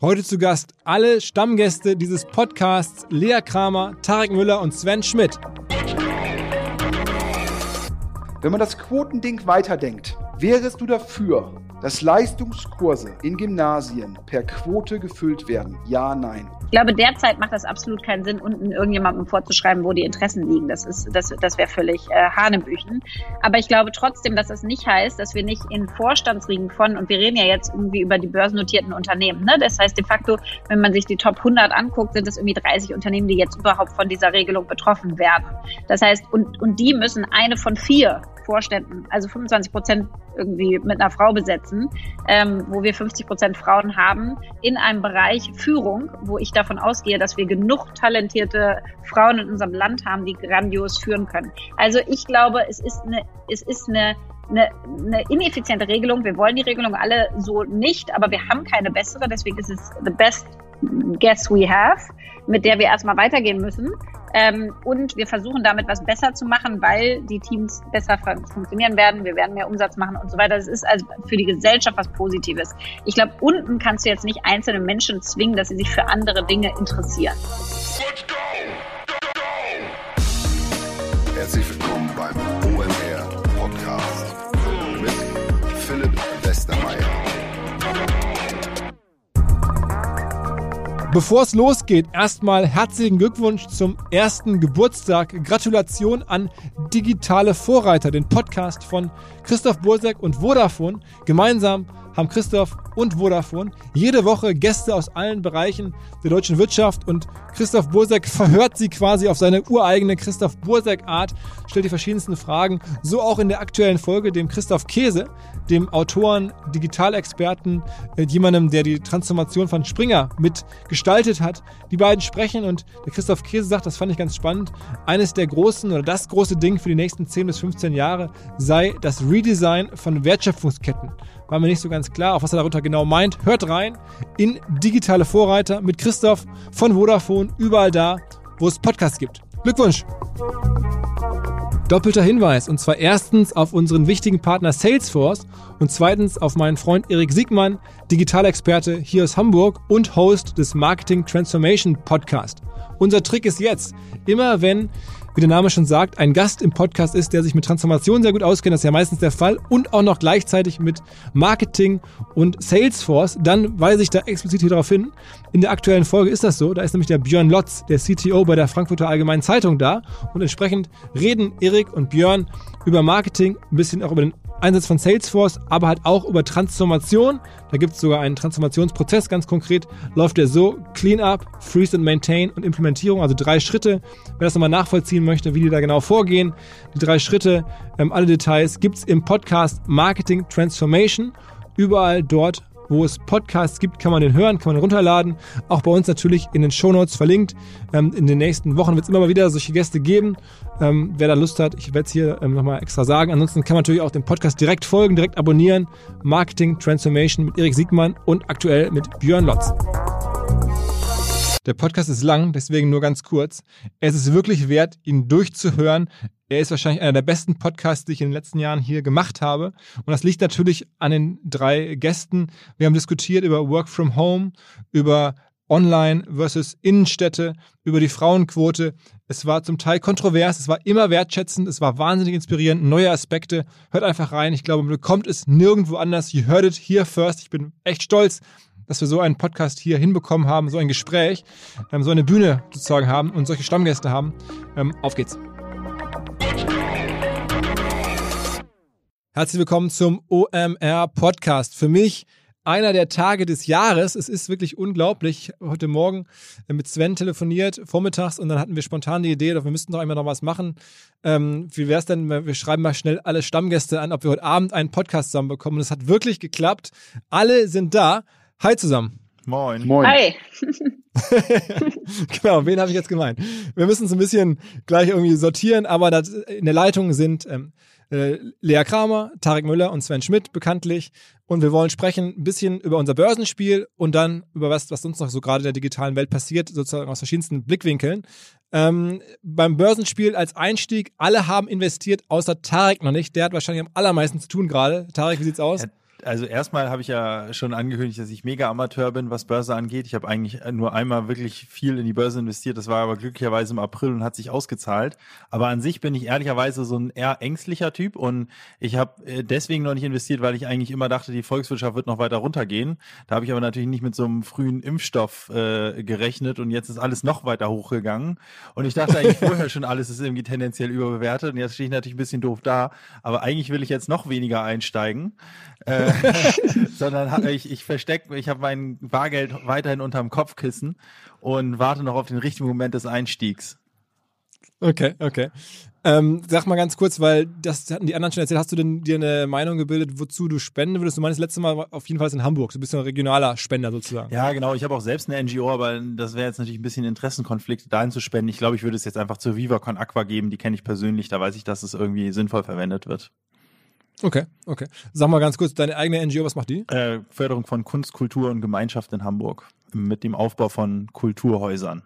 Heute zu Gast alle Stammgäste dieses Podcasts Lea Kramer, Tarek Müller und Sven Schmidt. Wenn man das Quotending weiterdenkt, wärest du dafür, dass Leistungskurse in Gymnasien per Quote gefüllt werden? Ja, nein. Ich glaube, derzeit macht das absolut keinen Sinn, unten irgendjemandem vorzuschreiben, wo die Interessen liegen. Das ist, das, das wäre völlig äh, Hanebüchen. Aber ich glaube trotzdem, dass das nicht heißt, dass wir nicht in Vorstandsriegen von, und wir reden ja jetzt irgendwie über die börsennotierten Unternehmen, ne? Das heißt de facto, wenn man sich die Top 100 anguckt, sind es irgendwie 30 Unternehmen, die jetzt überhaupt von dieser Regelung betroffen werden. Das heißt, und, und die müssen eine von vier Vorständen, also 25 Prozent irgendwie mit einer Frau besetzen, ähm, wo wir 50 Prozent Frauen haben, in einem Bereich Führung, wo ich davon ausgehe, dass wir genug talentierte Frauen in unserem Land haben, die grandios führen können. Also ich glaube, es ist eine, es ist eine eine, eine ineffiziente Regelung. Wir wollen die Regelung alle so nicht, aber wir haben keine bessere. Deswegen ist es the best guess we have, mit der wir erstmal weitergehen müssen. Ähm, und wir versuchen damit was besser zu machen, weil die Teams besser funktionieren werden. Wir werden mehr Umsatz machen und so weiter. Das ist also für die Gesellschaft was Positives. Ich glaube, unten kannst du jetzt nicht einzelne Menschen zwingen, dass sie sich für andere Dinge interessieren. Let's go! Go, go! Herzlich willkommen beim Bevor es losgeht, erstmal herzlichen Glückwunsch zum ersten Geburtstag. Gratulation an Digitale Vorreiter, den Podcast von Christoph Bursek und Vodafone. Gemeinsam haben Christoph und Vodafone jede Woche Gäste aus allen Bereichen der deutschen Wirtschaft. Und Christoph Bursek verhört sie quasi auf seine ureigene Christoph Bursek-Art, stellt die verschiedensten Fragen, so auch in der aktuellen Folge dem Christoph Käse, dem Autoren, Digitalexperten, äh, jemandem, der die Transformation von Springer mitgestaltet hat. Die beiden sprechen und der Christoph Käse sagt, das fand ich ganz spannend, eines der großen oder das große Ding für die nächsten 10 bis 15 Jahre sei das Redesign von Wertschöpfungsketten war mir nicht so ganz klar, auf was er darunter genau meint. Hört rein in Digitale Vorreiter mit Christoph von Vodafone, überall da, wo es Podcasts gibt. Glückwunsch! Doppelter Hinweis, und zwar erstens auf unseren wichtigen Partner Salesforce und zweitens auf meinen Freund Erik Siegmann, Digitalexperte hier aus Hamburg und Host des Marketing Transformation Podcast. Unser Trick ist jetzt, immer wenn wie der Name schon sagt, ein Gast im Podcast ist, der sich mit Transformation sehr gut auskennt, das ist ja meistens der Fall, und auch noch gleichzeitig mit Marketing und Salesforce, dann weise ich da explizit hier darauf hin. In der aktuellen Folge ist das so, da ist nämlich der Björn Lotz, der CTO bei der Frankfurter Allgemeinen Zeitung da. Und entsprechend reden Erik und Björn über Marketing, ein bisschen auch über den Einsatz von Salesforce, aber halt auch über Transformation. Da gibt es sogar einen Transformationsprozess, ganz konkret läuft der so, Cleanup, Freeze and Maintain und Implementierung, also drei Schritte. Wer das nochmal nachvollziehen möchte, wie die da genau vorgehen, die drei Schritte, ähm, alle Details gibt es im Podcast Marketing Transformation. Überall dort, wo es Podcasts gibt, kann man den hören, kann man den runterladen. Auch bei uns natürlich in den Shownotes verlinkt. Ähm, in den nächsten Wochen wird es immer mal wieder solche Gäste geben. Ähm, wer da Lust hat, ich werde es hier ähm, nochmal extra sagen. Ansonsten kann man natürlich auch dem Podcast direkt folgen, direkt abonnieren. Marketing Transformation mit Erik Siegmann und aktuell mit Björn Lotz. Der Podcast ist lang, deswegen nur ganz kurz. Es ist wirklich wert, ihn durchzuhören. Er ist wahrscheinlich einer der besten Podcasts, die ich in den letzten Jahren hier gemacht habe. Und das liegt natürlich an den drei Gästen. Wir haben diskutiert über Work from Home, über Online versus Innenstädte, über die Frauenquote. Es war zum Teil kontrovers, es war immer wertschätzend, es war wahnsinnig inspirierend, neue Aspekte. Hört einfach rein. Ich glaube, man bekommt es nirgendwo anders. You heard it here first. Ich bin echt stolz, dass wir so einen Podcast hier hinbekommen haben, so ein Gespräch, ähm, so eine Bühne sozusagen haben und solche Stammgäste haben. Ähm, auf geht's. Herzlich willkommen zum OMR Podcast. Für mich einer der Tage des Jahres. Es ist wirklich unglaublich. Heute Morgen äh, mit Sven telefoniert, vormittags, und dann hatten wir spontan die Idee, doch wir müssten doch einmal noch was machen. Ähm, wie wäre es denn, wir schreiben mal schnell alle Stammgäste an, ob wir heute Abend einen Podcast zusammenbekommen. Und es hat wirklich geklappt. Alle sind da. Hi zusammen. Moin. Moin. Hi. genau, wen habe ich jetzt gemeint? Wir müssen es ein bisschen gleich irgendwie sortieren, aber das, in der Leitung sind ähm, äh, Lea Kramer, Tarek Müller und Sven Schmidt bekanntlich. Und wir wollen sprechen ein bisschen über unser Börsenspiel und dann über was, was sonst noch so gerade in der digitalen Welt passiert, sozusagen aus verschiedensten Blickwinkeln. Ähm, beim Börsenspiel als Einstieg, alle haben investiert, außer Tarek noch nicht. Der hat wahrscheinlich am allermeisten zu tun gerade. Tarek, wie sieht's aus? Ja also erstmal habe ich ja schon angekündigt, dass ich mega Amateur bin, was Börse angeht. Ich habe eigentlich nur einmal wirklich viel in die Börse investiert. Das war aber glücklicherweise im April und hat sich ausgezahlt. Aber an sich bin ich ehrlicherweise so ein eher ängstlicher Typ und ich habe äh, deswegen noch nicht investiert, weil ich eigentlich immer dachte, die Volkswirtschaft wird noch weiter runtergehen. Da habe ich aber natürlich nicht mit so einem frühen Impfstoff äh, gerechnet und jetzt ist alles noch weiter hochgegangen. Und ich dachte eigentlich vorher schon, alles ist irgendwie tendenziell überbewertet und jetzt stehe ich natürlich ein bisschen doof da. Aber eigentlich will ich jetzt noch weniger einsteigen. Äh, sondern ich, ich verstecke, ich habe mein Bargeld weiterhin unterm Kopfkissen und warte noch auf den richtigen Moment des Einstiegs. Okay, okay. Ähm, sag mal ganz kurz, weil das hatten die anderen schon erzählt. Hast du denn dir eine Meinung gebildet, wozu du spenden würdest? Du meinst das letzte Mal auf jeden Fall in Hamburg. Du bist ja ein regionaler Spender sozusagen. Ja, genau. Ich habe auch selbst eine NGO, aber das wäre jetzt natürlich ein bisschen Interessenkonflikt, dahin zu spenden. Ich glaube, ich würde es jetzt einfach zur Viva Con Aqua geben. Die kenne ich persönlich. Da weiß ich, dass es irgendwie sinnvoll verwendet wird. Okay, okay. Sag mal ganz kurz, deine eigene NGO, was macht die? Äh, Förderung von Kunst, Kultur und Gemeinschaft in Hamburg mit dem Aufbau von Kulturhäusern.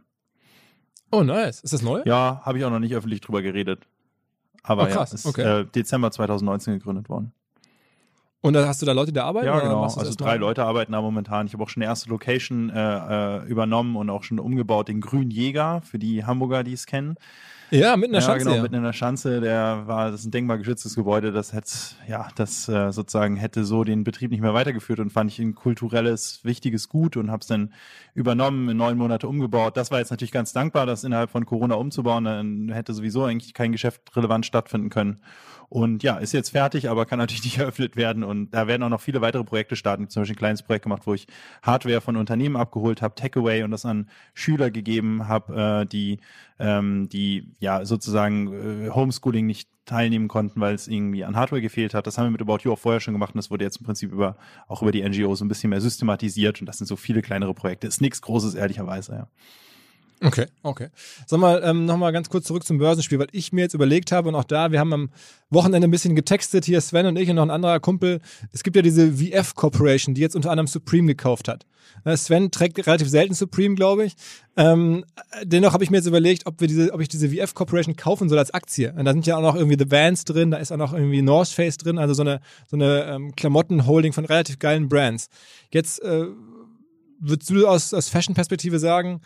Oh, nice. Ist das neu? Ja, habe ich auch noch nicht öffentlich drüber geredet. Aber oh, krass. ja, ist okay. äh, Dezember 2019 gegründet worden. Und hast du da Leute, die da arbeiten? Ja, genau. Also drei Leute arbeiten da momentan. Ich habe auch schon eine erste Location äh, äh, übernommen und auch schon umgebaut, den Grünen Jäger, für die Hamburger, die es kennen. Ja, mitten in der ja, Schanze. Genau, ja. mitten in der Schanze. Der war, das ist ein denkbar geschütztes Gebäude. Das hätte, ja, das äh, sozusagen hätte so den Betrieb nicht mehr weitergeführt und fand ich ein kulturelles, wichtiges Gut und habe es dann übernommen, in neun Monate umgebaut. Das war jetzt natürlich ganz dankbar, das innerhalb von Corona umzubauen. Dann hätte sowieso eigentlich kein Geschäft relevant stattfinden können. Und ja, ist jetzt fertig, aber kann natürlich nicht eröffnet werden. Und da werden auch noch viele weitere Projekte starten. Zum Beispiel ein kleines Projekt gemacht, wo ich Hardware von Unternehmen abgeholt habe, Takeaway und das an Schüler gegeben habe, äh, die, ähm, die ja sozusagen äh, Homeschooling nicht teilnehmen konnten, weil es irgendwie an Hardware gefehlt hat. Das haben wir mit About You auch vorher schon gemacht und das wurde jetzt im Prinzip über auch über die NGOs ein bisschen mehr systematisiert und das sind so viele kleinere Projekte. Ist nichts Großes, ehrlicherweise, ja. Okay, okay. Sag mal, ähm, nochmal ganz kurz zurück zum Börsenspiel, weil ich mir jetzt überlegt habe und auch da, wir haben am Wochenende ein bisschen getextet, hier Sven und ich und noch ein anderer Kumpel. Es gibt ja diese VF Corporation, die jetzt unter anderem Supreme gekauft hat. Äh, Sven trägt relativ selten Supreme, glaube ich. Ähm, dennoch habe ich mir jetzt überlegt, ob wir diese, ob ich diese VF Corporation kaufen soll als Aktie. Und da sind ja auch noch irgendwie The Vans drin, da ist auch noch irgendwie North Face drin, also so eine, so eine ähm, Klamotten-Holding von relativ geilen Brands. Jetzt äh, würdest du aus, aus Fashion-Perspektive sagen,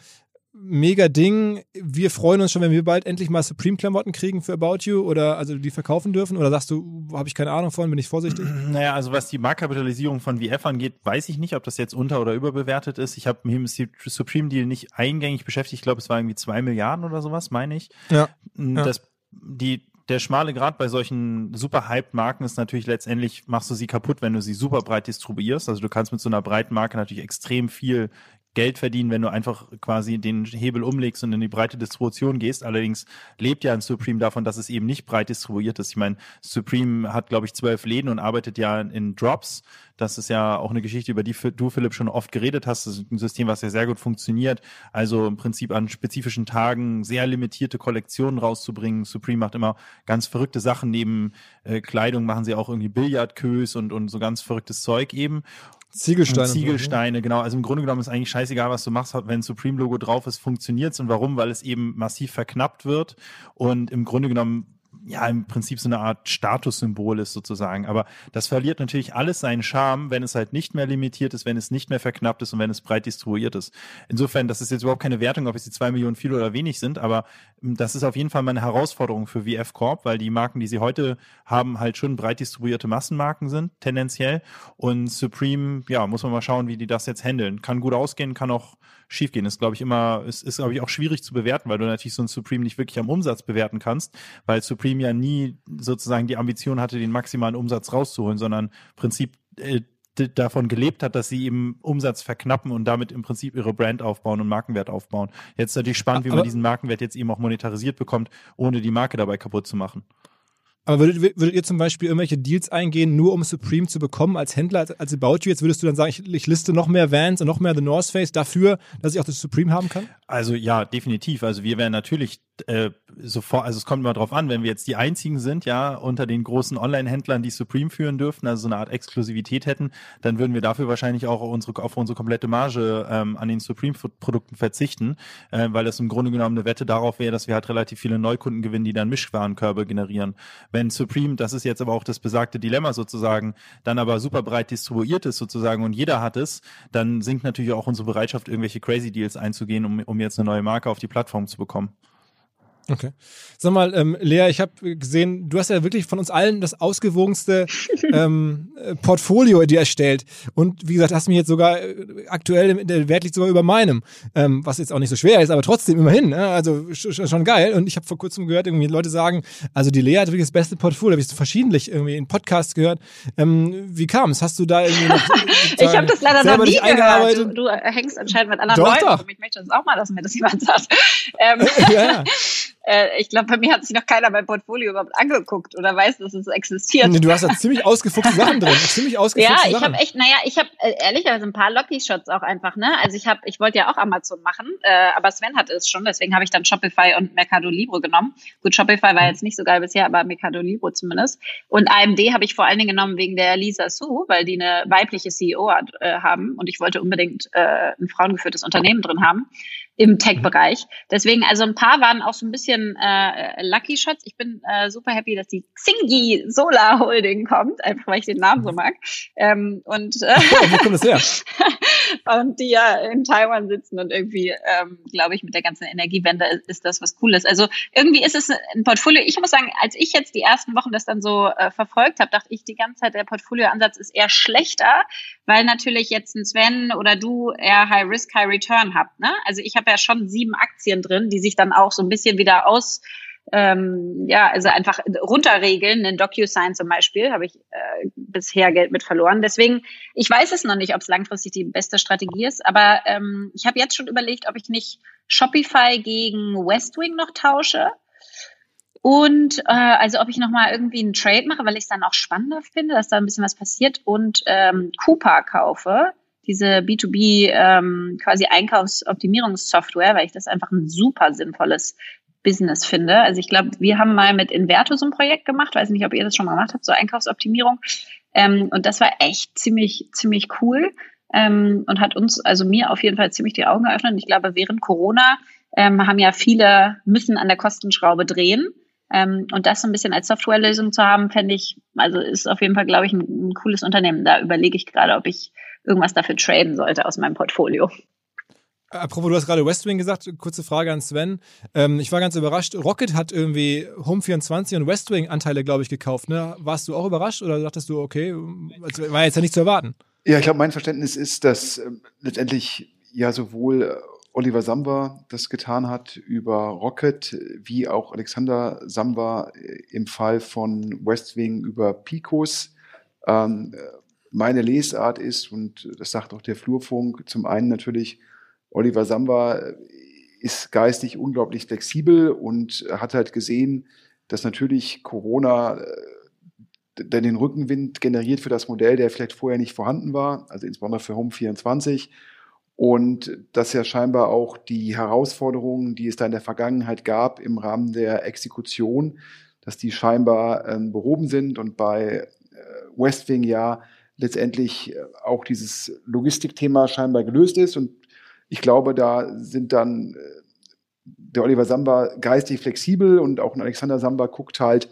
mega Ding. Wir freuen uns schon, wenn wir bald endlich mal Supreme-Klamotten kriegen für About You oder also die verkaufen dürfen? Oder sagst du, habe ich keine Ahnung von, bin ich vorsichtig? Naja, also was die Marktkapitalisierung von VF angeht, weiß ich nicht, ob das jetzt unter- oder überbewertet ist. Ich habe mich mit dem Supreme-Deal nicht eingängig beschäftigt. Ich glaube, es war irgendwie zwei Milliarden oder sowas, meine ich. Ja. Das, die, der schmale Grad bei solchen super hyped Marken ist natürlich letztendlich, machst du sie kaputt, wenn du sie super breit distribuierst. Also du kannst mit so einer breiten Marke natürlich extrem viel Geld verdienen, wenn du einfach quasi den Hebel umlegst und in die breite Distribution gehst. Allerdings lebt ja ein Supreme davon, dass es eben nicht breit distribuiert ist. Ich meine, Supreme hat, glaube ich, zwölf Läden und arbeitet ja in Drops. Das ist ja auch eine Geschichte, über die du, Philipp, schon oft geredet hast. Das ist ein System, was ja sehr gut funktioniert. Also im Prinzip an spezifischen Tagen sehr limitierte Kollektionen rauszubringen. Supreme macht immer ganz verrückte Sachen. Neben äh, Kleidung machen sie auch irgendwie Billardkös und, und so ganz verrücktes Zeug eben. Ziegelsteine. Ziegelsteine, genau. Also im Grunde genommen ist eigentlich scheißegal, was du machst, wenn ein Supreme-Logo drauf ist, funktioniert's und warum? Weil es eben massiv verknappt wird und im Grunde genommen ja im Prinzip so eine Art Statussymbol ist sozusagen. Aber das verliert natürlich alles seinen Charme, wenn es halt nicht mehr limitiert ist, wenn es nicht mehr verknappt ist und wenn es breit distribuiert ist. Insofern, das ist jetzt überhaupt keine Wertung, ob es die zwei Millionen viel oder wenig sind, aber hm, das ist auf jeden Fall mal eine Herausforderung für VF Corp, weil die Marken, die sie heute haben, halt schon breit distribuierte Massenmarken sind, tendenziell. Und Supreme, ja, muss man mal schauen, wie die das jetzt handeln. Kann gut ausgehen, kann auch schiefgehen. Ist, glaube ich, immer, ist, ist glaube ich, auch schwierig zu bewerten, weil du natürlich so ein Supreme nicht wirklich am Umsatz bewerten kannst, weil Supreme ja nie sozusagen die Ambition hatte, den maximalen Umsatz rauszuholen, sondern im Prinzip äh, davon gelebt hat, dass sie eben Umsatz verknappen und damit im Prinzip ihre Brand aufbauen und Markenwert aufbauen. Jetzt ist natürlich spannend, wie man diesen Markenwert jetzt eben auch monetarisiert bekommt, ohne die Marke dabei kaputt zu machen. Aber würdet, würdet ihr zum Beispiel irgendwelche Deals eingehen, nur um Supreme zu bekommen als Händler, als, About You? Jetzt würdest du dann sagen, ich, ich liste noch mehr Vans und noch mehr The North Face dafür, dass ich auch das Supreme haben kann? Also ja, definitiv. Also wir wären natürlich äh, sofort, also es kommt immer drauf an, wenn wir jetzt die einzigen sind, ja, unter den großen Online-Händlern, die Supreme führen dürften, also so eine Art Exklusivität hätten, dann würden wir dafür wahrscheinlich auch unsere, auf unsere komplette Marge ähm, an den Supreme-Produkten verzichten, äh, weil das im Grunde genommen eine Wette darauf wäre, dass wir halt relativ viele Neukunden gewinnen, die dann Mischwarenkörbe generieren. Wenn Supreme, das ist jetzt aber auch das besagte Dilemma sozusagen, dann aber super breit distribuiert ist sozusagen und jeder hat es, dann sinkt natürlich auch unsere Bereitschaft, irgendwelche Crazy Deals einzugehen, um, um jetzt eine neue Marke auf die Plattform zu bekommen. Okay. Sag mal, ähm, Lea, ich habe gesehen, du hast ja wirklich von uns allen das ausgewogenste ähm, äh, Portfolio dir erstellt. Und wie gesagt, hast mich jetzt sogar äh, aktuell, der Wert liegt sogar über meinem, ähm, was jetzt auch nicht so schwer ist, aber trotzdem immerhin. Ne? Also schon, geil. Und ich habe vor kurzem gehört, irgendwie Leute sagen, also die Lea hat wirklich das beste Portfolio, habe ich so verschiedentlich irgendwie in Podcasts gehört. Ähm, wie kam es? Hast du da irgendwie noch Ich habe das leider noch nie gehört. Du, du, hängst anscheinend mit anderen doch, Leuten. Doch. Ich möchte das auch mal, dass mir das jemand sagt. Ähm, ja. Äh, ich glaube, bei mir hat sich noch keiner mein Portfolio überhaupt angeguckt oder weiß, dass es existiert. Nee, du hast da ziemlich ausgefuchste Sachen drin. Ziemlich ausgefuchste Ja, ich habe echt, naja, ich habe äh, ehrlicherweise ein paar Lucky-Shots auch einfach, ne? Also ich habe, ich wollte ja auch Amazon machen, äh, aber Sven hatte es schon, deswegen habe ich dann Shopify und Mercado Libre genommen. Gut, Shopify war jetzt nicht so geil bisher, aber Mercado Libre zumindest. Und AMD habe ich vor allen Dingen genommen wegen der Lisa Su, weil die eine weibliche CEO hat, äh, haben und ich wollte unbedingt äh, ein frauengeführtes Unternehmen drin haben im Tech-Bereich. Deswegen, also ein paar waren auch so ein bisschen äh, Lucky Shots. Ich bin äh, super happy, dass die Xingi Solar Holding kommt, einfach weil ich den Namen so mag. Ähm, und äh, Wo kommt das her? und die ja in Taiwan sitzen und irgendwie, ähm, glaube ich, mit der ganzen Energiewende ist, ist das was Cooles. Also irgendwie ist es ein Portfolio. Ich muss sagen, als ich jetzt die ersten Wochen das dann so äh, verfolgt habe, dachte ich die ganze Zeit, der Portfolioansatz ist eher schlechter, weil natürlich jetzt ein Sven oder du eher High Risk, High Return habt. Ne? Also ich habe ja schon sieben Aktien drin, die sich dann auch so ein bisschen wieder aus ähm, ja, also einfach runterregeln. In DocuSign zum Beispiel habe ich äh, bisher Geld mit verloren. Deswegen, ich weiß es noch nicht, ob es langfristig die beste Strategie ist, aber ähm, ich habe jetzt schon überlegt, ob ich nicht Shopify gegen Westwing noch tausche. Und äh, also ob ich nochmal irgendwie einen Trade mache, weil ich es dann auch spannender finde, dass da ein bisschen was passiert und ähm, Coupa kaufe, diese B2B ähm, quasi Einkaufsoptimierungssoftware, weil ich das einfach ein super sinnvolles Business finde. Also ich glaube, wir haben mal mit Inverto so ein Projekt gemacht, weiß nicht, ob ihr das schon mal gemacht habt, so Einkaufsoptimierung. Ähm, und das war echt ziemlich, ziemlich cool ähm, und hat uns, also mir auf jeden Fall ziemlich die Augen geöffnet. Und ich glaube, während Corona ähm, haben ja viele müssen an der Kostenschraube drehen. Ähm, und das so ein bisschen als Softwarelösung zu haben, fände ich, also ist auf jeden Fall, glaube ich, ein, ein cooles Unternehmen. Da überlege ich gerade, ob ich irgendwas dafür traden sollte aus meinem Portfolio. Apropos, du hast gerade Westwing gesagt, kurze Frage an Sven. Ähm, ich war ganz überrascht. Rocket hat irgendwie Home24 und Westwing Anteile, glaube ich, gekauft. Ne? Warst du auch überrascht oder dachtest du, okay, also war jetzt ja nicht zu erwarten? Ja, ich glaube, mein Verständnis ist, dass äh, letztendlich ja sowohl äh, Oliver Samba das getan hat über Rocket, wie auch Alexander Samba äh, im Fall von Westwing über Picos. Ähm, meine Lesart ist, und das sagt auch der Flurfunk, zum einen natürlich, Oliver Samba ist geistig unglaublich flexibel und hat halt gesehen, dass natürlich Corona äh, den Rückenwind generiert für das Modell, der vielleicht vorher nicht vorhanden war, also insbesondere für Home 24. Und dass ja scheinbar auch die Herausforderungen, die es da in der Vergangenheit gab im Rahmen der Exekution, dass die scheinbar äh, behoben sind und bei äh, Westwing ja letztendlich äh, auch dieses Logistikthema scheinbar gelöst ist. Und ich glaube, da sind dann äh, der Oliver Samba geistig flexibel und auch ein Alexander Samba guckt halt,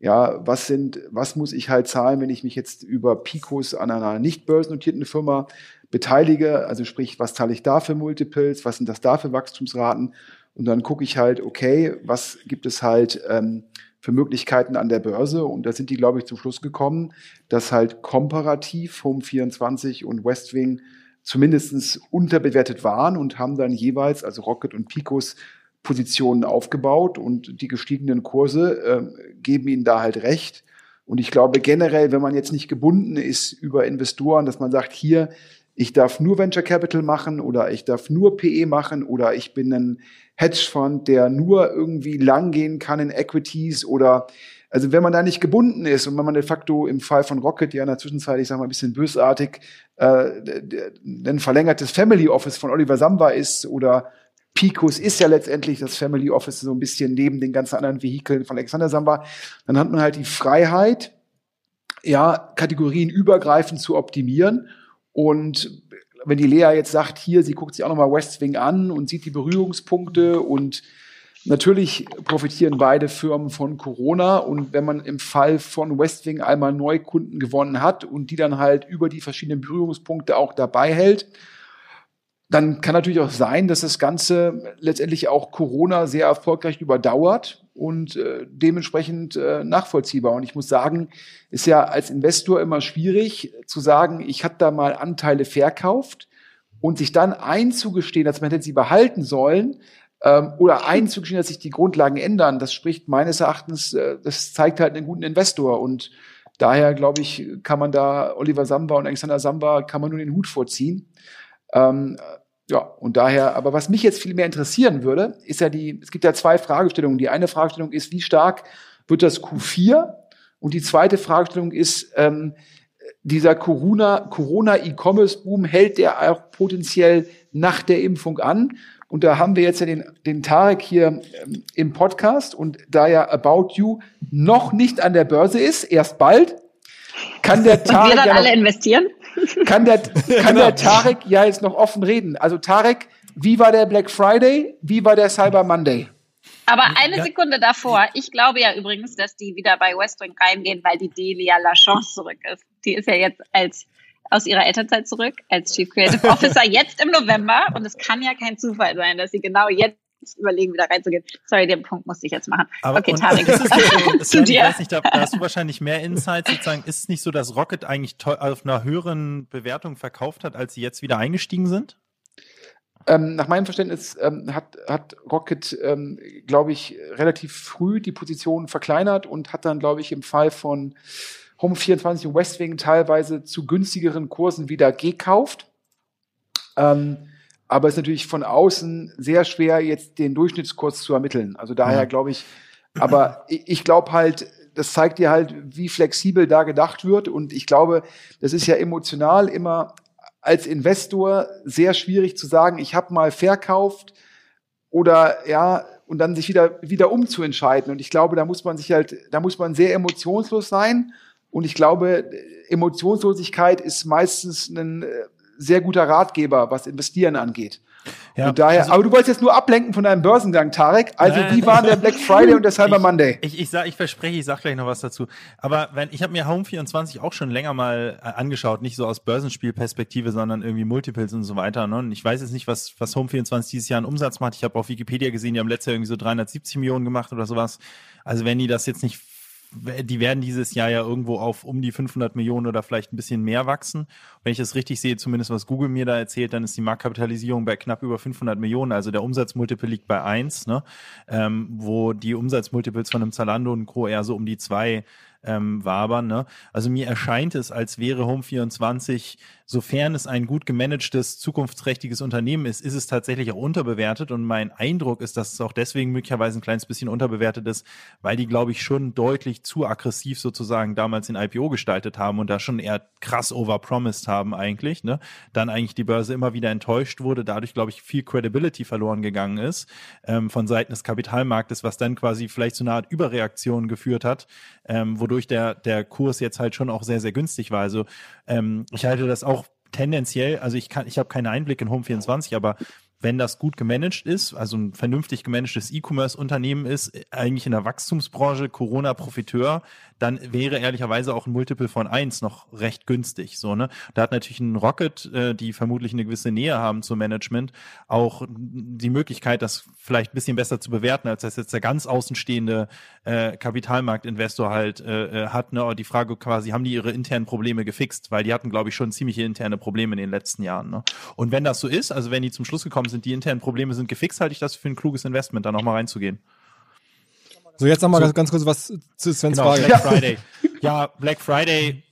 ja, was sind, was muss ich halt zahlen, wenn ich mich jetzt über Picos an einer nicht börsennotierten Firma beteilige? Also sprich, was zahle ich da für Multiples? Was sind das da für Wachstumsraten? Und dann gucke ich halt, okay, was gibt es halt ähm, für Möglichkeiten an der Börse? Und da sind die, glaube ich, zum Schluss gekommen, dass halt komparativ Home24 und Westwing zumindest unterbewertet waren und haben dann jeweils, also Rocket und Picos, Positionen aufgebaut und die gestiegenen Kurse äh, geben ihnen da halt recht. Und ich glaube generell, wenn man jetzt nicht gebunden ist über Investoren, dass man sagt, hier, ich darf nur Venture Capital machen oder ich darf nur PE machen oder ich bin ein Hedgefonds, der nur irgendwie lang gehen kann in Equities oder also wenn man da nicht gebunden ist und wenn man de facto im Fall von Rocket ja in der Zwischenzeit, ich sag mal ein bisschen bösartig, äh, ein verlängertes Family Office von Oliver Samba ist oder Picos ist ja letztendlich das Family Office so ein bisschen neben den ganzen anderen Vehikeln von Alexander Samba. Dann hat man halt die Freiheit, ja, Kategorien übergreifend zu optimieren. Und wenn die Lea jetzt sagt, hier, sie guckt sich auch nochmal West Wing an und sieht die Berührungspunkte und Natürlich profitieren beide Firmen von Corona und wenn man im Fall von Westwing einmal Neukunden gewonnen hat und die dann halt über die verschiedenen Berührungspunkte auch dabei hält, dann kann natürlich auch sein, dass das Ganze letztendlich auch Corona sehr erfolgreich überdauert und äh, dementsprechend äh, nachvollziehbar. Und ich muss sagen, ist ja als Investor immer schwierig zu sagen, ich habe da mal Anteile verkauft und sich dann einzugestehen, dass man hätte sie behalten sollen, ähm, oder einzugestehen, dass sich die Grundlagen ändern, das spricht meines Erachtens, äh, das zeigt halt einen guten Investor und daher glaube ich, kann man da Oliver Samba und Alexander Samba kann man nur den Hut vorziehen. Ähm, ja, und daher, aber was mich jetzt viel mehr interessieren würde, ist ja die, es gibt ja zwei Fragestellungen. Die eine Fragestellung ist, wie stark wird das Q4? Und die zweite Fragestellung ist, ähm, dieser Corona, Corona E-Commerce Boom hält der auch potenziell nach der Impfung an? Und da haben wir jetzt ja den, den Tarek hier ähm, im Podcast und da ja About You noch nicht an der Börse ist, erst bald, kann der Tarek. wir dann ja alle investieren? Kann der, kann Genau. der Tarek ja jetzt noch offen reden. Also Tarek, wie war der Black Friday? Wie war der Cyber Monday? Aber eine. Sekunde davor, ich glaube ja übrigens, dass die wieder bei Westwing reingehen, weil die Delia Lachance zurück ist. Die ist ja jetzt als aus ihrer Elternzeit zurück als Chief Creative Officer jetzt im November und es kann ja kein Zufall sein, dass sie genau jetzt überlegen, wieder reinzugehen. Sorry, den Punkt musste ich jetzt machen. Aber okay, Tarek. ist es nicht so, Zu Sven, ich dir. weiß nicht, da, da hast du wahrscheinlich mehr Insights sozusagen. Ist es nicht so, dass Rocket eigentlich auf einer höheren Bewertung verkauft hat, als sie jetzt wieder eingestiegen sind? Ähm, nach meinem Verständnis ähm, hat, hat Rocket, ähm, glaube ich, relativ früh die Position verkleinert und hat dann, glaube ich, im Fall von Home 24 und Westwing teilweise zu günstigeren Kursen wieder gekauft. Ähm, aber es ist natürlich von außen sehr schwer, jetzt den Durchschnittskurs zu ermitteln. Also daher Ja. glaube ich, aber ich, ich glaube halt, das zeigt dir halt, wie flexibel da gedacht wird. Und ich glaube, das ist ja emotional immer als Investor sehr schwierig zu sagen, ich habe mal verkauft oder ja, und dann sich wieder, wieder umzuentscheiden. Und ich glaube, da muss man sich halt, da muss man sehr emotionslos sein. Und ich glaube, Emotionslosigkeit ist meistens ein äh, sehr guter Ratgeber, was Investieren angeht. Ja, und daher, also- aber du wolltest jetzt nur ablenken von deinem Börsengang, Tarek. Also, Nein. wie waren der Black Friday und der Cyber Monday? Ich, ich, sag, ich verspreche, ich sag gleich noch was dazu. Aber wenn ich habe mir Home 24 auch schon länger mal äh, angeschaut, nicht so aus Börsenspielperspektive, sondern irgendwie Multiples und so weiter. Ne? Und ich weiß jetzt nicht, was, was Home 24 dieses Jahr an Umsatz macht. Ich habe auf Wikipedia gesehen, die haben letztes Jahr irgendwie so 370 Millionen gemacht oder sowas. Also wenn die das jetzt nicht die werden dieses Jahr ja irgendwo auf um die 500 Millionen oder vielleicht ein bisschen mehr wachsen. Wenn ich das richtig sehe, zumindest was Google mir da erzählt, dann ist die Marktkapitalisierung bei knapp über 500 Millionen. Also der Umsatzmultiple liegt bei eins, ne? ähm, wo die Umsatzmultiples von einem Zalando und Co. eher so um die zwei ähm, wabern. Ne? Also mir erscheint es, als wäre Home24, sofern es ein gut gemanagtes, zukunftsträchtiges Unternehmen ist, ist es tatsächlich auch unterbewertet. Und mein Eindruck ist, dass es auch deswegen möglicherweise ein kleines bisschen unterbewertet ist, weil die, glaube ich, schon deutlich zu aggressiv sozusagen damals den IPO gestaltet haben und da schon eher krass overpromised haben eigentlich. Ne? Dann eigentlich die Börse immer wieder enttäuscht wurde, dadurch, glaube ich, viel Credibility verloren gegangen ist ähm, von Seiten des Kapitalmarktes, was dann quasi vielleicht zu einer Art Überreaktion geführt hat, ähm, wodurch der, der Kurs jetzt halt schon auch sehr, sehr günstig war. Also ähm, ich halte das auch tendenziell, also ich kann, ich habe keinen Einblick in Home24, aber wenn das gut gemanagt ist, also ein vernünftig gemanagtes E-Commerce-Unternehmen ist, eigentlich in der Wachstumsbranche Corona-Profiteur, dann wäre ehrlicherweise auch ein Multiple von eins noch recht günstig. So, ne? Da hat natürlich ein Rocket, äh, die vermutlich eine gewisse Nähe haben zum Management, auch die Möglichkeit, das vielleicht ein bisschen besser zu bewerten, als das jetzt der ganz außenstehende äh, Kapitalmarktinvestor halt äh, äh, hat. Ne? Die Frage quasi, haben die ihre internen Probleme gefixt? Weil die hatten, glaube ich, schon ziemliche interne Probleme in den letzten Jahren. Ne? Und wenn das so ist, also wenn die zum Schluss gekommen sind, die internen Probleme sind gefixt, halte ich das für ein kluges Investment, da nochmal reinzugehen. So, jetzt nochmal ganz, ganz kurz was zu Svens Genau, Frage. Black Friday. Ja, Black Friday,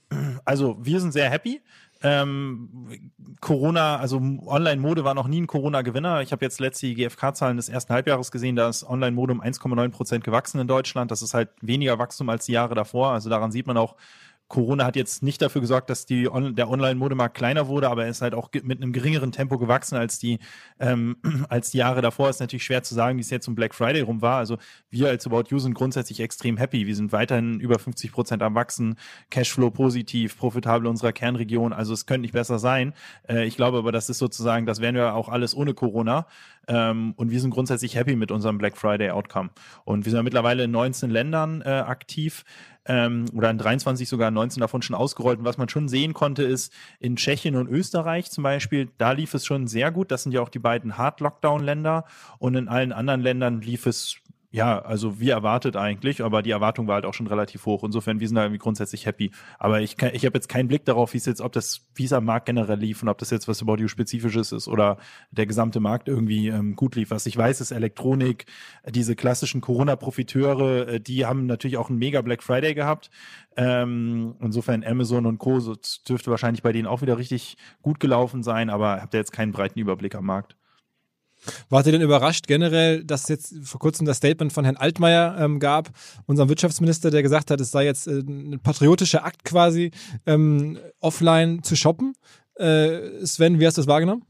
also wir sind sehr happy. Ähm, Corona, also Online-Mode war noch nie ein Corona-Gewinner. Ich habe jetzt letzte GfK-Zahlen des ersten Halbjahres gesehen, da ist Online-Mode um 1,9 Prozent gewachsen in Deutschland. Das ist halt weniger Wachstum als die Jahre davor. Also daran sieht man auch, Corona hat jetzt nicht dafür gesorgt, dass die On der Online-Modemarkt kleiner wurde, aber er ist halt auch mit einem geringeren Tempo gewachsen als die, ähm, als die Jahre davor. Ist natürlich schwer zu sagen, wie es jetzt um Black Friday rum war. Also wir als About You sind grundsätzlich extrem happy. Wir sind weiterhin über 50 Prozent am Wachsen, Cashflow positiv, profitabel unserer Kernregion. Also es könnte nicht besser sein. Äh, ich glaube aber, das ist sozusagen, das wären wir auch alles ohne Corona. Ähm, und wir sind grundsätzlich happy mit unserem Black Friday Outcome. Und wir sind ja mittlerweile in 19 Ländern äh, aktiv ähm, oder in 23 sogar 19 davon schon ausgerollt. Und was man schon sehen konnte, ist in Tschechien und Österreich zum Beispiel, da lief es schon sehr gut. Das sind ja auch die beiden Hard-Lockdown-Länder. Und in allen anderen Ländern lief es ja, also wie erwartet eigentlich, aber die Erwartung war halt auch schon relativ hoch. Insofern, wir sind da irgendwie grundsätzlich happy. Aber ich, ich habe jetzt keinen Blick darauf, wie es jetzt, ob das, am Markt generell lief und ob das jetzt was About You spezifisches ist oder der gesamte Markt irgendwie ähm, gut lief. Was ich weiß, ist Elektronik, diese klassischen Corona-Profiteure, äh, die haben natürlich auch einen mega Black Friday gehabt. Ähm, insofern Amazon und Co. So, dürfte wahrscheinlich bei denen auch wieder richtig gut gelaufen sein, aber habt ihr jetzt keinen breiten Überblick am Markt. Wart ihr denn überrascht generell, dass jetzt vor kurzem das Statement von Herrn Altmaier ähm, gab, unserem Wirtschaftsminister, der gesagt hat, es sei jetzt äh, ein patriotischer Akt quasi, ähm, offline zu shoppen? Äh, Sven, wie hast du das wahrgenommen?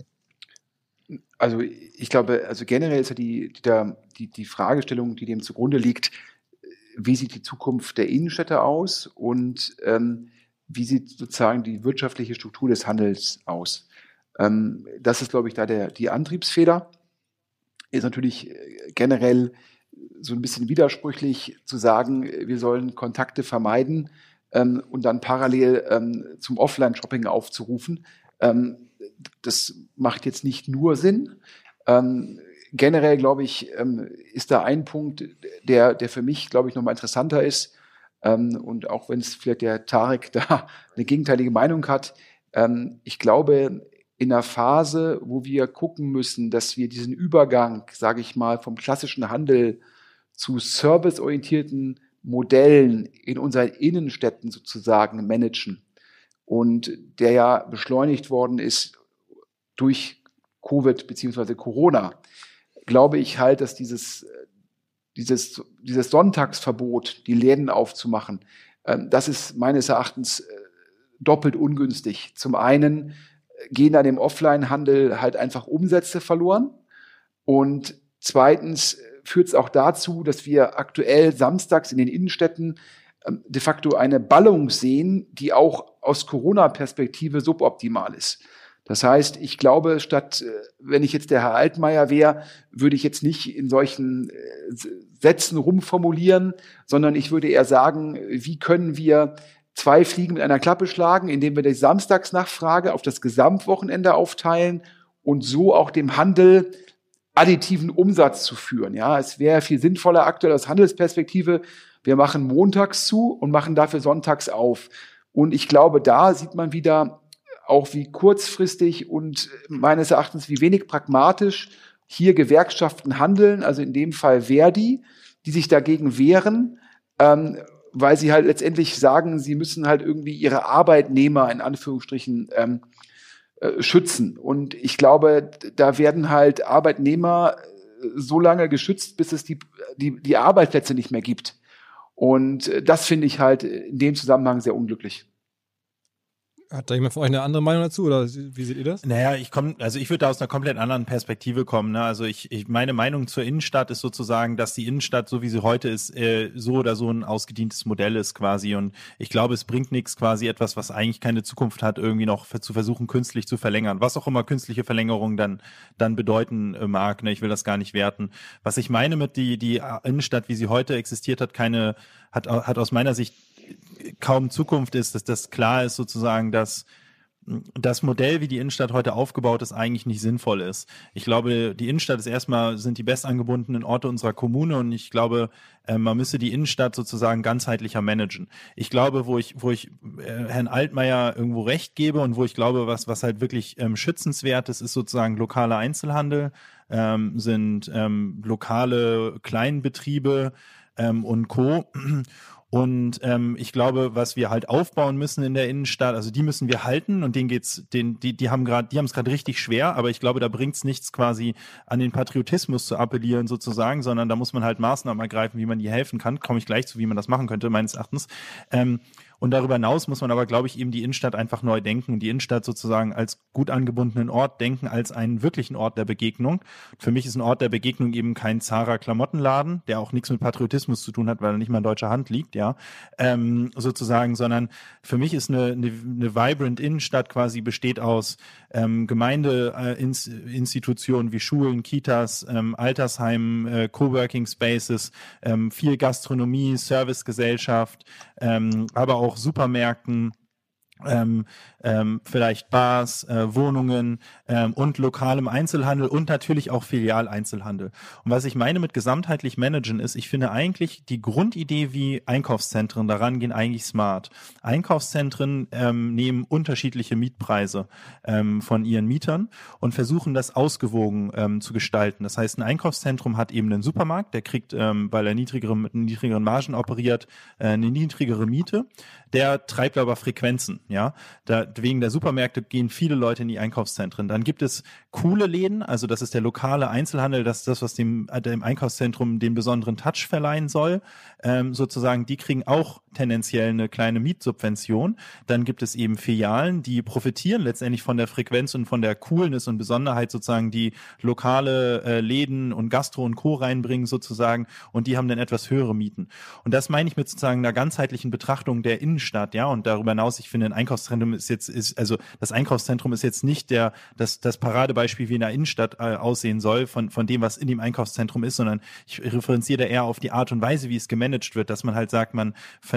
Also ich glaube, also generell ist ja die, die, die Fragestellung, die dem zugrunde liegt, wie sieht die Zukunft der Innenstädte aus und ähm, wie sieht sozusagen die wirtschaftliche Struktur des Handels aus? Ähm, das ist, glaube ich, da der, die Antriebsfeder ist natürlich äh, generell so ein bisschen widersprüchlich zu sagen, wir sollen Kontakte vermeiden ähm, und dann parallel ähm, zum Offline-Shopping aufzurufen. Ähm, das macht jetzt nicht nur Sinn. Ähm, generell, glaube ich, ähm, ist da ein Punkt, der, der für mich, glaube ich, nochmal interessanter ist. Ähm, und auch wenn es vielleicht der Tarek da eine gegenteilige Meinung hat, ich glaube, in einer Phase, wo wir gucken müssen, dass wir diesen Übergang, sage ich mal, vom klassischen Handel zu serviceorientierten Modellen in unseren Innenstädten sozusagen managen und der ja beschleunigt worden ist durch Covid beziehungsweise Corona, glaube ich halt, dass dieses, dieses, dieses Sonntagsverbot, die Läden aufzumachen, ähm, das ist meines Erachtens äh, doppelt ungünstig. Zum einen gehen dann im Offline-Handel halt einfach Umsätze verloren. Und zweitens führt es auch dazu, dass wir aktuell samstags in den Innenstädten ähm, de facto eine Ballung sehen, die auch aus Corona-Perspektive suboptimal ist. Das heißt, ich glaube, statt, äh, wenn ich jetzt der Herr Altmaier wäre, würde ich jetzt nicht in solchen äh, Sätzen rumformulieren, sondern ich würde eher sagen, wie können wir zwei Fliegen mit einer Klappe schlagen, indem wir die Samstagsnachfrage auf das Gesamtwochenende aufteilen und so auch dem Handel additiven Umsatz zu führen. Ja, es wäre viel sinnvoller aktuell aus Handelsperspektive. Wir machen montags zu und machen dafür sonntags auf. Und ich glaube, da sieht man wieder auch wie kurzfristig und meines Erachtens wie wenig pragmatisch hier Gewerkschaften handeln, also in dem Fall Verdi, die sich dagegen wehren, ähm, weil sie halt letztendlich sagen, sie müssen halt irgendwie ihre Arbeitnehmer in Anführungsstrichen ähm, äh, schützen. Und ich glaube, da werden halt Arbeitnehmer äh, so lange geschützt, bis es die, die, die Arbeitsplätze nicht mehr gibt. Und äh, das finde ich halt in dem Zusammenhang sehr unglücklich. Hat da jemand von euch eine andere Meinung dazu oder wie seht ihr das? Naja, ich komme, also ich würde da aus einer komplett anderen Perspektive kommen. Ne? Also ich, ich, meine Meinung zur Innenstadt ist sozusagen, dass die Innenstadt, so wie sie heute ist, äh, so oder so ein ausgedientes Modell ist quasi. Und ich glaube, es bringt nichts, quasi etwas, was eigentlich keine Zukunft hat, irgendwie noch für, zu versuchen, künstlich zu verlängern. Was auch immer künstliche Verlängerung dann, dann bedeuten äh, mag. Ne? Ich will das gar nicht werten. Was ich meine mit die, die Innenstadt, wie sie heute existiert hat, keine, hat, hat aus meiner Sicht kaum Zukunft ist, dass das klar ist sozusagen, dass das Modell, wie die Innenstadt heute aufgebaut ist, eigentlich nicht sinnvoll ist. Ich glaube, die Innenstadt ist erstmal, sind die bestangebundenen Orte unserer Kommune und ich glaube, äh, man müsse die Innenstadt sozusagen ganzheitlicher managen. Ich glaube, wo ich, wo ich äh, Herrn Altmaier irgendwo recht gebe und wo ich glaube, was, was halt wirklich ähm, schützenswert ist, ist sozusagen lokaler Einzelhandel, ähm, sind ähm, lokale Kleinbetriebe und Co. Und ähm, ich glaube, was wir halt aufbauen müssen in der Innenstadt, also die müssen wir halten und denen geht's, den, die, die haben gerade, die haben es gerade richtig schwer, aber ich glaube, da bringt's nichts quasi an den Patriotismus zu appellieren sozusagen, sondern da muss man halt Maßnahmen ergreifen, wie man die helfen kann. Komme ich gleich zu, wie man das machen könnte, meines Erachtens. Ähm, Und darüber hinaus muss man aber, glaube ich, eben die Innenstadt einfach neu denken und die Innenstadt sozusagen als gut angebundenen Ort denken, als einen wirklichen Ort der Begegnung. Für mich ist ein Ort der Begegnung eben kein Zara Klamottenladen, der auch nichts mit Patriotismus zu tun hat, weil er nicht mal in deutscher Hand liegt, ja, ähm, sozusagen, sondern für mich ist eine, eine, eine vibrant Innenstadt quasi besteht aus ähm, Gemeindeinstitutionen wie Schulen, Kitas, ähm, Altersheimen, äh, Coworking Spaces, ähm, viel Gastronomie, Servicegesellschaft, ähm, aber auch Supermärkten, ähm, ähm, vielleicht Bars, äh, Wohnungen ähm, und lokalem Einzelhandel und natürlich auch Filialeinzelhandel. Und was ich meine mit gesamtheitlich managen ist, ich finde eigentlich die Grundidee, wie Einkaufszentren daran gehen, eigentlich smart. Einkaufszentren ähm, nehmen unterschiedliche Mietpreise ähm, von ihren Mietern und versuchen das ausgewogen ähm, zu gestalten. Das heißt, ein Einkaufszentrum hat eben einen Supermarkt, der kriegt, ähm, weil er niedrigere, mit niedrigeren Margen operiert, äh, eine niedrigere Miete. Der treibt aber Frequenzen, ja. Da, wegen der Supermärkte gehen viele Leute in die Einkaufszentren. Dann gibt es coole Läden, also das ist der lokale Einzelhandel, das ist das, was dem, äh, dem Einkaufszentrum den besonderen Touch verleihen soll. Ähm, sozusagen, die kriegen auch tendenziell eine kleine Mietsubvention. Dann gibt es eben Filialen, die profitieren letztendlich von der Frequenz und von der Coolness und Besonderheit sozusagen, die lokale äh, Läden und Gastro und Co. reinbringen sozusagen und die haben dann etwas höhere Mieten. Und das meine ich mit sozusagen einer ganzheitlichen Betrachtung der Innenstadt, ja, und darüber hinaus, ich finde, ein Einkaufszentrum ist jetzt, ist, also das Einkaufszentrum ist jetzt nicht der, das, das Paradebeispiel, wie in der Innenstadt äh, aussehen soll, von, von dem, was in dem Einkaufszentrum ist, sondern ich referenziere da eher auf die Art und Weise, wie es gemanagt wird, dass man halt sagt, man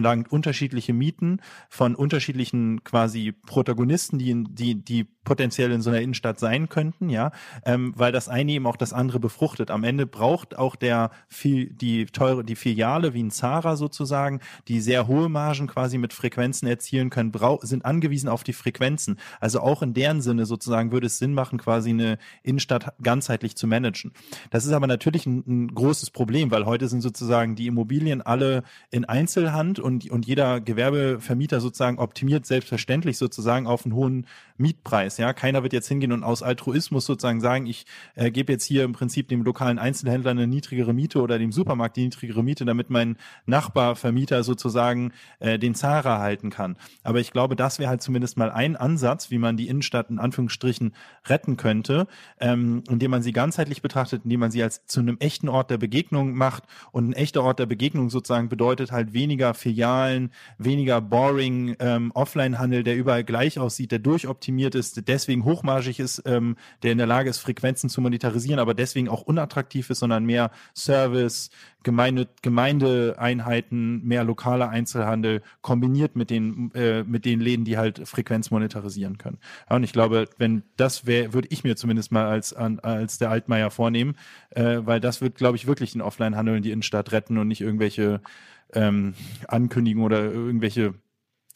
verlangt unterschiedliche Mieten von unterschiedlichen quasi Protagonisten, die, die, die potenziell in so einer Innenstadt sein könnten, ja, ähm, weil das eine eben auch das andere befruchtet. Am Ende braucht auch der viel, die teure, die Filiale wie ein Zara sozusagen, die sehr hohe Margen quasi mit Frequenzen erzielen können, brau sind angewiesen auf die Frequenzen. Also auch in deren Sinne sozusagen würde es Sinn machen, quasi eine Innenstadt ganzheitlich zu managen. Das ist aber natürlich ein, ein großes Problem, weil heute sind sozusagen die Immobilien alle in Einzelhand und, und jeder Gewerbevermieter sozusagen optimiert selbstverständlich sozusagen auf einen hohen Mietpreis. Ja, keiner wird jetzt hingehen und aus Altruismus sozusagen sagen, ich äh, gebe jetzt hier im Prinzip dem lokalen Einzelhändler eine niedrigere Miete oder dem Supermarkt die niedrigere Miete, damit mein Nachbarvermieter sozusagen äh, den Zara halten kann. Aber ich glaube, das wäre halt zumindest mal ein Ansatz, wie man die Innenstadt in Anführungsstrichen retten könnte, ähm, indem man sie ganzheitlich betrachtet, indem man sie als zu einem echten Ort der Begegnung macht. Und ein echter Ort der Begegnung sozusagen bedeutet halt weniger Filialen, weniger boring ähm, Offline-Handel, der überall gleich aussieht, der durchoptimiert ist, deswegen hochmargig ist, ähm, der in der Lage ist, Frequenzen zu monetarisieren, aber deswegen auch unattraktiv ist, sondern mehr Service, Gemeinde, Gemeindeeinheiten, mehr lokaler Einzelhandel kombiniert mit den, äh, mit den Läden, die halt Frequenz monetarisieren können. Ja, und ich glaube, wenn das wäre, würde ich mir zumindest mal als, an, als der Altmaier vornehmen, äh, weil das wird, glaube ich, wirklich den Offline-Handel in die Innenstadt retten und nicht irgendwelche ähm, Ankündigungen oder irgendwelche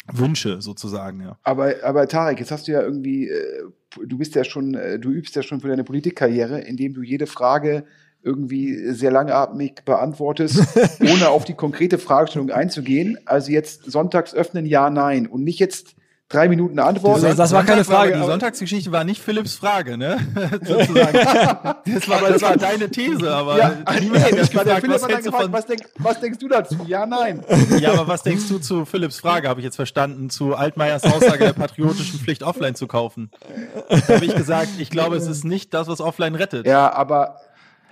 Wünsche sozusagen, ja. Aber, aber Tarek, jetzt hast du ja irgendwie, äh, du bist ja schon, äh, du übst ja schon für deine Politikkarriere, indem du jede Frage irgendwie sehr langatmig beantwortest, ohne auf die konkrete Fragestellung einzugehen. Also jetzt sonntags öffnen, ja, nein. Und nicht jetzt drei Minuten Antwort. Das, das war keine Frage. die Sonntagsgeschichte war nicht Philipps Frage, ne? Sozusagen. Das war, das war deine These, aber ja, niemand nee, das war der gefragt, Philipp was, hat gefragt, von, was, denk, was denkst du dazu? Ja, nein. ja, aber was denkst du zu Philipps Frage, habe ich jetzt verstanden, zu Altmaiers Aussage der patriotischen Pflicht, offline zu kaufen? Da habe ich gesagt, ich glaube, es ist nicht das, was offline rettet. Ja, aber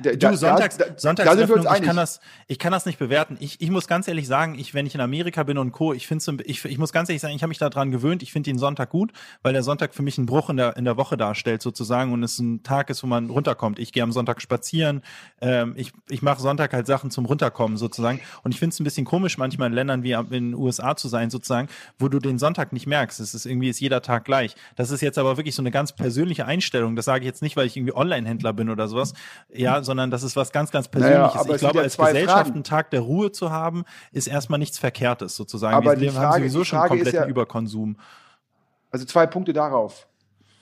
da, Du, Sonntags, da, Sonntags da uns ich kann das, ich kann das nicht bewerten. Ich, ich muss ganz ehrlich sagen, ich, wenn ich in Amerika bin und Co., ich finde so, ich, ich muss ganz ehrlich sagen, ich habe mich daran gewöhnt. Ich finde den Sonntag gut, weil der Sonntag für mich einen Bruch in der in der Woche darstellt sozusagen und es ein Tag ist, wo man runterkommt. Ich gehe am Sonntag spazieren. Ähm, ich ich mache Sonntag halt Sachen zum runterkommen sozusagen. Und ich finde es ein bisschen komisch manchmal in Ländern wie in den USA zu sein sozusagen, wo du den Sonntag nicht merkst. Es ist irgendwie ist jeder Tag gleich. Das ist jetzt aber wirklich so eine ganz persönliche Einstellung. Das sage ich jetzt nicht, weil ich irgendwie Online-Händler bin oder sowas. Ja, sondern das ist was ganz ganz Naja, Persönliches. aber ich glaube, ja als Gesellschaft Fragen. einen Tag der Ruhe zu haben, ist erstmal nichts Verkehrtes sozusagen. Aber Wir die Frage- haben sowieso schon kompletten ja- Überkonsum. Also zwei Punkte darauf.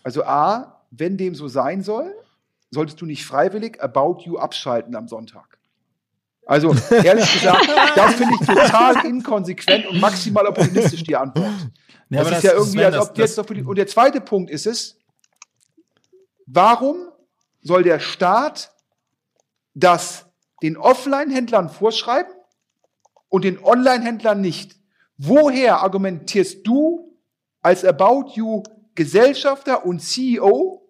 Also A, wenn dem so sein soll, solltest du nicht freiwillig About You abschalten am Sonntag. Also ehrlich gesagt, das finde ich total inkonsequent und maximal opportunistisch die Antwort. Ja, das ist ja irgendwie, als ob das- jetzt noch und der zweite Punkt ist es, warum soll der Staat das den Offline-Händlern vorschreiben und den Online-Händlern nicht? Woher argumentierst du als About You Gesellschafter und CEO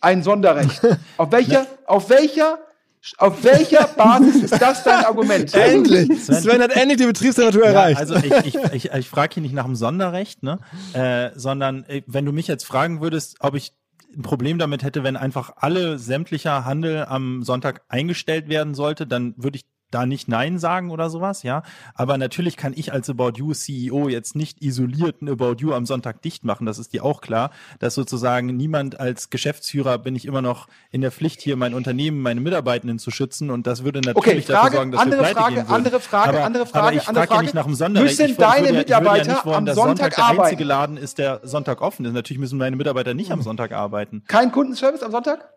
ein Sonderrecht? Auf welcher, auf welcher, auf welcher Basis ist das dein Argument? Endlich! Sven- Sven hat endlich die Betriebstemperatur Ja, erreicht. also ich, ich, ich, ich frage hier nicht nach dem Sonderrecht, ne? äh, sondern äh, wenn du mich jetzt fragen würdest, ob ich ein Problem damit hätte, wenn einfach alle sämtlicher Handel am Sonntag eingestellt werden sollte, dann würde ich da nicht Nein sagen oder sowas, ja. Aber natürlich kann ich als About You CEO jetzt nicht isoliert ein About You am Sonntag dicht machen. Das ist dir auch klar, dass sozusagen niemand als Geschäftsführer bin ich immer noch in der Pflicht, hier mein Unternehmen, meine Mitarbeitenden zu schützen. Und das würde Okay, natürlich dafür Frage, sorgen, dass andere wir pleite Frage, gehen würden. andere Frage, aber, andere aber Frage, ich andere frage ja Frage. nicht nach dem Sonderrecht. Müssen ich, deine würde würde ja Mitarbeiter nicht wollen, am dass Sonntag Sonntag der einzige? Laden ist, der Sonntag offen ist. Natürlich müssen meine Mitarbeiter nicht am Sonntag arbeiten. Kein Kundenservice am Sonntag?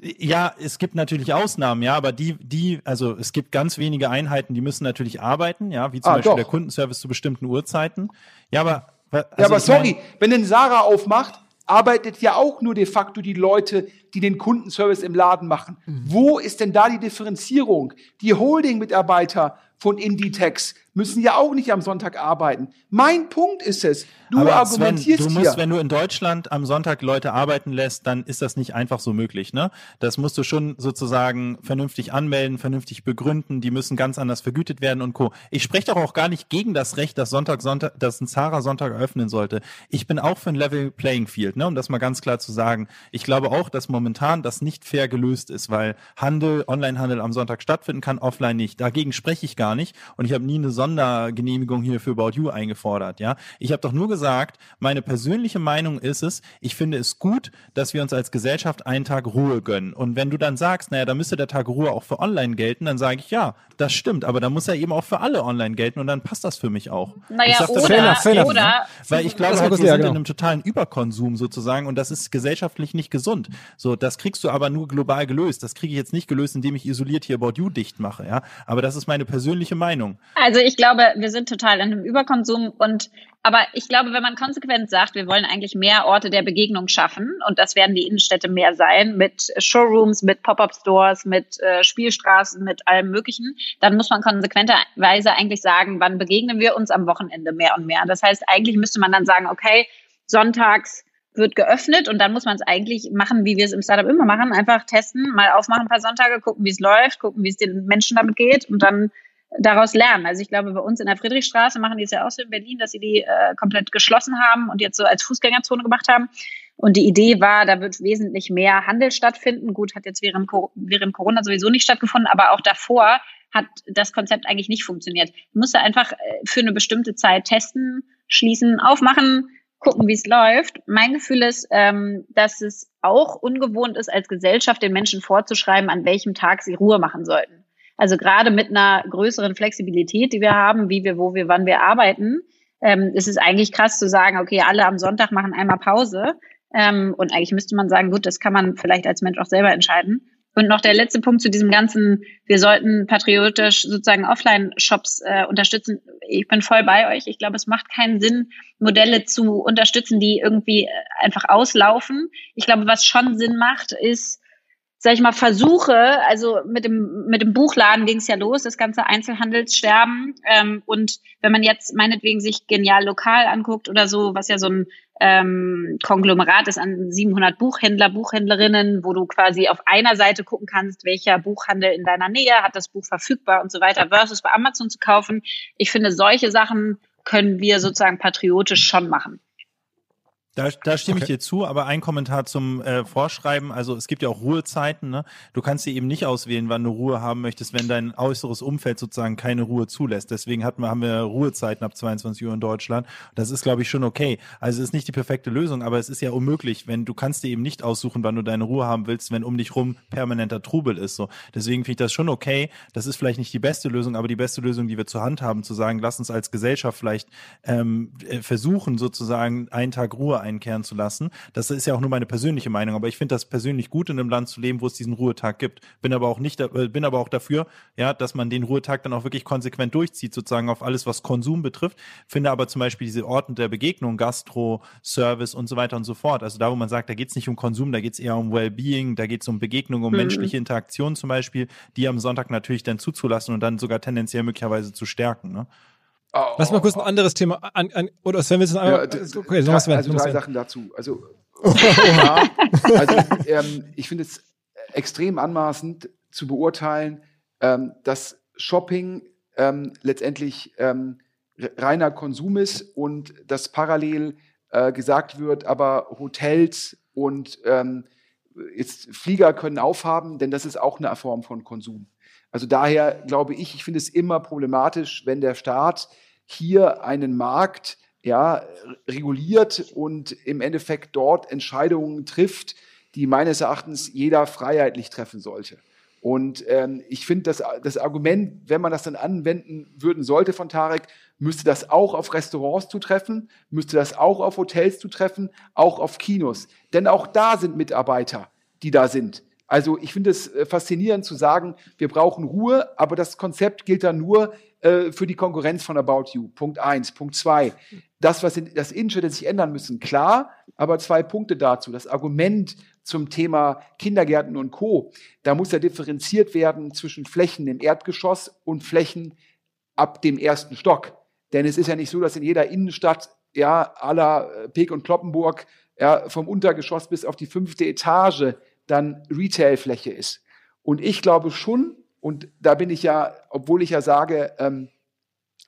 Ja, es gibt natürlich Ausnahmen, ja, aber die, die, also es gibt ganz wenige Einheiten, die müssen natürlich arbeiten, ja, wie zum Ah, Beispiel doch. der Kundenservice zu bestimmten Uhrzeiten. Ja, aber also ja, aber ich mein- sorry, wenn ein Sarah aufmacht, arbeitet ja auch nur de facto die Leute, die den Kundenservice im Laden machen. Mhm. Wo ist denn da die Differenzierung? Die Holding-Mitarbeiter von Inditex müssen ja auch nicht am Sonntag arbeiten. Mein Punkt ist es, du aber argumentierst Sven, du musst, hier. wenn du in Deutschland am Sonntag Leute arbeiten lässt, dann ist das nicht einfach so möglich, ne? Das musst du schon sozusagen vernünftig anmelden, vernünftig begründen, die müssen ganz anders vergütet werden und Co. Ich spreche doch auch gar nicht gegen das Recht, dass Sonntag, Sonntag, dass ein Zara Sonntag eröffnen sollte. Ich bin auch für ein Level Playing Field, ne? Um das mal ganz klar zu sagen. Ich glaube auch, dass momentan das nicht fair gelöst ist, weil Handel, Onlinehandel am Sonntag stattfinden kann, offline nicht. Dagegen spreche ich gar nicht und ich habe nie eine Sondergenehmigung hier für About You eingefordert, ja. Ich habe doch nur gesagt, meine persönliche Meinung ist es, ich finde es gut, dass wir uns als Gesellschaft einen Tag Ruhe gönnen. Und wenn du dann sagst, naja, da müsste der Tag Ruhe auch für online gelten, dann sage ich, ja, das stimmt, aber dann muss er eben auch für alle online gelten und dann passt das für mich auch. Naja, Ich sag das oder, fair enough. oder, weil ich glaube, Das halt, wir ja, sind genau. in einem totalen Überkonsum sozusagen und das ist gesellschaftlich nicht gesund. So, das kriegst du aber nur global gelöst. Das kriege ich jetzt nicht gelöst, indem ich isoliert hier About You dicht mache, ja. Aber das ist meine persönliche Meinung. Also ich glaube, wir sind total in einem Überkonsum und aber ich glaube, wenn man konsequent sagt, wir wollen eigentlich mehr Orte der Begegnung schaffen und das werden die Innenstädte mehr sein mit Showrooms, mit Pop-up-Stores, mit äh, Spielstraßen, mit allem Möglichen, dann muss man konsequenterweise eigentlich sagen, wann begegnen wir uns am Wochenende mehr und mehr. Das heißt, eigentlich müsste man dann sagen, okay, sonntags wird geöffnet und dann muss man es eigentlich machen, wie wir es im Startup immer machen, einfach testen, mal aufmachen ein paar Sonntage, gucken, wie es läuft, gucken, wie es den Menschen damit geht und dann daraus lernen. Also ich glaube, bei uns in der Friedrichstraße machen die es ja auch so in Berlin, dass sie die äh, komplett geschlossen haben und jetzt so als Fußgängerzone gemacht haben. Und die Idee war, da wird wesentlich mehr Handel stattfinden. Gut, hat jetzt während, während Corona sowieso nicht stattgefunden, aber auch davor hat das Konzept eigentlich nicht funktioniert. Du musst einfach äh, für eine bestimmte Zeit testen, schließen, aufmachen, gucken, wie es läuft. Mein Gefühl ist, ähm, dass es auch ungewohnt ist, als Gesellschaft den Menschen vorzuschreiben, an welchem Tag sie Ruhe machen sollten. Also gerade mit einer größeren Flexibilität, die wir haben, wie wir, wo wir, wann wir arbeiten, ähm, ist es eigentlich krass zu sagen, okay, alle am Sonntag machen einmal Pause. Ähm, und eigentlich müsste man sagen, gut, das kann man vielleicht als Mensch auch selber entscheiden. Und noch der letzte Punkt zu diesem ganzen, wir sollten patriotisch sozusagen Offline-Shops äh, unterstützen. Ich bin voll bei euch. Ich glaube, es macht keinen Sinn, Modelle zu unterstützen, die irgendwie äh, einfach auslaufen. Ich glaube, was schon Sinn macht, ist, sag ich mal, Versuche, also mit dem, mit dem Buchladen ging es ja los, das ganze Einzelhandelssterben. Ähm, und wenn man jetzt meinetwegen sich genial lokal anguckt oder so, was ja so ein ähm, Konglomerat ist an 700 Buchhändler, Buchhändlerinnen, wo du quasi auf einer Seite gucken kannst, welcher Buchhandel in deiner Nähe hat das Buch verfügbar und so weiter, versus bei Amazon zu kaufen. Ich finde, solche Sachen können wir sozusagen patriotisch schon machen. Da, da stimme ich Okay. dir zu, aber ein Kommentar zum äh, Vorschreiben. Also es gibt ja auch Ruhezeiten. Ne? Du kannst dir eben nicht auswählen, wann du Ruhe haben möchtest, wenn dein äußeres Umfeld sozusagen keine Ruhe zulässt. Deswegen hatten wir, haben wir Ruhezeiten ab 22 Uhr in Deutschland. Das ist, glaube ich, schon okay. Also es ist nicht die perfekte Lösung, aber es ist ja unmöglich, wenn du kannst dir eben nicht aussuchen, wann du deine Ruhe haben willst, wenn um dich rum permanenter Trubel ist. So, deswegen finde ich das schon okay. Das ist vielleicht nicht die beste Lösung, aber die beste Lösung, die wir zur Hand haben, zu sagen, lass uns als Gesellschaft vielleicht ähm, äh, versuchen, sozusagen einen Tag Ruhe einkehren zu lassen. Das ist ja auch nur meine persönliche Meinung, aber ich finde das persönlich gut, in einem Land zu leben, wo es diesen Ruhetag gibt. Bin aber auch nicht, äh, bin aber auch dafür, ja, dass man den Ruhetag dann auch wirklich konsequent durchzieht, sozusagen auf alles, was Konsum betrifft. Finde aber zum Beispiel diese Orte der Begegnung, Gastro, Service und so weiter und so fort. Also da, wo man sagt, da geht es nicht um Konsum, da geht es eher um Wellbeing, da geht es um Begegnung, um Mhm. menschliche Interaktion zum Beispiel, die am Sonntag natürlich dann zuzulassen und dann sogar tendenziell möglicherweise zu stärken. Ne? Oh, Lass mal kurz ein anderes Thema an, an oder Sven, willst du einmal? Ja, okay, drei, Sven, also drei Sven. Sachen dazu. Also, ja, also ähm, ich finde es extrem anmaßend zu beurteilen, ähm, dass Shopping ähm, letztendlich ähm, reiner Konsum ist und dass parallel äh, gesagt wird, aber Hotels und ähm, jetzt Flieger können aufhaben, denn das ist auch eine Form von Konsum. Also daher glaube ich, ich finde es immer problematisch, wenn der Staat hier einen Markt ja, reguliert und im Endeffekt dort Entscheidungen trifft, die meines Erachtens jeder freiheitlich treffen sollte. Und ähm, ich finde, das, das Argument, wenn man das dann anwenden würden sollte von Tarek, müsste das auch auf Restaurants zutreffen, müsste das auch auf Hotels zutreffen, auch auf Kinos. Denn auch da sind Mitarbeiter, die da sind. Also ich finde es äh, faszinierend zu sagen, wir brauchen Ruhe, aber das Konzept gilt dann nur äh, für die Konkurrenz von About You. Punkt eins. Punkt zwei. Das, was in, das Innenstädte sich ändern müssen, klar, aber zwei Punkte dazu. Das Argument zum Thema Kindergärten und Co. Da muss ja differenziert werden zwischen Flächen im Erdgeschoss und Flächen ab dem ersten Stock. Denn es ist ja nicht so, dass in jeder Innenstadt, ja, aller äh, Peek und Kloppenburg, ja, vom Untergeschoss bis auf die fünfte Etage dann Retailfläche ist. Und ich glaube schon, und da bin ich ja, obwohl ich ja sage, ähm,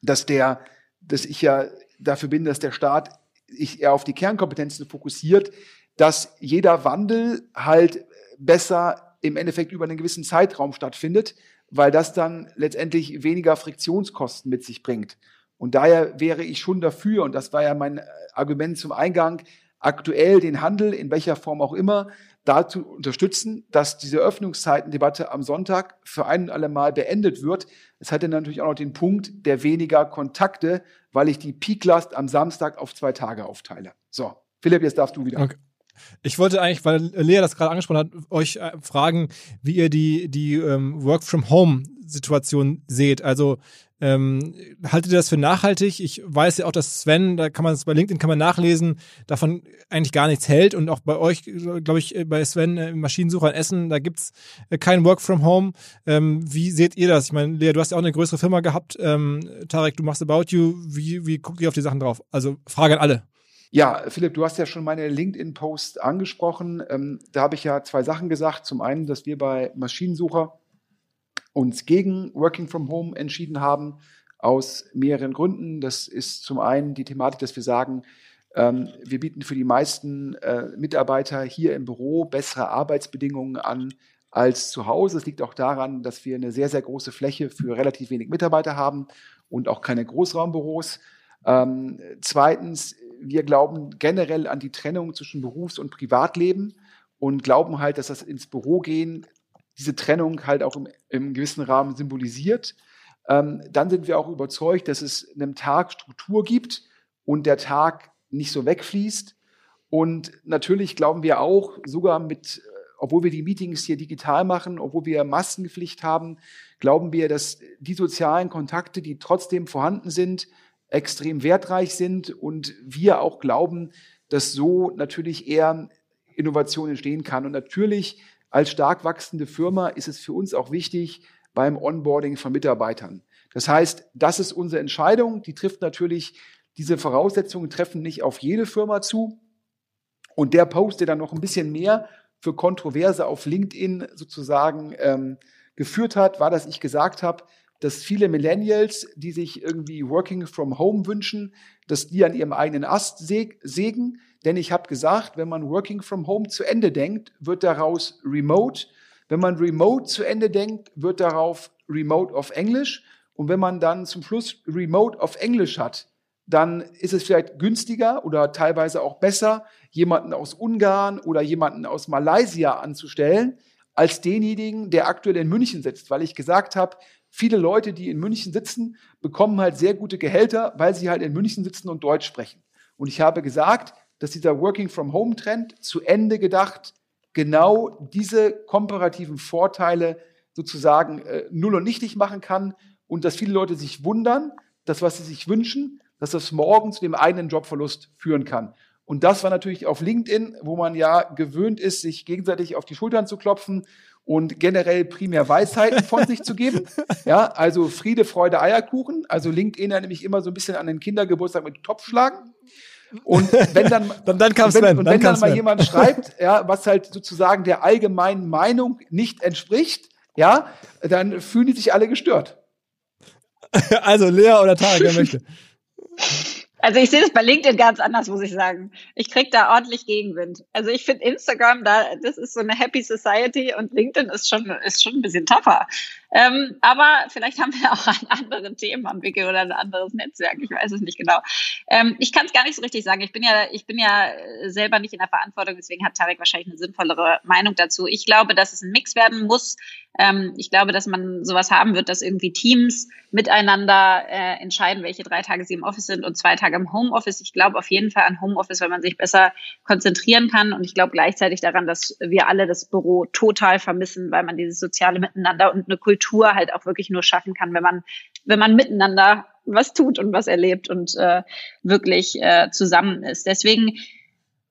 dass der, dass ich ja dafür bin, dass der Staat sich eher auf die Kernkompetenzen fokussiert, dass jeder Wandel halt besser im Endeffekt über einen gewissen Zeitraum stattfindet, weil das dann letztendlich weniger Friktionskosten mit sich bringt. Und daher wäre ich schon dafür, und das war ja mein Argument zum Eingang, aktuell den Handel, in welcher Form auch immer, dazu unterstützen, dass diese Öffnungszeitendebatte am Sonntag für ein und alle Mal beendet wird. Es hat dann natürlich auch noch den Punkt der weniger Kontakte, weil ich die Peaklast am Samstag auf zwei Tage aufteile. So, Philipp, jetzt darfst du wieder. Okay. Ich wollte eigentlich, weil Lea das gerade angesprochen hat, euch äh, fragen, wie ihr die, die ähm, Work-from-Home-Situation seht. Also ähm, haltet ihr das für nachhaltig? Ich weiß ja auch, dass Sven, da kann man es bei LinkedIn kann man nachlesen, davon eigentlich gar nichts hält. Und auch bei euch, glaube ich, äh, bei Sven äh, Maschinensucher in Essen, da gibt's äh, kein Work from Home. Ähm, wie seht ihr das? Ich meine, Lea, du hast ja auch eine größere Firma gehabt. Ähm, Tarek, du machst About You. Wie, wie guckt ihr auf die Sachen drauf? Also Frage an alle. Ja, Philipp, du hast ja schon meine LinkedIn-Post angesprochen. Ähm, da habe ich ja zwei Sachen gesagt. Zum einen, dass wir bei Maschinensucher uns gegen Working from Home entschieden haben, aus mehreren Gründen. Das ist zum einen die Thematik, dass wir sagen, ähm, wir bieten für die meisten äh, Mitarbeiter hier im Büro bessere Arbeitsbedingungen an als zu Hause. Es liegt auch daran, dass wir eine sehr, sehr große Fläche für relativ wenig Mitarbeiter haben und auch keine Großraumbüros. Ähm, zweitens, wir glauben generell an die Trennung zwischen Berufs- und Privatleben und glauben halt, dass das ins Büro gehen diese Trennung halt auch im, im gewissen Rahmen symbolisiert. Ähm, dann sind wir auch überzeugt, dass es einem Tag Struktur gibt und der Tag nicht so wegfließt. Und natürlich glauben wir auch, sogar mit, äh, obwohl wir die Meetings hier digital machen, obwohl wir Maskenpflicht haben, glauben wir, dass die sozialen Kontakte, die trotzdem vorhanden sind, extrem wertreich sind und wir auch glauben, dass so natürlich eher Innovation entstehen kann. Und natürlich als stark wachsende Firma ist es für uns auch wichtig beim Onboarding von Mitarbeitern. Das heißt, das ist unsere Entscheidung. Die trifft natürlich, diese Voraussetzungen treffen nicht auf jede Firma zu. Und der Post, der dann noch ein bisschen mehr für Kontroverse auf LinkedIn sozusagen ähm, geführt hat, war, dass ich gesagt habe, dass viele Millennials, die sich irgendwie Working from Home wünschen, dass die an ihrem eigenen Ast sägen. Denn ich habe gesagt, wenn man Working from Home zu Ende denkt, wird daraus Remote. Wenn man Remote zu Ende denkt, wird darauf Remote auf Englisch. Und wenn man dann zum Schluss Remote auf Englisch hat, dann ist es vielleicht günstiger oder teilweise auch besser, jemanden aus Ungarn oder jemanden aus Malaysia anzustellen, als denjenigen, der aktuell in München sitzt, weil ich gesagt habe, viele Leute, die in München sitzen, bekommen halt sehr gute Gehälter, weil sie halt in München sitzen und Deutsch sprechen. Und ich habe gesagt, dass dieser Working from Home Trend zu Ende gedacht genau diese komparativen Vorteile sozusagen äh, null und nichtig machen kann und dass viele Leute sich wundern, dass was sie sich wünschen, dass das morgen zu dem eigenen Jobverlust führen kann. Und das war natürlich auf LinkedIn, wo man ja gewöhnt ist, sich gegenseitig auf die Schultern zu klopfen und generell primär Weisheiten von sich zu geben. Ja, also Friede, Freude, Eierkuchen. Also LinkedIn erinnert mich immer so ein bisschen an den Kindergeburtstag mit Topfschlagen. Und wenn dann, dann, dann kam wenn, Sven, und dann wenn kam dann mal jemand schreibt, ja, was halt sozusagen der allgemeinen Meinung nicht entspricht, ja, dann fühlen die sich alle gestört. Also Lea oder Tarek, wer möchte. Also ich sehe das bei LinkedIn ganz anders, muss ich sagen. Ich krieg da ordentlich Gegenwind. Also ich finde Instagram da, das ist so eine Happy Society und LinkedIn ist schon, ist schon ein bisschen tougher. Ähm, aber vielleicht haben wir auch an andere Themen am Wickel oder ein anderes Netzwerk. Ich weiß es nicht genau. Ähm, ich kann es gar nicht so richtig sagen. Ich bin ja, ich bin ja selber nicht in der Verantwortung, deswegen hat Tarek wahrscheinlich eine sinnvollere Meinung dazu. Ich glaube, dass es ein Mix werden muss. Ähm, ich glaube, dass man sowas haben wird, dass irgendwie Teams miteinander äh, entscheiden, welche drei Tage sie im Office sind und zwei Tage im Homeoffice. Ich glaube auf jeden Fall an Homeoffice, weil man sich besser konzentrieren kann. Und ich glaube gleichzeitig daran, dass wir alle das Büro total vermissen, weil man dieses soziale Miteinander und eine Kultur halt auch wirklich nur schaffen kann, wenn man, wenn man miteinander was tut und was erlebt und äh, wirklich äh, zusammen ist. Deswegen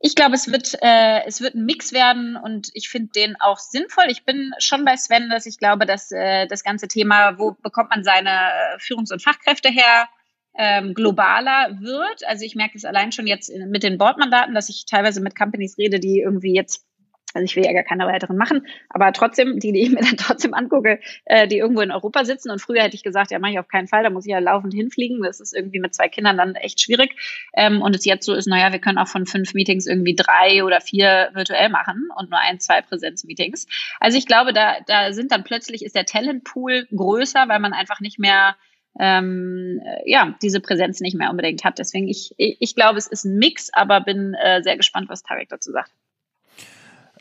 ich glaube, es wird, äh, es wird ein Mix werden und ich finde den auch sinnvoll. Ich bin schon bei Sven, dass ich glaube, dass äh, das ganze Thema, wo bekommt man seine äh, Führungs- und Fachkräfte her, ähm, globaler wird. Also ich merke es allein schon jetzt in, mit den Bordmandaten, dass ich teilweise mit Companies rede, die irgendwie jetzt also ich will ja gar keine weiteren machen, aber trotzdem, die, die ich mir dann trotzdem angucke, äh, die irgendwo in Europa sitzen. Und früher hätte ich gesagt, ja, mache ich auf keinen Fall, da muss ich ja laufend hinfliegen. Das ist irgendwie mit zwei Kindern dann echt schwierig. Ähm, und es jetzt so ist, naja, wir können auch von fünf Meetings irgendwie drei oder vier virtuell machen und nur ein, zwei Präsenzmeetings. Also ich glaube, da, da sind dann plötzlich, ist der Talentpool größer, weil man einfach nicht mehr ähm, ja, diese Präsenz nicht mehr unbedingt hat. Deswegen, ich, ich, glaube, es ist ein Mix, aber bin äh, sehr gespannt, was Tarek dazu sagt.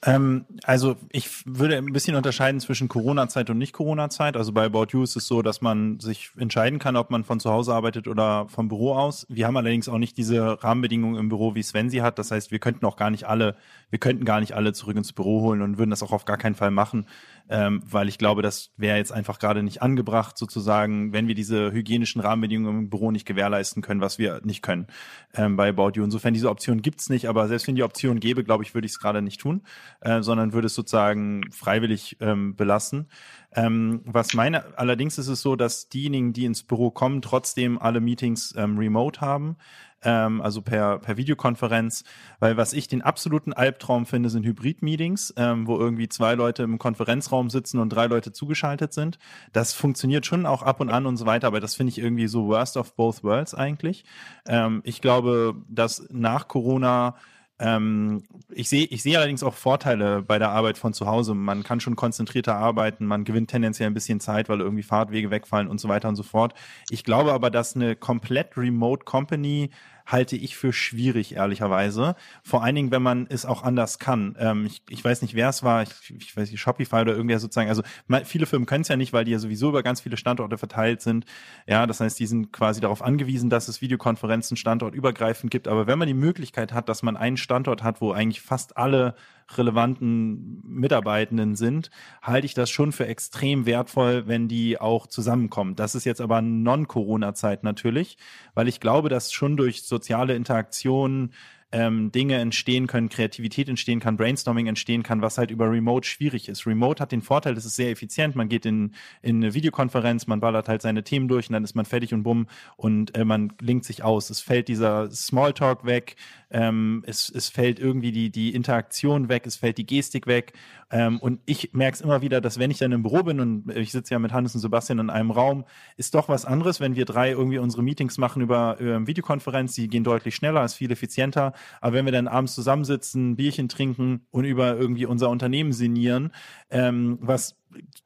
Ähm, also ich würde ein bisschen unterscheiden zwischen Corona-Zeit und Nicht-Corona-Zeit. Also bei About You ist es so, dass man sich entscheiden kann, ob man von zu Hause arbeitet oder vom Büro aus. Wir haben allerdings auch nicht diese Rahmenbedingungen im Büro, wie Sven sie hat. Das heißt, wir könnten auch gar nicht alle, wir könnten gar nicht alle zurück ins Büro holen und würden das auch auf gar keinen Fall machen, ähm, weil ich glaube, das wäre jetzt einfach gerade nicht angebracht, sozusagen, wenn wir diese hygienischen Rahmenbedingungen im Büro nicht gewährleisten können, was wir nicht können ähm, bei About You. Insofern diese Option gibt's nicht, aber selbst wenn die Option gäbe, glaube ich, würde ich es gerade nicht tun äh, sondern würde es sozusagen freiwillig ähm, belassen. Ähm, was meine, allerdings ist es so, dass diejenigen, die ins Büro kommen, trotzdem alle Meetings ähm, remote haben, ähm, also per, per Videokonferenz, weil was ich den absoluten Albtraum finde, sind Hybrid-Meetings, ähm, wo irgendwie zwei Leute im Konferenzraum sitzen und drei Leute zugeschaltet sind. Das funktioniert schon auch ab und an und so weiter, aber das finde ich irgendwie so worst of both worlds eigentlich. Ähm, ich glaube, dass nach Corona ähm, ich sehe ich sehe allerdings auch Vorteile bei der Arbeit von zu Hause. Man kann schon konzentrierter arbeiten, man gewinnt tendenziell ein bisschen Zeit, weil irgendwie Fahrtwege wegfallen und so weiter und so fort. Ich glaube aber, dass eine komplett Remote Company halte ich für schwierig, ehrlicherweise. Vor allen Dingen, wenn man es auch anders kann. Ähm, ich, ich weiß nicht, wer es war, ich, ich weiß nicht, Shopify oder irgendwer sozusagen. Also viele Firmen können es ja nicht, weil die ja sowieso über ganz viele Standorte verteilt sind. Ja, das heißt, die sind quasi darauf angewiesen, dass es Videokonferenzen standortübergreifend gibt. Aber wenn man die Möglichkeit hat, dass man einen Standort hat, wo eigentlich fast alle relevanten Mitarbeitenden sind, halte ich das schon für extrem wertvoll, wenn die auch zusammenkommen. Das ist jetzt aber Non-Corona-Zeit natürlich, weil ich glaube, dass schon durch soziale Interaktion ähm, Dinge entstehen können, Kreativität entstehen kann, Brainstorming entstehen kann, was halt über Remote schwierig ist. Remote hat den Vorteil, es ist sehr effizient. Man geht in, in eine Videokonferenz, man ballert halt seine Themen durch und dann ist man fertig und bumm und äh, man linkt sich aus. Es fällt dieser Smalltalk weg, ähm, es, es fällt irgendwie die, die Interaktion weg, es fällt die Gestik weg. Ähm, und ich merke es immer wieder, dass wenn ich dann im Büro bin und ich sitze ja mit Hannes und Sebastian in einem Raum, ist doch was anderes, wenn wir drei irgendwie unsere Meetings machen über, über Videokonferenz. Die gehen deutlich schneller, ist viel effizienter. Aber wenn wir dann abends zusammensitzen, Bierchen trinken und über irgendwie unser Unternehmen sinnieren, ähm, was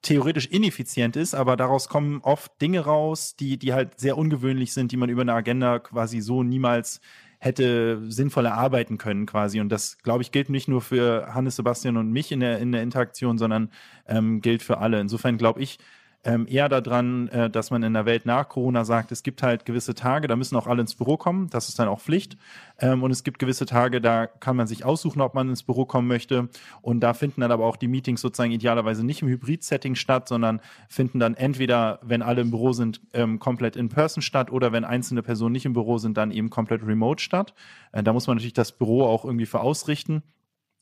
theoretisch ineffizient ist, aber daraus kommen oft Dinge raus, die, die halt sehr ungewöhnlich sind, die man über eine Agenda quasi so niemals hätte sinnvoll erarbeiten können quasi. Und das, glaube ich, gilt nicht nur für Hannes, Sebastian und mich in der, in der Interaktion, sondern ähm, gilt für alle. Insofern glaube ich, ähm, eher daran, äh, dass man in der Welt nach Corona sagt, es gibt halt gewisse Tage, da müssen auch alle ins Büro kommen, das ist dann auch Pflicht. Ähm, und es gibt gewisse Tage, da kann man sich aussuchen, ob man ins Büro kommen möchte. Und da finden dann aber auch die Meetings sozusagen idealerweise nicht im Hybrid-Setting statt, sondern finden dann entweder, wenn alle im Büro sind, ähm, komplett in Person statt oder wenn einzelne Personen nicht im Büro sind, dann eben komplett remote statt. Äh, da muss man natürlich das Büro auch irgendwie für ausrichten.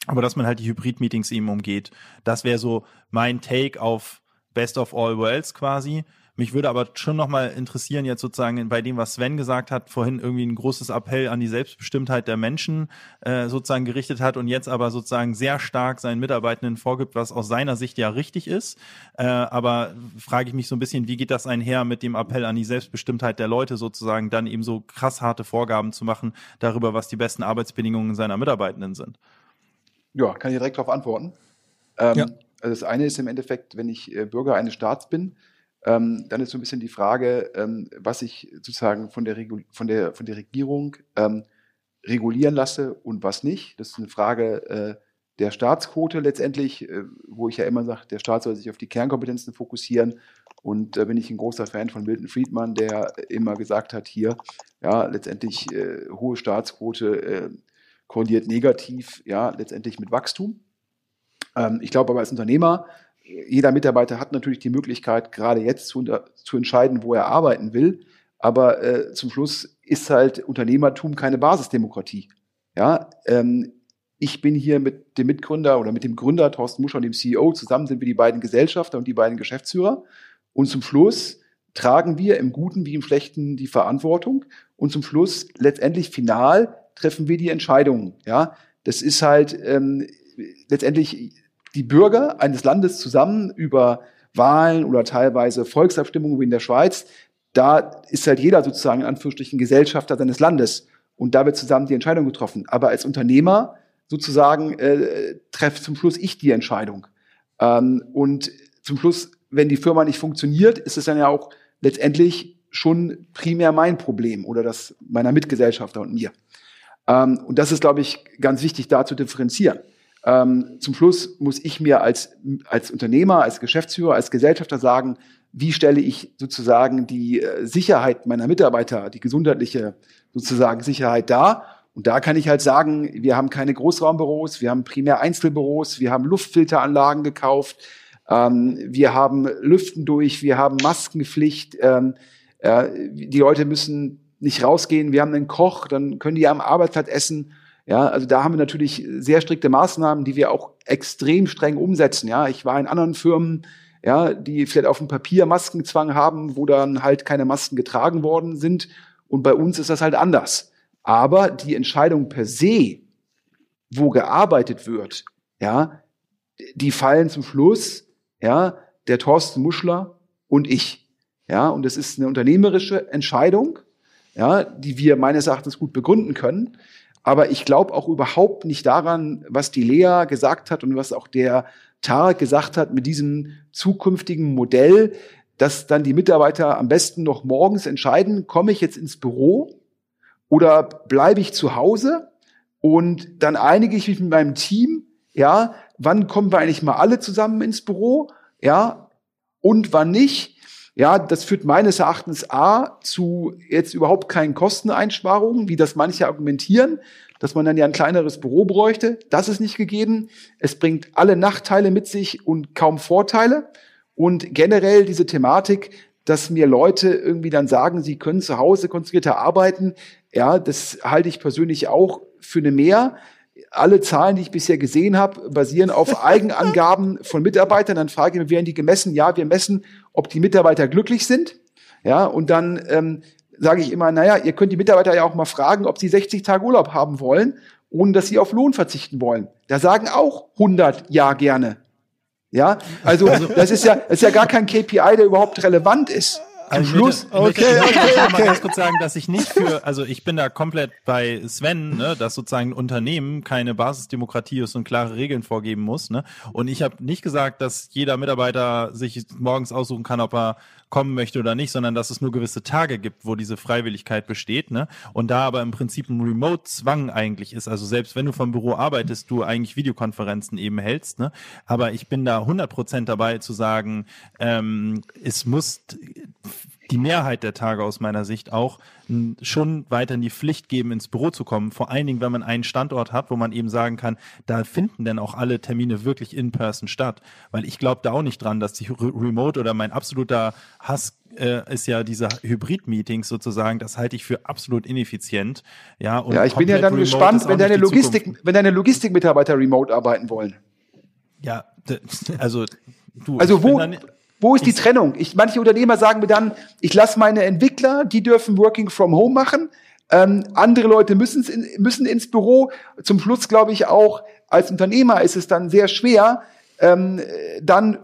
Aber dass man halt die Hybrid-Meetings eben umgeht, das wäre so mein Take auf Best of All Worlds quasi. Mich würde aber schon nochmal interessieren, jetzt sozusagen bei dem, was Sven gesagt hat, vorhin irgendwie ein großes Appell an die Selbstbestimmtheit der Menschen äh, sozusagen gerichtet hat und jetzt aber sozusagen sehr stark seinen Mitarbeitenden vorgibt, was aus seiner Sicht ja richtig ist. Äh, aber frage ich mich so ein bisschen, wie geht das einher mit dem Appell an die Selbstbestimmtheit der Leute sozusagen, dann eben so krass harte Vorgaben zu machen darüber, was die besten Arbeitsbedingungen seiner Mitarbeitenden sind? Ja, kann ich direkt darauf antworten. Ähm, ja. Also das eine ist im Endeffekt, wenn ich äh, Bürger eines Staats bin, ähm, dann ist so ein bisschen die Frage, ähm, was ich sozusagen von der, von der, von der Regierung ähm, regulieren lasse und was nicht. Das ist eine Frage äh, der Staatsquote letztendlich, äh, wo ich ja immer sage, der Staat soll sich auf die Kernkompetenzen fokussieren. Und da bin ich ein großer Fan von Milton Friedman, der immer gesagt hat, hier, ja, letztendlich äh, hohe Staatsquote äh, korreliert negativ, ja, letztendlich mit Wachstum. Ähm, ich glaube aber als Unternehmer, jeder Mitarbeiter hat natürlich die Möglichkeit, gerade jetzt zu, zu entscheiden, wo er arbeiten will. Aber äh, zum Schluss ist halt Unternehmertum keine Basisdemokratie. Ja, ähm, ich bin hier mit dem Mitgründer oder mit dem Gründer Thorsten Muscher und dem CEO zusammen sind wir die beiden Gesellschafter und die beiden Geschäftsführer. Und zum Schluss tragen wir im Guten wie im Schlechten die Verantwortung. Und zum Schluss letztendlich final treffen wir die Entscheidungen. Ja, das ist halt ähm, letztendlich die Bürger eines Landes zusammen über Wahlen oder teilweise Volksabstimmungen wie in der Schweiz. Da ist halt jeder sozusagen in Anführungsstrichen Gesellschafter seines Landes und da wird zusammen die Entscheidung getroffen. Aber als Unternehmer sozusagen äh, treffe zum Schluss ich die Entscheidung. Ähm, und zum Schluss, wenn die Firma nicht funktioniert, ist es dann ja auch letztendlich schon primär mein Problem oder das meiner Mitgesellschafter und mir. Ähm, und das ist, glaube ich, ganz wichtig, da zu differenzieren. Ähm, zum Schluss muss ich mir als, als Unternehmer, als Geschäftsführer, als Gesellschafter sagen, wie stelle ich sozusagen die äh, Sicherheit meiner Mitarbeiter, die gesundheitliche sozusagen Sicherheit dar. Und da kann ich halt sagen, wir haben keine Großraumbüros, wir haben primär Einzelbüros, wir haben Luftfilteranlagen gekauft, ähm, wir haben Lüften durch, wir haben Maskenpflicht, ähm, äh, die Leute müssen nicht rausgehen, wir haben einen Koch, dann können die am Arbeitsplatz essen. Ja, also da haben wir natürlich sehr strikte Maßnahmen, die wir auch extrem streng umsetzen. Ja, ich war in anderen Firmen, ja, die vielleicht auf dem Papier Maskenzwang haben, wo dann halt keine Masken getragen worden sind. Und bei uns ist das halt anders. Aber die Entscheidung per se, wo gearbeitet wird, ja, die fallen zum Schluss, ja, der Thorsten Muschler und ich. Ja, und das ist eine unternehmerische Entscheidung ja, die wir meines Erachtens gut begründen können. Aber ich glaube auch überhaupt nicht daran, was die Lea gesagt hat und was auch der Tarek gesagt hat mit diesem zukünftigen Modell, dass dann die Mitarbeiter am besten noch morgens entscheiden, komme ich jetzt ins Büro oder bleibe ich zu Hause und dann einige ich mich mit meinem Team, ja, wann kommen wir eigentlich mal alle zusammen ins Büro, ja, und wann nicht. Ja, das führt meines Erachtens A zu jetzt überhaupt keinen Kosteneinsparungen, wie das manche argumentieren, dass man dann ja ein kleineres Büro bräuchte. Das ist nicht gegeben. Es bringt alle Nachteile mit sich und kaum Vorteile. Und generell diese Thematik, dass mir Leute irgendwie dann sagen, sie können zu Hause konzentrierter arbeiten, ja, das halte ich persönlich auch für eine Mehr alle Zahlen, die ich bisher gesehen habe, basieren auf Eigenangaben von Mitarbeitern. Dann frage ich mich, werden die gemessen? Ja, wir messen, ob die Mitarbeiter glücklich sind. Ja, und dann ähm, sage ich immer, naja, ihr könnt die Mitarbeiter ja auch mal fragen, ob sie 60 Tage Urlaub haben wollen, ohne dass sie auf Lohn verzichten wollen. Da sagen auch 100 ja gerne. Ja, also, also das ist ja, das ist ja gar kein KPI, der überhaupt relevant ist. Also Zum Schluss? Ich möchte, ich Okay, ich okay, mal okay. ganz kurz sagen, dass ich nicht für, also ich bin da komplett bei Sven, ne, dass sozusagen ein Unternehmen keine Basisdemokratie ist und klare Regeln vorgeben muss. Ne? Und ich habe nicht gesagt, dass jeder Mitarbeiter sich morgens aussuchen kann, ob er kommen möchte oder nicht, sondern dass es nur gewisse Tage gibt, wo diese Freiwilligkeit besteht. Ne? Und da aber im Prinzip ein Remote-Zwang eigentlich ist, also selbst wenn du vom Büro arbeitest, du eigentlich Videokonferenzen eben hältst. Ne? Aber ich bin da 100% dabei zu sagen, ähm, es muss die Mehrheit der Tage aus meiner Sicht auch schon weiterhin die Pflicht geben, ins Büro zu kommen. Vor allen Dingen, wenn man einen Standort hat, wo man eben sagen kann, da finden denn auch alle Termine wirklich in person statt. Weil ich glaube da auch nicht dran, dass die Re Remote oder mein absoluter Hass äh, ist ja diese Hybrid-Meetings sozusagen, das halte ich für absolut ineffizient. Ja, und Ja, ich bin ja dann gespannt, wenn deine. Logistik, wenn deine Logistikmitarbeiter remote arbeiten wollen. Ja, also du. Also wo, wo ist die Trennung? Ich, manche Unternehmer sagen mir dann, ich lasse meine Entwickler, die dürfen Working from Home machen. Ähm, andere Leute müssen, in, müssen ins Büro. Zum Schluss glaube ich auch, als Unternehmer ist es dann sehr schwer, ähm, äh, dann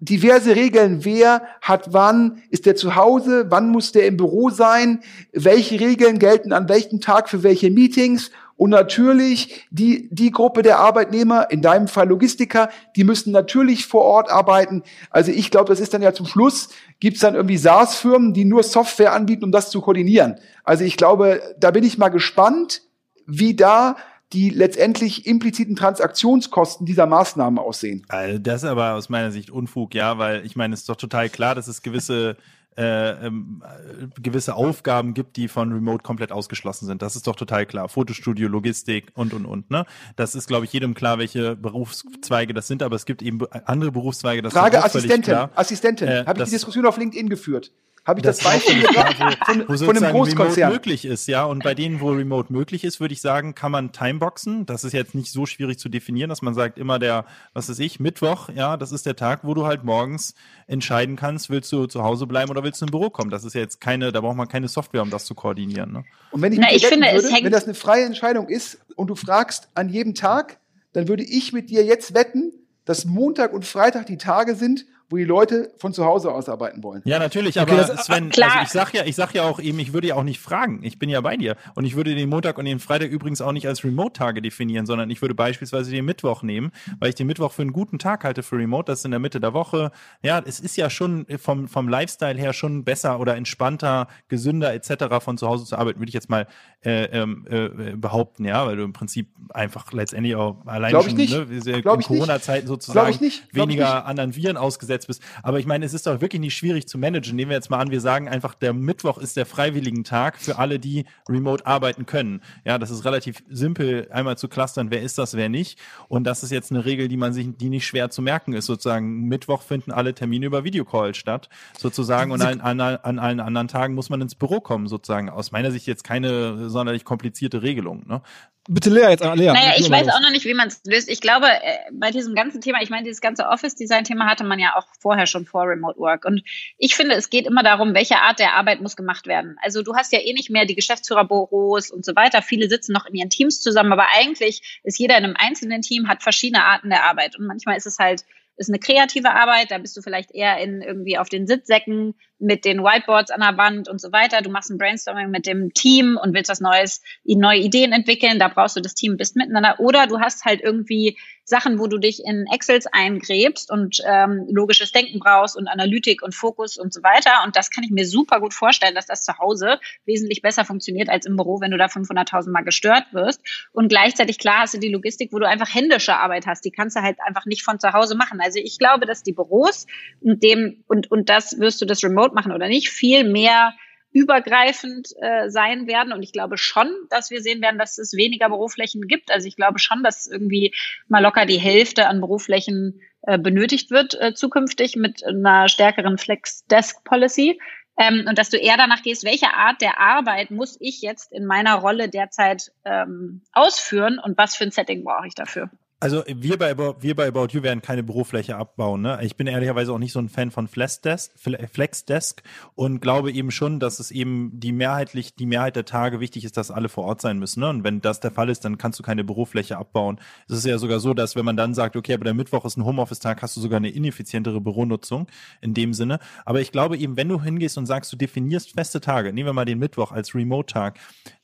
diverse Regeln, wer hat wann, ist der zu Hause, wann muss der im Büro sein, welche Regeln gelten an welchem Tag für welche Meetings und natürlich die, die Gruppe der Arbeitnehmer, in deinem Fall Logistiker, die müssen natürlich vor Ort arbeiten. Also ich glaube, das ist dann ja zum Schluss, gibt's dann irgendwie SaaS-Firmen, die nur Software anbieten, um das zu koordinieren. Also ich glaube, da bin ich mal gespannt, wie da die letztendlich impliziten Transaktionskosten dieser Maßnahmen aussehen. Also das ist aber aus meiner Sicht Unfug, ja, weil ich meine, es ist doch total klar, dass es gewisse äh, ähm, äh, gewisse Aufgaben gibt, die von Remote komplett ausgeschlossen sind. Das ist doch total klar. Fotostudio, Logistik und und und. Ne, das ist, glaube ich, jedem klar, welche Berufszweige das sind. Aber es gibt eben be- andere Berufszweige. Das Frage Assistentin. Assistentin. Äh, Habe ich die Diskussion auf LinkedIn geführt? Habe ich das, auch Beispiel gebracht wo, von, wo von einem sozusagen Remote Großkonzern? möglich ist, ja. Und bei denen, wo Remote möglich ist, würde ich sagen, kann man Timeboxen. Das ist jetzt nicht so schwierig zu definieren, dass man sagt, immer der, was weiß ich, Mittwoch, ja, das ist der Tag, wo du halt morgens entscheiden kannst, willst du zu Hause bleiben oder willst du im Büro kommen. Das ist ja jetzt keine, da braucht man keine Software, um das zu koordinieren. Ne? Und wenn ich, Na, ich finde, würde, hängt- wenn das eine freie Entscheidung ist und du fragst an jedem Tag, dann würde ich mit dir jetzt wetten, dass Montag und Freitag die Tage sind, wo die Leute von zu Hause aus arbeiten wollen. Ja, natürlich, Okay, aber das- Sven, klar. also ich sag ja, ich sag ja auch eben, ich würde ja auch nicht fragen. Ich bin ja bei dir. Und ich würde den Montag und den Freitag übrigens auch nicht als Remote-Tage definieren, sondern ich würde beispielsweise den Mittwoch nehmen, weil ich den Mittwoch für einen guten Tag halte für Remote. Das ist in der Mitte der Woche. Ja, es ist ja schon vom, vom Lifestyle her schon besser oder entspannter, gesünder etc. von zu Hause zu arbeiten, würde ich jetzt mal äh, ähm, äh, behaupten, ja, weil du im Prinzip einfach letztendlich auch allein Glaub ich schon nicht. Ne, in ich nicht. Corona-Zeiten sozusagen ich nicht. Glaub ich weniger nicht. anderen Viren ausgesetzt bist. Aber ich meine, es ist doch wirklich nicht schwierig zu managen. Nehmen wir jetzt mal an, wir sagen einfach, der Mittwoch ist der freiwilligen Tag für alle, die remote arbeiten können. Ja, das ist relativ simpel, einmal zu clustern, wer ist das, wer nicht. Und das ist jetzt eine Regel, die man sich, die nicht schwer zu merken ist. Sozusagen, Mittwoch finden alle Termine über Videocall statt, sozusagen. Und an, an, an allen anderen Tagen muss man ins Büro kommen, sozusagen. Aus meiner Sicht jetzt keine sonderlich komplizierte Regelung. Ne? Bitte Lea jetzt, Lea. Naja, ich weiß auch noch nicht, wie man es löst. Ich glaube, äh, bei diesem ganzen Thema, ich meine, dieses ganze Office-Design-Thema hatte man ja auch vorher schon vor Remote Work. Und ich finde, es geht immer darum, welche Art der Arbeit muss gemacht werden. Also du hast ja eh nicht mehr die Geschäftsführerbüros und so weiter. Viele sitzen noch in ihren Teams zusammen, aber eigentlich ist jeder in einem einzelnen Team, hat verschiedene Arten der Arbeit. Und manchmal ist es halt, ist eine kreative Arbeit, da bist du vielleicht eher in irgendwie auf den Sitzsäcken mit den Whiteboards an der Wand und so weiter. Du machst ein Brainstorming mit dem Team und willst was Neues, neue Ideen entwickeln. Da brauchst du das Team, bist miteinander. Oder du hast halt irgendwie Sachen, wo du dich in Excels eingräbst und ähm, logisches Denken brauchst und Analytik und Fokus und so weiter. Und das kann ich mir super gut vorstellen, dass das zu Hause wesentlich besser funktioniert als im Büro, wenn du da 500.000 Mal gestört wirst. Und gleichzeitig, klar, hast du die Logistik, wo du einfach händische Arbeit hast. Die kannst du halt einfach nicht von zu Hause machen. Also ich glaube, dass die Büros und dem, und, und das wirst du das remote machen oder nicht, viel mehr übergreifend äh, sein werden. Und ich glaube schon, dass wir sehen werden, dass es weniger Büroflächen gibt. Also ich glaube schon, dass irgendwie mal locker die Hälfte an Büroflächen äh, benötigt wird äh, zukünftig mit einer stärkeren Flex-Desk-Policy. Ähm, und dass du eher danach gehst, welche Art der Arbeit muss ich jetzt in meiner Rolle derzeit ähm, ausführen und was für ein Setting brauche ich dafür? Also wir bei, wir bei About You werden keine Bürofläche abbauen. Ne? Ich bin ehrlicherweise auch nicht so ein Fan von Flexdesk, und glaube eben schon, dass es eben die mehrheitlich die Mehrheit der Tage wichtig ist, dass alle vor Ort sein müssen. Ne? Und wenn das der Fall ist, dann kannst du keine Bürofläche abbauen. Es ist ja sogar so, dass wenn man dann sagt, okay, aber der Mittwoch ist ein Homeoffice-Tag, hast du sogar eine ineffizientere Büronutzung in dem Sinne. Aber ich glaube eben, wenn du hingehst und sagst, du definierst feste Tage, nehmen wir mal den Mittwoch als Remote-Tag,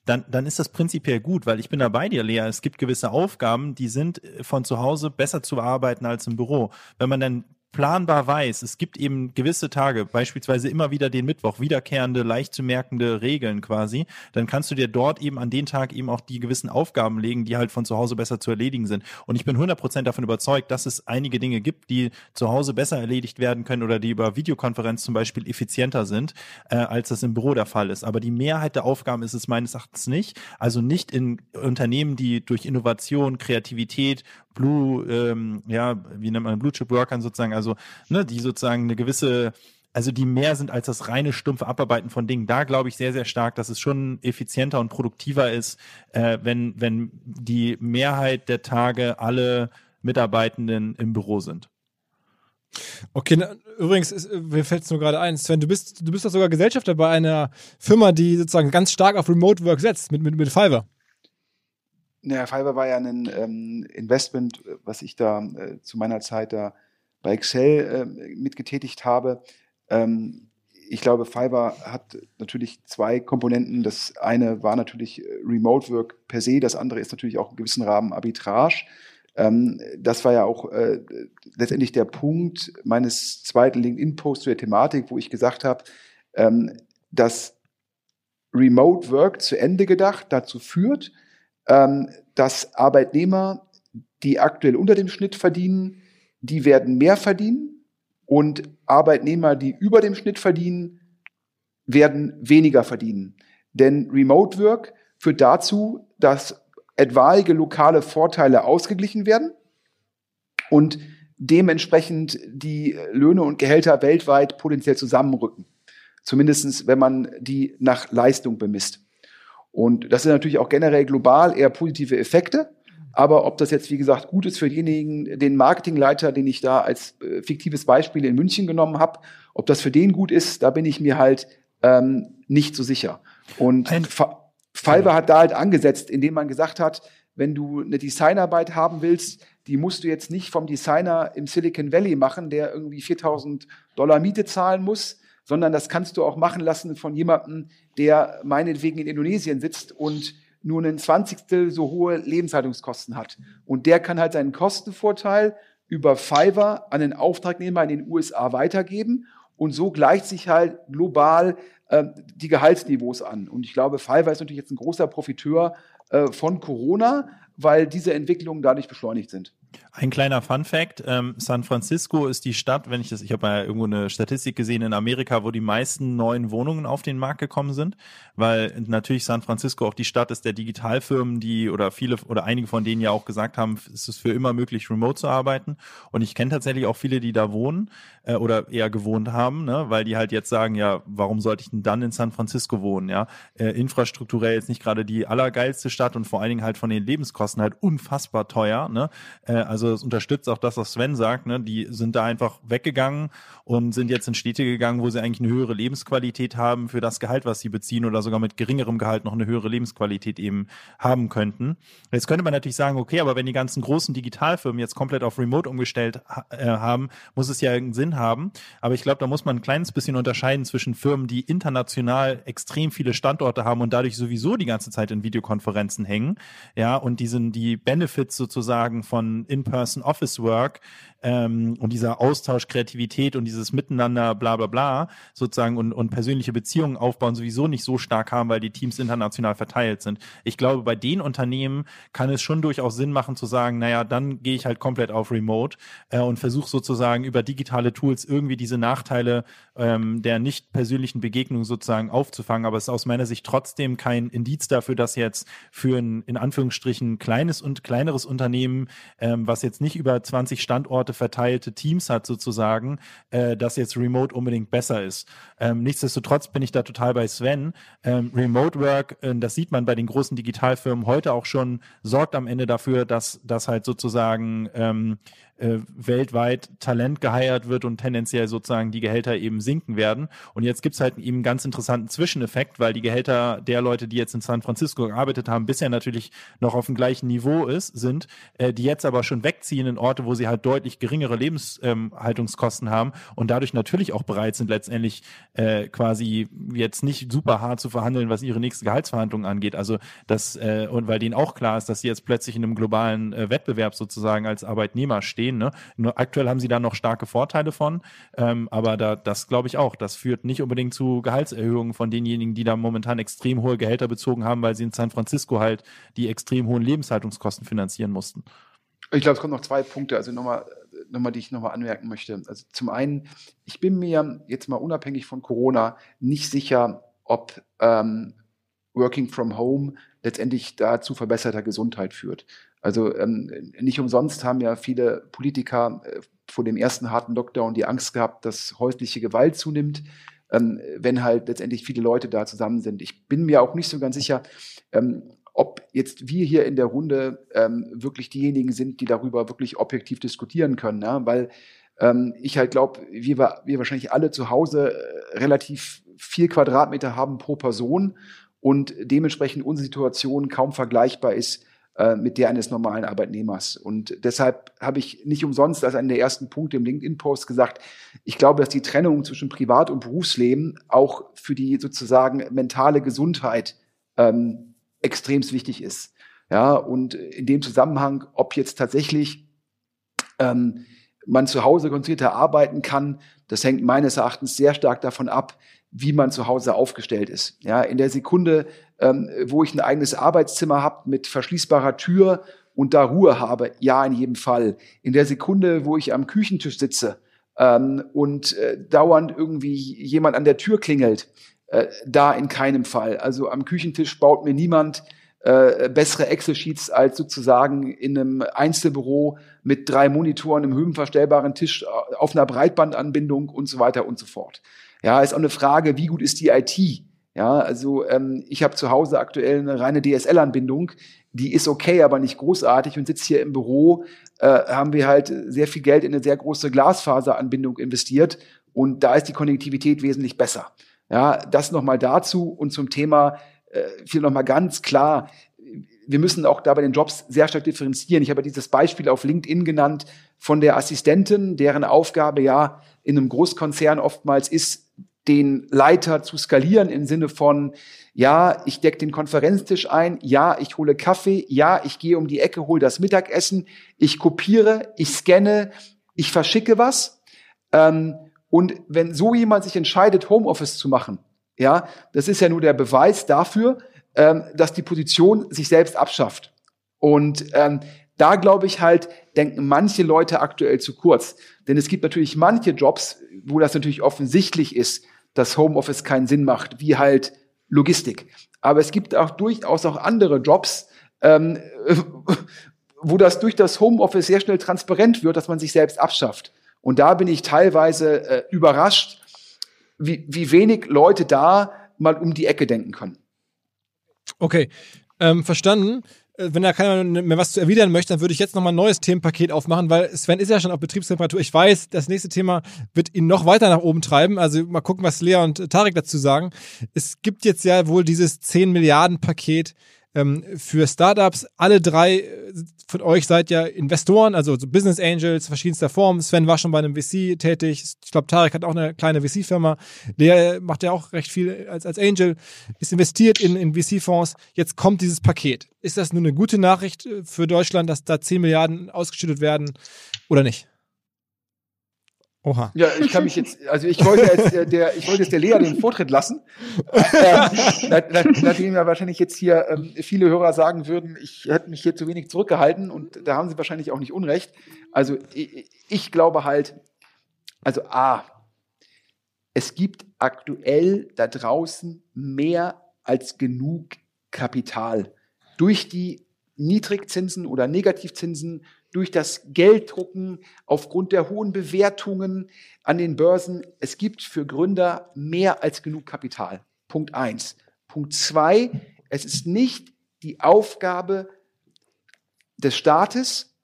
dann, dann ist das prinzipiell gut, weil ich bin da bei dir, Lea. Es gibt gewisse Aufgaben, die sind von zu Hause besser zu bearbeiten als im Büro. Wenn man dann planbar weiß, es gibt eben gewisse Tage, beispielsweise immer wieder den Mittwoch, wiederkehrende, leicht zu merkende Regeln quasi, dann kannst du dir dort eben an den Tag eben auch die gewissen Aufgaben legen, die halt von zu Hause besser zu erledigen sind. Und ich bin 100% davon überzeugt, dass es einige Dinge gibt, die zu Hause besser erledigt werden können oder die über Videokonferenz zum Beispiel effizienter sind, äh, als das im Büro der Fall ist. Aber die Mehrheit der Aufgaben ist es meines Erachtens nicht. Also nicht in Unternehmen, die durch Innovation, Kreativität, Blue, ähm, ja, wie nennt man Blue Chip Workern sozusagen, also ne, die sozusagen eine gewisse also die mehr sind als das reine stumpfe Abarbeiten von Dingen. Da glaube ich sehr, sehr stark, dass es schon effizienter und produktiver ist, äh, wenn, wenn die Mehrheit der Tage alle Mitarbeitenden im Büro sind. Okay, na, übrigens, ist, mir fällt es nur gerade ein, Sven, du bist, du bist doch sogar Gesellschafter bei einer Firma, die sozusagen ganz stark auf Remote Work setzt, mit, mit, mit Fiverr. Naja, Fiverr war ja ein ähm, Investment, was ich da äh, zu meiner Zeit da bei Excel äh, mitgetätigt habe. Ähm, ich glaube, Fiverr hat natürlich zwei Komponenten. Das eine war natürlich äh, Remote Work per se, das andere ist natürlich auch im gewissen Rahmen Arbitrage. Ähm, das war ja auch äh, letztendlich der Punkt meines zweiten LinkedIn-Posts zu der Thematik, wo ich gesagt habe, ähm, dass Remote Work zu Ende gedacht dazu führt, ähm, dass Arbeitnehmer, die aktuell unter dem Schnitt verdienen, die werden mehr verdienen und Arbeitnehmer, die über dem Schnitt verdienen, werden weniger verdienen. Denn Remote Work führt dazu, dass etwaige lokale Vorteile ausgeglichen werden und dementsprechend die Löhne und Gehälter weltweit potenziell zusammenrücken. Zumindestens, wenn man die nach Leistung bemisst. Und das sind natürlich auch generell global eher positive Effekte. Aber ob das jetzt, wie gesagt, gut ist für diejenigen, den Marketingleiter, den ich da als äh, fiktives Beispiel in München genommen habe, ob das für den gut ist, da bin ich mir halt ähm, nicht so sicher. Und Ein hat da halt angesetzt, indem man gesagt hat, wenn du eine Designarbeit haben willst, die musst du jetzt nicht vom Designer im Silicon Valley machen, der irgendwie 4000 Dollar Miete zahlen muss, sondern das kannst du auch machen lassen von jemandem, der meinetwegen in Indonesien sitzt und nur einen Zwanzigstel so hohe Lebenshaltungskosten hat. Und der kann halt seinen Kostenvorteil über Fiverr an den Auftragnehmer in den USA weitergeben. Und so gleicht sich halt global äh, die Gehaltsniveaus an. Und ich glaube, Fiverr ist natürlich jetzt ein großer Profiteur äh, von Corona, weil diese Entwicklungen dadurch beschleunigt sind. Ein kleiner Fun Fact: ähm, San Francisco ist die Stadt, wenn ich das, ich habe ja irgendwo eine Statistik gesehen in Amerika, wo die meisten neuen Wohnungen auf den Markt gekommen sind, weil natürlich San Francisco auch die Stadt ist der Digitalfirmen, die oder viele oder einige von denen ja auch gesagt haben, es ist für immer möglich, remote zu arbeiten. Und ich kenne tatsächlich auch viele, die da wohnen äh, oder eher gewohnt haben, ne, weil die halt jetzt sagen, ja, warum sollte ich denn dann in San Francisco wohnen? Ja, äh, infrastrukturell jetzt nicht gerade die allergeilste Stadt und vor allen Dingen halt von den Lebenskosten halt unfassbar teuer. Ne? Äh, also es unterstützt auch das, was Sven sagt. Ne? Die sind da einfach weggegangen und sind jetzt in Städte gegangen, wo sie eigentlich eine höhere Lebensqualität haben für das Gehalt, was sie beziehen oder sogar mit geringerem Gehalt noch eine höhere Lebensqualität eben haben könnten. Jetzt könnte man natürlich sagen, okay, aber wenn die ganzen großen Digitalfirmen jetzt komplett auf Remote umgestellt äh, haben, muss es ja irgendeinen Sinn haben. Aber ich glaube, da muss man ein kleines bisschen unterscheiden zwischen Firmen, die international extrem viele Standorte haben und dadurch sowieso die ganze Zeit in Videokonferenzen hängen, ja, und diesen die Benefits sozusagen von In-Person Office Work ähm, und dieser Austausch, Kreativität und dieses Miteinander, bla bla bla, sozusagen und, und persönliche Beziehungen aufbauen sowieso nicht so stark haben, weil die Teams international verteilt sind. Ich glaube, bei den Unternehmen kann es schon durchaus Sinn machen zu sagen, naja, dann gehe ich halt komplett auf Remote äh, und versuche sozusagen über digitale Tools irgendwie diese Nachteile ähm, der nicht persönlichen Begegnung sozusagen aufzufangen. Aber es ist aus meiner Sicht trotzdem kein Indiz dafür, dass jetzt für ein in Anführungsstrichen kleines und kleineres Unternehmen, ähm, was jetzt nicht über 20 Standorte Orte verteilte Teams hat sozusagen, äh, dass jetzt Remote unbedingt besser ist. Ähm, nichtsdestotrotz bin ich da total bei Sven. Ähm, Remote Work, äh, das sieht man bei den großen Digitalfirmen heute auch schon, sorgt am Ende dafür, dass das halt sozusagen ähm, äh, weltweit Talent geheiert wird und tendenziell sozusagen die Gehälter eben sinken werden. Und jetzt gibt's halt eben einen ganz interessanten Zwischeneffekt, weil die Gehälter der Leute, die jetzt in San Francisco gearbeitet haben, bisher natürlich noch auf dem gleichen Niveau ist, sind, äh, die jetzt aber schon wegziehen in Orte, wo sie halt deutlich geringere Lebenshaltungskosten ähm, haben und dadurch natürlich auch bereit sind, letztendlich äh, quasi jetzt nicht super hart zu verhandeln, was ihre nächste Gehaltsverhandlung angeht. Also das, äh, und weil denen auch klar ist, dass sie jetzt plötzlich in einem globalen äh, Wettbewerb sozusagen als Arbeitnehmer stehen sehen. Ne? Nur aktuell haben sie da noch starke Vorteile von, ähm, aber da, das glaube ich auch. Das führt nicht unbedingt zu Gehaltserhöhungen von denjenigen, die da momentan extrem hohe Gehälter bezogen haben, weil sie in San Francisco halt die extrem hohen Lebenshaltungskosten finanzieren mussten. Ich glaube, es kommen noch zwei Punkte, also nochmal, nochmal, die ich nochmal anmerken möchte. Also zum einen, ich bin mir jetzt mal unabhängig von Corona nicht sicher, ob ähm, Working from Home letztendlich da zu verbesserter Gesundheit führt. Also ähm, nicht umsonst haben ja viele Politiker äh, vor dem ersten harten Lockdown die Angst gehabt, dass häusliche Gewalt zunimmt, ähm, wenn halt letztendlich viele Leute da zusammen sind. Ich bin mir auch nicht so ganz sicher, ähm, ob jetzt wir hier in der Runde ähm, wirklich diejenigen sind, die darüber wirklich objektiv diskutieren können, ja? weil ähm, ich halt glaube, wir, wir wahrscheinlich alle zu Hause äh, relativ viel Quadratmeter haben pro Person und dementsprechend unsere Situation kaum vergleichbar ist äh, mit der eines normalen Arbeitnehmers. Und deshalb habe ich nicht umsonst als einen der ersten Punkte im LinkedIn-Post gesagt, ich glaube, dass die Trennung zwischen Privat- und Berufsleben auch für die sozusagen mentale Gesundheit ähm, extrem wichtig ist. Ja, und in dem Zusammenhang, ob jetzt tatsächlich ähm, man zu Hause konzentrierter arbeiten kann, das hängt meines Erachtens sehr stark davon ab, wie man zu Hause aufgestellt ist. Ja, in der Sekunde, ähm, wo ich ein eigenes Arbeitszimmer habe mit verschließbarer Tür und da Ruhe habe, ja, in jedem Fall. In der Sekunde, wo ich am Küchentisch sitze ähm, und äh, dauernd irgendwie jemand an der Tür klingelt, äh, da in keinem Fall. Also am Küchentisch baut mir niemand äh, bessere Excel-Sheets als sozusagen in einem Einzelbüro mit drei Monitoren, einem höhenverstellbaren Tisch äh, auf einer Breitbandanbindung und so weiter und so fort. Ja, ist auch eine Frage, wie gut ist die IT? Ja, also ähm, ich habe zu Hause aktuell eine reine DSL-Anbindung, die ist okay, aber nicht großartig und sitze hier im Büro, äh, haben wir halt sehr viel Geld in eine sehr große Glasfaseranbindung investiert und da ist die Konnektivität wesentlich besser. Ja, das nochmal dazu und zum Thema äh, viel nochmal ganz klar, wir müssen auch da bei den Jobs sehr stark differenzieren. Ich habe dieses Beispiel auf LinkedIn genannt von der Assistentin, deren Aufgabe ja in einem Großkonzern oftmals ist, den Leiter zu skalieren im Sinne von, ja, ich decke den Konferenztisch ein, ja, ich hole Kaffee, ja, ich gehe um die Ecke, hole das Mittagessen, ich kopiere, ich scanne, ich verschicke was. Ähm, und wenn so jemand sich entscheidet, Homeoffice zu machen, ja, das ist ja nur der Beweis dafür, ähm, dass die Position sich selbst abschafft. Und ähm, da glaube ich halt, denken manche Leute aktuell zu kurz. Denn es gibt natürlich manche Jobs, wo das natürlich offensichtlich ist, dass Homeoffice keinen Sinn macht, wie halt Logistik. Aber es gibt auch durchaus auch andere Jobs, ähm, wo das durch das Homeoffice sehr schnell transparent wird, dass man sich selbst abschafft. Und da bin ich teilweise äh, überrascht, wie, wie wenig Leute da mal um die Ecke denken können. Okay, ähm, verstanden. Äh, wenn da keiner mehr was zu erwidern möchte, dann würde ich jetzt nochmal ein neues Themenpaket aufmachen, weil Sven ist ja schon auf Betriebstemperatur. Ich weiß, das nächste Thema wird ihn noch weiter nach oben treiben. Also mal gucken, was Lea und Tarek dazu sagen. Es gibt jetzt ja wohl dieses 10 Milliarden Paket ähm, für Startups. Alle drei äh, von euch seid ja Investoren, also so Business Angels verschiedenster Form. Sven war schon bei einem VC tätig. Ich glaube, Tarek hat auch eine kleine VC-Firma. Der macht ja auch recht viel als, als Angel, ist investiert in, in VC-Fonds. Jetzt kommt dieses Paket. Ist das nur eine gute Nachricht äh, für Deutschland, dass da 10 Milliarden ausgeschüttet werden oder nicht? Oha. Ja, ich kann mich jetzt, also ich wollte jetzt der, der ich wollte jetzt der Lea den Vortritt lassen, ähm, nachdem ja wahrscheinlich jetzt hier ähm, viele Hörer sagen würden, ich hätte mich hier zu wenig zurückgehalten und da haben sie wahrscheinlich auch nicht Unrecht. Also ich, ich glaube halt, also a, es gibt aktuell da draußen mehr als genug Kapital durch die Niedrigzinsen oder Negativzinsen durch das Gelddrucken, aufgrund der hohen Bewertungen an den Börsen. Es gibt für Gründer mehr als genug Kapital. Punkt eins. Punkt zwei, es ist nicht die Aufgabe des Staates,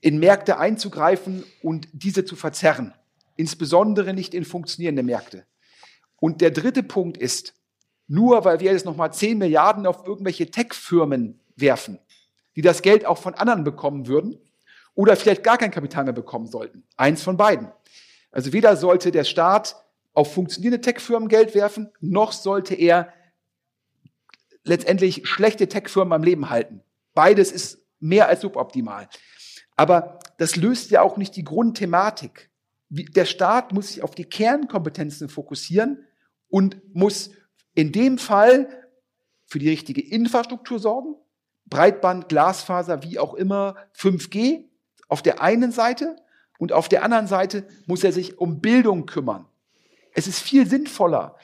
in Märkte einzugreifen und diese zu verzerren, insbesondere nicht in funktionierende Märkte. Und der dritte Punkt ist, nur weil wir jetzt nochmal 10 Milliarden auf irgendwelche Tech-Firmen werfen, die das Geld auch von anderen bekommen würden oder vielleicht gar kein Kapital mehr bekommen sollten. Eins von beiden. Also weder sollte der Staat auf funktionierende Tech-Firmen Geld werfen, noch sollte er letztendlich schlechte Tech-Firmen am Leben halten. Beides ist mehr als suboptimal. Aber das löst ja auch nicht die Grundthematik. Der Staat muss sich auf die Kernkompetenzen fokussieren und muss in dem Fall für die richtige Infrastruktur sorgen, Breitband, Glasfaser, wie auch immer, 5G auf der einen Seite und auf der anderen Seite muss er sich um Bildung kümmern. Es ist viel sinnvoller,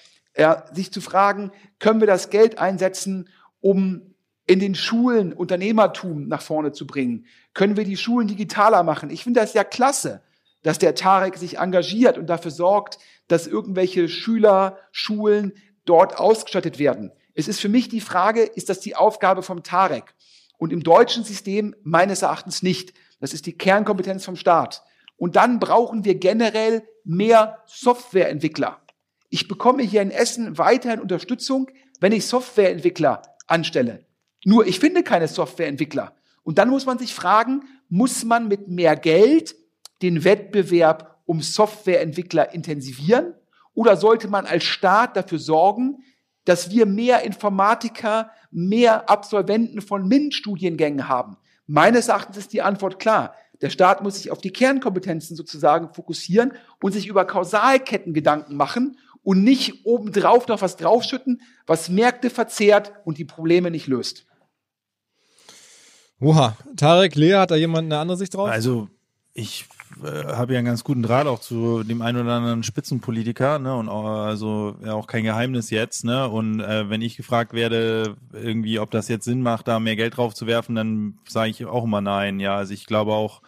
sich zu fragen, können wir das Geld einsetzen, um in den Schulen Unternehmertum nach vorne zu bringen? Können wir die Schulen digitaler machen? Ich finde das ja klasse, dass der Tarek sich engagiert und dafür sorgt, dass irgendwelche Schüler, Schulen dort ausgestattet werden. Es ist für mich die Frage, ist das die Aufgabe vom Tarek? Und im deutschen System meines Erachtens nicht. Das ist die Kernkompetenz vom Staat. Und dann brauchen wir generell mehr Softwareentwickler. Ich bekomme hier in Essen weiterhin Unterstützung, wenn ich Softwareentwickler anstelle. Nur ich finde keine Softwareentwickler. Und dann muss man sich fragen, muss man mit mehr Geld den Wettbewerb um Softwareentwickler intensivieren? Oder sollte man als Staat dafür sorgen, dass wir mehr Informatiker, mehr Absolventen von MINT-Studiengängen haben? Meines Erachtens ist die Antwort klar. Der Staat muss sich auf die Kernkompetenzen sozusagen fokussieren und sich über Kausalketten Gedanken machen und nicht obendrauf noch was draufschütten, was Märkte verzehrt und die Probleme nicht löst. Oha, Tarek, Lea, hat da jemand eine andere Sicht drauf? Also ich äh, habe ja einen ganz guten Draht auch zu dem einen oder anderen Spitzenpolitiker, ne, und auch, also ja, auch kein Geheimnis jetzt, ne, und äh, wenn ich gefragt werde, irgendwie, ob das jetzt Sinn macht, da mehr Geld drauf zu werfen, dann sage ich auch immer nein, ja, also ich glaube auch,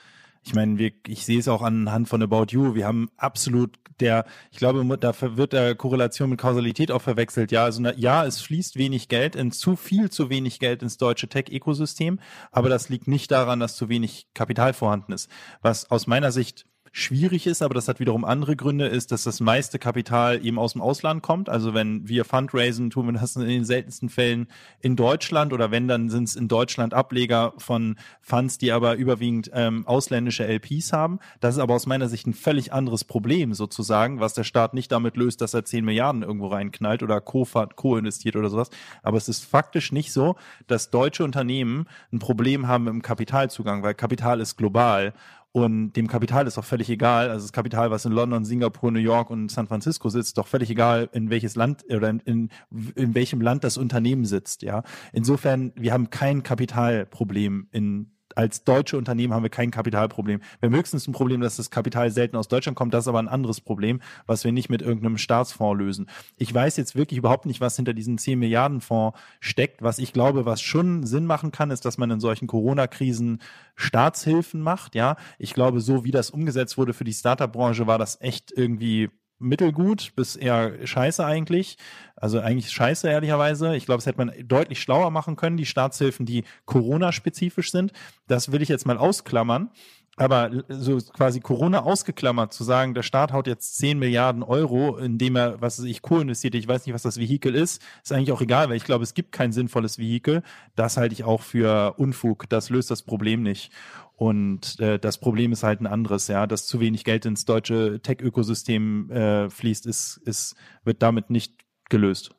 ich meine, wir, ich sehe es auch anhand von About You. Wir haben absolut der, ich glaube, da wird der Korrelation mit Kausalität auch verwechselt. Ja, also ja, es fließt wenig Geld in zu viel zu wenig Geld ins deutsche Tech-Ökosystem, aber das liegt nicht daran, dass zu wenig Kapital vorhanden ist. Was aus meiner Sicht schwierig ist, aber das hat wiederum andere Gründe, ist, dass das meiste Kapital eben aus dem Ausland kommt. Also wenn wir Fundraisen, tun wir das in den seltensten Fällen in Deutschland oder wenn, dann sind es in Deutschland Ableger von Funds, die aber überwiegend ähm, ausländische LPs haben. Das ist aber aus meiner Sicht ein völlig anderes Problem sozusagen, was der Staat nicht damit löst, dass er 10 Milliarden irgendwo reinknallt oder co-investiert oder sowas. Aber es ist faktisch nicht so, dass deutsche Unternehmen ein Problem haben mit dem Kapitalzugang, weil Kapital ist global und dem Kapital ist auch völlig egal, also das Kapital, was in London, Singapur, New York und San Francisco sitzt, doch völlig egal, in welches Land oder in, in, in welchem Land das Unternehmen sitzt, ja. Insofern, wir haben kein Kapitalproblem in als deutsche Unternehmen haben wir kein Kapitalproblem. Wir haben höchstens ein Problem, dass das Kapital selten aus Deutschland kommt. Das ist aber ein anderes Problem, was wir nicht mit irgendeinem Staatsfonds lösen. Ich weiß jetzt wirklich überhaupt nicht, was hinter diesen 10 Milliarden Fonds steckt. Was ich glaube, was schon Sinn machen kann, ist, dass man in solchen Corona-Krisen Staatshilfen macht. Ja, ich glaube, so wie das umgesetzt wurde für die Startup-Branche, war das echt irgendwie mittelgut bis eher scheiße eigentlich. Also eigentlich scheiße, ehrlicherweise. Ich glaube, es hätte man deutlich schlauer machen können, die Staatshilfen, die Corona-spezifisch sind. Das will ich jetzt mal ausklammern. Aber so quasi Corona ausgeklammert zu sagen, der Staat haut jetzt 10 Milliarden Euro, indem er, was weiß ich, co-investiert, ich weiß nicht, was das Vehikel ist, ist eigentlich auch egal, weil ich glaube, es gibt kein sinnvolles Vehikel. Das halte ich auch für Unfug. Das löst das Problem nicht. Und äh, das Problem ist halt ein anderes, ja, dass zu wenig Geld ins deutsche Tech-Ökosystem äh, fließt, ist, ist, wird damit nicht gelöst.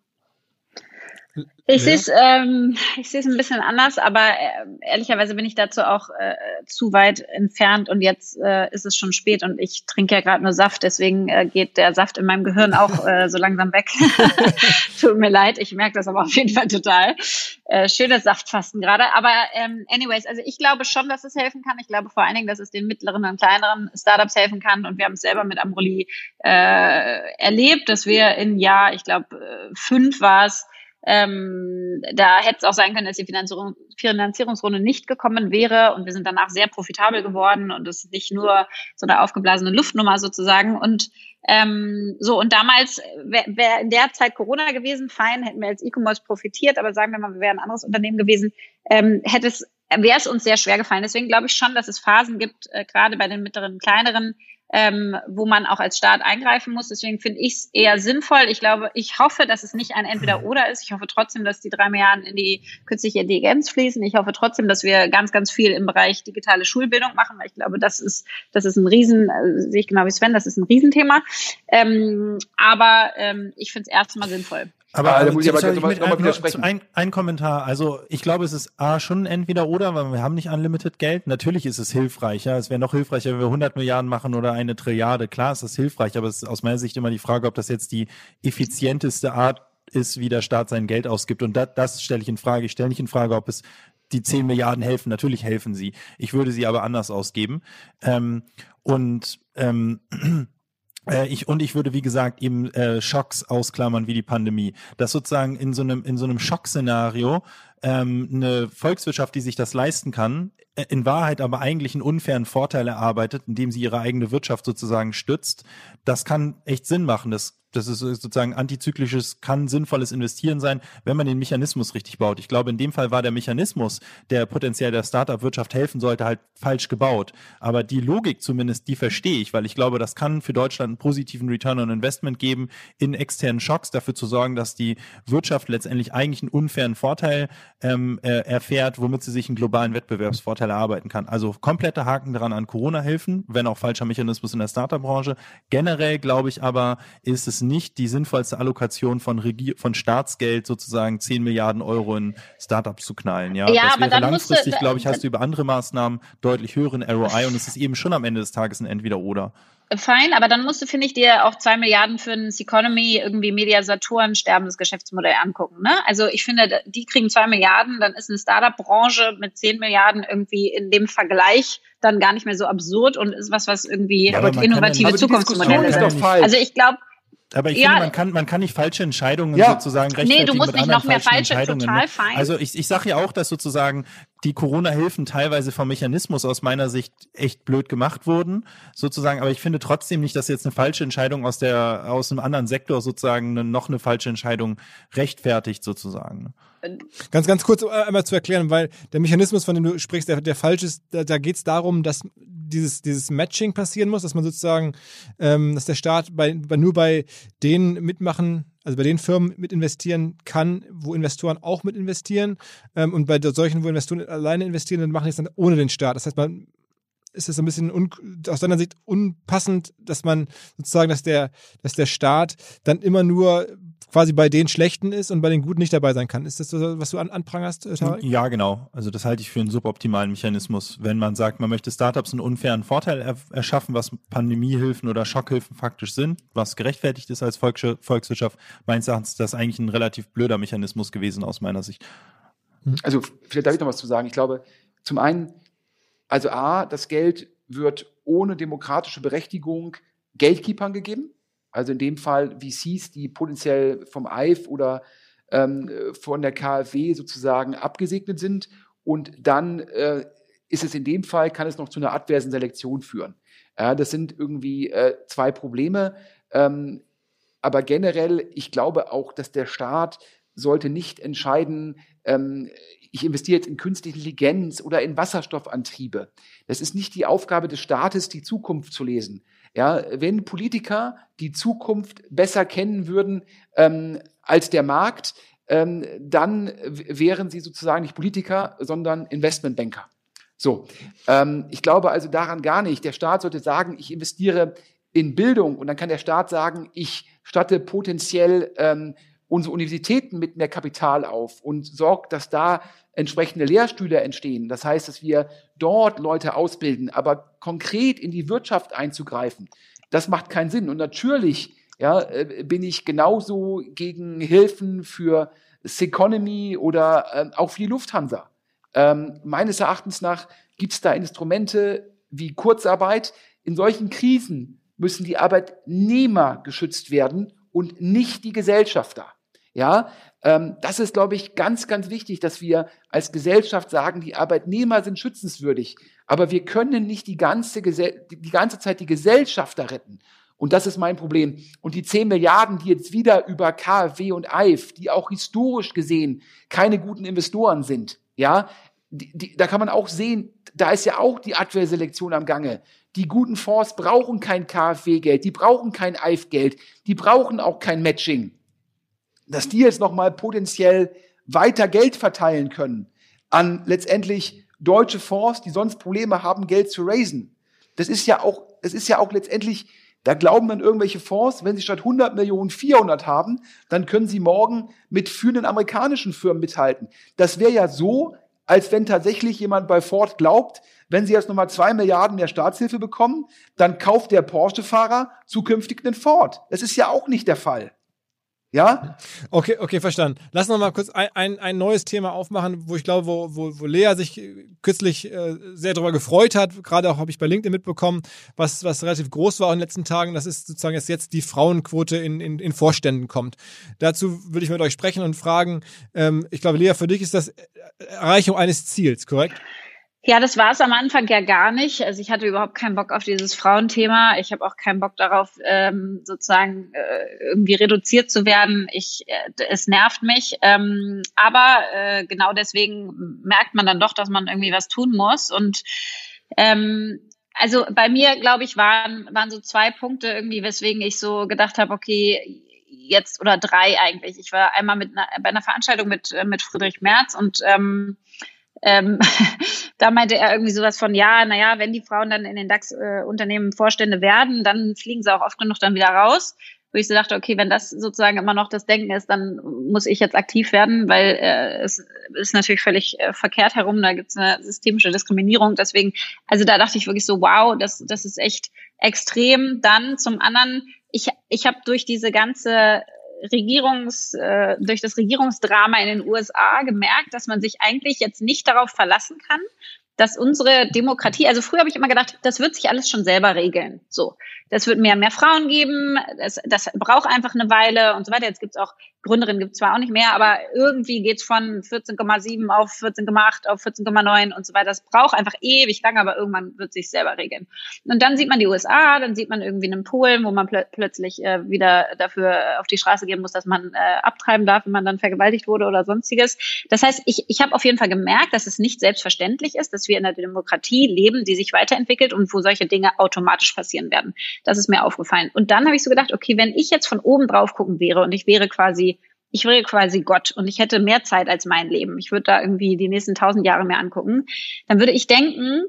Ich sehe es ähm, ich sehe es ein bisschen anders, aber äh, ehrlicherweise bin ich dazu auch äh, zu weit entfernt und jetzt äh, ist es schon spät und ich trinke ja gerade nur Saft, deswegen äh, geht der Saft in meinem Gehirn auch äh, so langsam weg. Tut mir leid, ich merke das aber auf jeden Fall total. Äh, schönes Saftfasten gerade, aber ähm, anyways, also ich glaube schon, dass es helfen kann. Ich glaube vor allen Dingen, dass es den mittleren und kleineren Startups helfen kann und wir haben es selber mit Amroli äh, erlebt, dass wir in Jahr, ich glaube äh, fünf war es, Ähm, da hätte es auch sein können, dass die Finanzierung, Finanzierungsrunde nicht gekommen wäre. Und wir sind danach sehr profitabel geworden. Und es ist nicht nur so eine aufgeblasene Luftnummer sozusagen. Und ähm, so, und damals wäre wär in der Zeit Corona gewesen, fein, hätten wir als E-Commerce profitiert, aber sagen wir mal, wir wären ein anderes Unternehmen gewesen, ähm, hätte es wäre es uns sehr schwer gefallen. Deswegen glaube ich schon, dass es Phasen gibt, äh, gerade bei den mittleren, kleineren, ähm, wo man auch als Staat eingreifen muss. Deswegen finde ich es eher sinnvoll. Ich glaube, ich hoffe, dass es nicht ein Entweder-Oder ist. Ich hoffe trotzdem, dass die drei Milliarden in die künstliche Intelligenz fließen. Ich hoffe trotzdem, dass wir ganz, ganz viel im Bereich digitale Schulbildung machen, weil ich glaube, das ist, das ist ein Riesen, äh, sehe ich genau wie Sven, das ist ein Riesenthema. Ähm, aber ähm, ich finde es erstmal sinnvoll. Aber Ah, da also, muss ich aber soll nochmal- widersprechen. ein, ein Kommentar. Also ich glaube, es ist A, schon entweder oder, weil wir haben nicht unlimited Geld. Natürlich ist es hilfreicher. Es wäre noch hilfreicher, wenn wir 100 Milliarden machen oder eine Trilliarde. Klar ist das hilfreich, aber es ist aus meiner Sicht immer die Frage, ob das jetzt die effizienteste Art ist, wie der Staat sein Geld ausgibt. Und das, das stelle ich in Frage. Ich stelle nicht in Frage, ob es die 10 Milliarden helfen. Natürlich helfen sie. Ich würde sie aber anders ausgeben. Ähm, und ähm, äh, ich, und ich würde, wie gesagt, eben äh, Schocks ausklammern wie die Pandemie. Dass sozusagen in so einem, in so einem Schockszenario ähm, eine Volkswirtschaft, die sich das leisten kann, äh, in Wahrheit aber eigentlich einen unfairen Vorteil erarbeitet, indem sie ihre eigene Wirtschaft sozusagen stützt, das kann echt Sinn machen. Das das ist sozusagen antizyklisches, kann sinnvolles Investieren sein, wenn man den Mechanismus richtig baut. Ich glaube, in dem Fall war der Mechanismus, der potenziell der Startup-Wirtschaft helfen sollte, halt falsch gebaut. Aber die Logik zumindest, die verstehe ich, weil ich glaube, das kann für Deutschland einen positiven Return on Investment geben, in externen Schocks dafür zu sorgen, dass die Wirtschaft letztendlich eigentlich einen unfairen Vorteil ähm, äh, erfährt, womit sie sich einen globalen Wettbewerbsvorteil erarbeiten kann. Also kompletter Haken dran an Corona-Hilfen, wenn auch falscher Mechanismus in der Startup-Branche. Generell glaube ich aber, ist es nicht die sinnvollste Allokation von, Regier von Staatsgeld sozusagen 10 Milliarden Euro in Startups zu knallen. Ja, Ja, das aber wäre langfristig, glaube ich, hast du über andere Maßnahmen deutlich höheren ROI und es ist eben schon am Ende des Tages ein Entweder-Oder. Fein, aber dann musst du, finde ich, dir auch zwei Milliarden für ein Economy, irgendwie Media Saturn, sterbendes Geschäftsmodell angucken. Ne? Also ich finde, die kriegen zwei Milliarden, dann ist eine Startup-Branche mit zehn Milliarden irgendwie in dem Vergleich dann gar nicht mehr so absurd und ist was, was irgendwie Ja, innovative Zukunftsmodelle ist kann doch sind. Also ich glaube, Aber ich Ja. finde, man kann, man kann nicht falsche Entscheidungen Ja. sozusagen Nee, du rechtfertigen musst mit nicht anderen noch mehr falsche, Entscheidungen. total ne? fein. Also ich, ich sage ja auch, dass sozusagen die Corona-Hilfen teilweise vom Mechanismus aus meiner Sicht echt blöd gemacht wurden, sozusagen. Aber ich finde trotzdem nicht, dass jetzt eine falsche Entscheidung aus der aus einem anderen Sektor sozusagen eine, noch eine falsche Entscheidung rechtfertigt sozusagen. Ganz, ganz kurz äh, einmal zu erklären, weil der Mechanismus, von dem du sprichst, der, der falsch ist, da, da geht es darum, dass dieses, dieses Matching passieren muss, dass man sozusagen, ähm, dass der Staat bei, bei, nur bei denen mitmachen, also bei den Firmen mit investieren kann, wo Investoren auch mit investieren. Ähm, und bei solchen, wo Investoren alleine investieren, dann machen die es dann ohne den Staat. Das heißt, man ist es ein bisschen un, aus deiner Sicht unpassend, dass man sozusagen, dass der, dass der Staat dann immer nur quasi bei den Schlechten ist und bei den Guten nicht dabei sein kann. Ist das so, was du an, anprangerst, äh, Tarek? Ja, genau. Also das halte ich für einen suboptimalen Mechanismus. Wenn man sagt, man möchte Startups einen unfairen Vorteil er erschaffen, was Pandemiehilfen oder Schockhilfen faktisch sind, was gerechtfertigt ist als Volks Volkswirtschaft, meines Erachtens ist das eigentlich ein relativ blöder Mechanismus gewesen aus meiner Sicht. Also vielleicht darf ich noch was zu sagen. Ich glaube, zum einen, also A, das Geld wird ohne demokratische Berechtigung Geldkeepern gegeben. Also in dem Fall VCs, die potenziell vom EIF oder ähm, von der KfW sozusagen abgesegnet sind. Und dann äh, ist es in dem Fall, kann es noch zu einer adversen Selektion führen. Ja, das sind irgendwie äh, zwei Probleme. Ähm, aber generell, ich glaube auch, dass der Staat sollte nicht entscheiden, ähm, ich investiere jetzt in künstliche Intelligenz oder in Wasserstoffantriebe. Das ist nicht die Aufgabe des Staates, die Zukunft zu lesen. Ja, wenn Politiker die Zukunft besser kennen würden ähm, als der Markt, ähm, dann wären sie sozusagen nicht Politiker, sondern Investmentbanker. So, ähm, ich glaube also daran gar nicht. Der Staat sollte sagen, ich investiere in Bildung und dann kann der Staat sagen, ich statte potenziell ähm, unsere Universitäten mit mehr Kapital auf und sorgt, dass da entsprechende Lehrstühle entstehen. Das heißt, dass wir dort Leute ausbilden, aber konkret in die Wirtschaft einzugreifen, das macht keinen Sinn. Und natürlich ja, äh, bin ich genauso gegen Hilfen für Seconomy oder ähm, auch für die Lufthansa. Ähm, meines Erachtens nach gibt es da Instrumente wie Kurzarbeit. In solchen Krisen müssen die Arbeitnehmer geschützt werden und nicht die Gesellschafter. Ja, ähm, das ist, glaube ich, ganz, ganz wichtig, dass wir als Gesellschaft sagen, die Arbeitnehmer sind schützenswürdig. Aber wir können nicht die ganze, die ganze Zeit die Gesellschaft da retten. Und das ist mein Problem. Und die 10 Milliarden, die jetzt wieder über KfW und EIF, die auch historisch gesehen keine guten Investoren sind, ja, die, die, da kann man auch sehen, da ist ja auch die Abwehrselektion am Gange. Die guten Fonds brauchen kein KfW-Geld, die brauchen kein EIF-Geld, die brauchen auch kein Matching. Dass die jetzt nochmal potenziell weiter Geld verteilen können an letztendlich deutsche Fonds, die sonst Probleme haben, Geld zu raisen. Das ist ja auch, das ist ja auch letztendlich da glauben dann irgendwelche Fonds, wenn sie statt 100 Millionen 400 haben, dann können sie morgen mit führenden amerikanischen Firmen mithalten. Das wäre ja so, als wenn tatsächlich jemand bei Ford glaubt, wenn sie jetzt nochmal zwei Milliarden mehr Staatshilfe bekommen, dann kauft der Porsche-Fahrer zukünftig einen Ford. Das ist ja auch nicht der Fall. Ja? Okay, okay, verstanden. Lass noch mal kurz ein, ein, ein neues Thema aufmachen, wo ich glaube, wo, wo, wo Lea sich kürzlich äh, sehr darüber gefreut hat. Gerade auch habe ich bei LinkedIn mitbekommen, was, was relativ groß war in den letzten Tagen. Das ist sozusagen, dass jetzt die Frauenquote in, in, in Vorständen kommt. Dazu würde ich mit euch sprechen und fragen, ähm, ich glaube, Lea, für dich ist das Erreichung eines Ziels, korrekt? Ja, das war es am Anfang ja gar nicht. Also ich hatte überhaupt keinen Bock auf dieses Frauenthema. Ich habe auch keinen Bock darauf, ähm, sozusagen äh, irgendwie reduziert zu werden. Ich, äh, es nervt mich. Ähm, aber äh, genau deswegen merkt man dann doch, dass man irgendwie was tun muss. Und ähm, also bei mir, glaube ich, waren, waren so zwei Punkte irgendwie, weswegen ich so gedacht habe, okay, jetzt oder drei eigentlich. Ich war einmal mit einer, bei einer Veranstaltung mit, äh, mit Friedrich Merz und ähm, ähm, da meinte er irgendwie sowas von, ja, naja, wenn die Frauen dann in den DAX-Unternehmen Vorstände werden, dann fliegen sie auch oft genug dann wieder raus. Wo ich so dachte, okay, wenn das sozusagen immer noch das Denken ist, dann muss ich jetzt aktiv werden, weil äh, es ist natürlich völlig äh, verkehrt herum, da gibt es eine systemische Diskriminierung. Deswegen, also da dachte ich wirklich so, wow, das, das ist echt extrem. Dann zum anderen, ich, ich habe durch diese ganze Regierungs, äh, durch das Regierungsdrama in den USA gemerkt, dass man sich eigentlich jetzt nicht darauf verlassen kann, dass unsere Demokratie, also früher habe ich immer gedacht, das wird sich alles schon selber regeln. So, das wird mehr mehr Frauen geben, das, das braucht einfach eine Weile und so weiter. Jetzt gibt's auch Gründerin gibt zwar auch nicht mehr, aber irgendwie geht's von 14,7 auf 14,8 auf 14,9 und so weiter. Das braucht einfach ewig lange, aber irgendwann wird sich selber regeln. Und dann sieht man die USA, dann sieht man irgendwie einen Polen, wo man plö plötzlich äh, wieder dafür auf die Straße gehen muss, dass man äh, abtreiben darf, wenn man dann vergewaltigt wurde oder sonstiges. Das heißt, ich, ich habe auf jeden Fall gemerkt, dass es nicht selbstverständlich ist, dass wir in einer Demokratie leben, die sich weiterentwickelt und wo solche Dinge automatisch passieren werden. Das ist mir aufgefallen. Und dann habe ich so gedacht, okay, wenn ich jetzt von oben drauf gucken wäre und ich wäre quasi ich wäre quasi Gott und ich hätte mehr Zeit als mein Leben. Ich würde da irgendwie die nächsten tausend Jahre mehr angucken. Dann würde ich denken,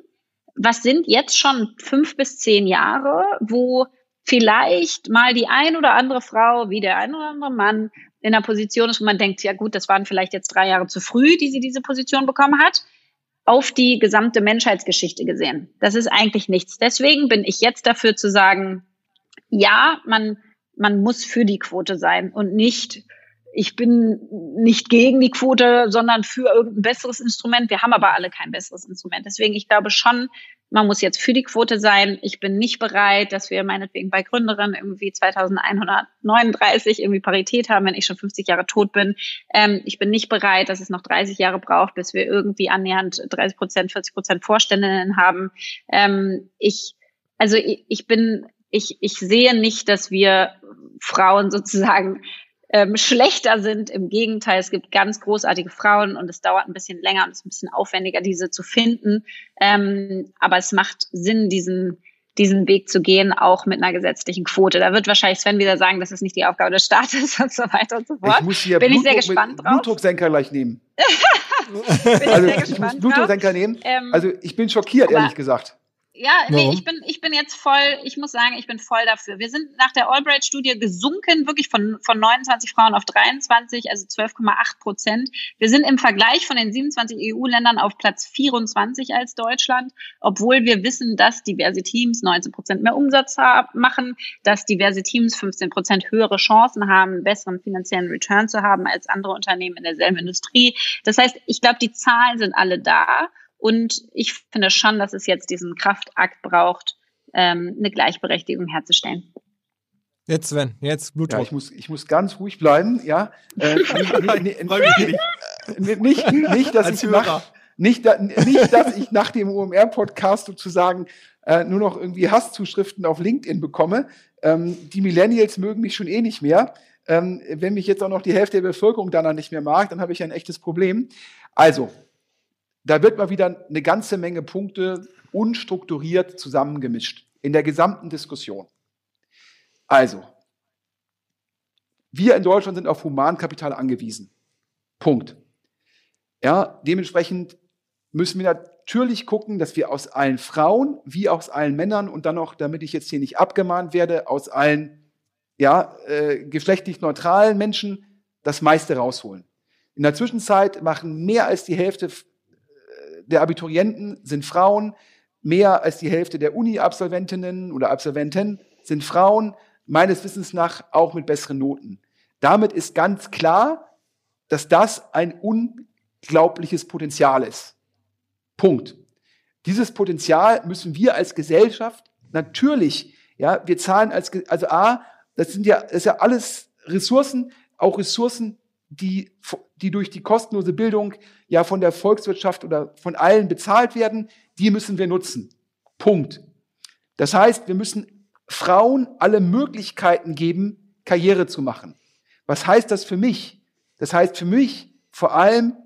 was sind jetzt schon fünf bis zehn Jahre, wo vielleicht mal die ein oder andere Frau wie der ein oder andere Mann in einer Position ist, wo man denkt, ja gut, das waren vielleicht jetzt drei Jahre zu früh, die sie diese Position bekommen hat, auf die gesamte Menschheitsgeschichte gesehen. Das ist eigentlich nichts. Deswegen bin ich jetzt dafür zu sagen, ja, man, man muss für die Quote sein und nicht ich bin nicht gegen die Quote, sondern für irgendein besseres Instrument. Wir haben aber alle kein besseres Instrument. Deswegen, ich glaube schon, man muss jetzt für die Quote sein. Ich bin nicht bereit, dass wir meinetwegen bei Gründerinnen irgendwie 2139 irgendwie Parität haben, wenn ich schon 50 Jahre tot bin. Ähm, ich bin nicht bereit, dass es noch 30 Jahre braucht, bis wir irgendwie annähernd 30 Prozent, 40 Prozent Vorständinnen haben. Ähm, ich, also ich, ich bin, ich, ich sehe nicht, dass wir Frauen sozusagen ähm, schlechter sind. Im Gegenteil, es gibt ganz großartige Frauen und es dauert ein bisschen länger und es ist ein bisschen aufwendiger, diese zu finden. Ähm, aber es macht Sinn, diesen diesen Weg zu gehen, auch mit einer gesetzlichen Quote. Da wird wahrscheinlich Sven wieder sagen, das ist nicht die Aufgabe des Staates und so weiter und so fort. Ich muss hier Bin Blutdruck, ich sehr gespannt drauf. Blutdrucksenker gleich nehmen. Bin ich also sehr ich muss Blutdrucksenker nehmen. Ähm, Also ich bin schockiert, ehrlich gesagt. Ja, nee, Warum? ich bin, ich bin jetzt voll, ich muss sagen, ich bin voll dafür. Wir sind nach der Albright-Studie gesunken, wirklich von, von 29 Frauen auf 23, also 12,8 Prozent. Wir sind im Vergleich von den 27 EU-Ländern auf Platz 24 als Deutschland, obwohl wir wissen, dass diverse Teams 19 Prozent mehr Umsatz ha- machen, dass diverse Teams 15 Prozent höhere Chancen haben, einen besseren finanziellen Return zu haben als andere Unternehmen in derselben Industrie. Das heißt, ich glaube, die Zahlen sind alle da. Und ich finde schon, dass es jetzt diesen Kraftakt braucht, ähm, eine Gleichberechtigung herzustellen. Jetzt, Sven, jetzt Ja, Blutdruck. ich muss, ich muss ganz ruhig bleiben, ja. Äh, nicht, nicht, nicht, nicht, nicht, dass Als ich Hörer. nach, nicht, nicht, dass ich nach dem OMR-Podcast sozusagen äh, nur noch irgendwie Hasszuschriften auf LinkedIn bekomme. Ähm, die Millennials mögen mich schon eh nicht mehr. Ähm, wenn mich jetzt auch noch die Hälfte der Bevölkerung danach nicht mehr mag, dann habe ich ein echtes Problem. Also, da wird mal wieder eine ganze Menge Punkte unstrukturiert zusammengemischt in der gesamten Diskussion. Also, wir in Deutschland sind auf Humankapital angewiesen. Punkt. Ja, dementsprechend müssen wir natürlich gucken, dass wir aus allen Frauen wie aus allen Männern und dann noch, damit ich jetzt hier nicht abgemahnt werde, aus allen ja, äh, geschlechtlich neutralen Menschen das meiste rausholen. In der Zwischenzeit machen mehr als die Hälfte der Abiturienten sind Frauen, mehr als die Hälfte der Uni-Absolventinnen oder Absolventen sind Frauen, meines Wissens nach auch mit besseren Noten. Damit ist ganz klar, dass das ein unglaubliches Potenzial ist. Punkt. Dieses Potenzial müssen wir als Gesellschaft natürlich, ja, wir zahlen als, also A, das sind ja, das ist ja alles Ressourcen, auch Ressourcen, die, die durch die kostenlose Bildung ja von der Volkswirtschaft oder von allen bezahlt werden, die müssen wir nutzen. Punkt. Das heißt, wir müssen Frauen alle Möglichkeiten geben, Karriere zu machen. Was heißt das für mich? Das heißt für mich vor allem,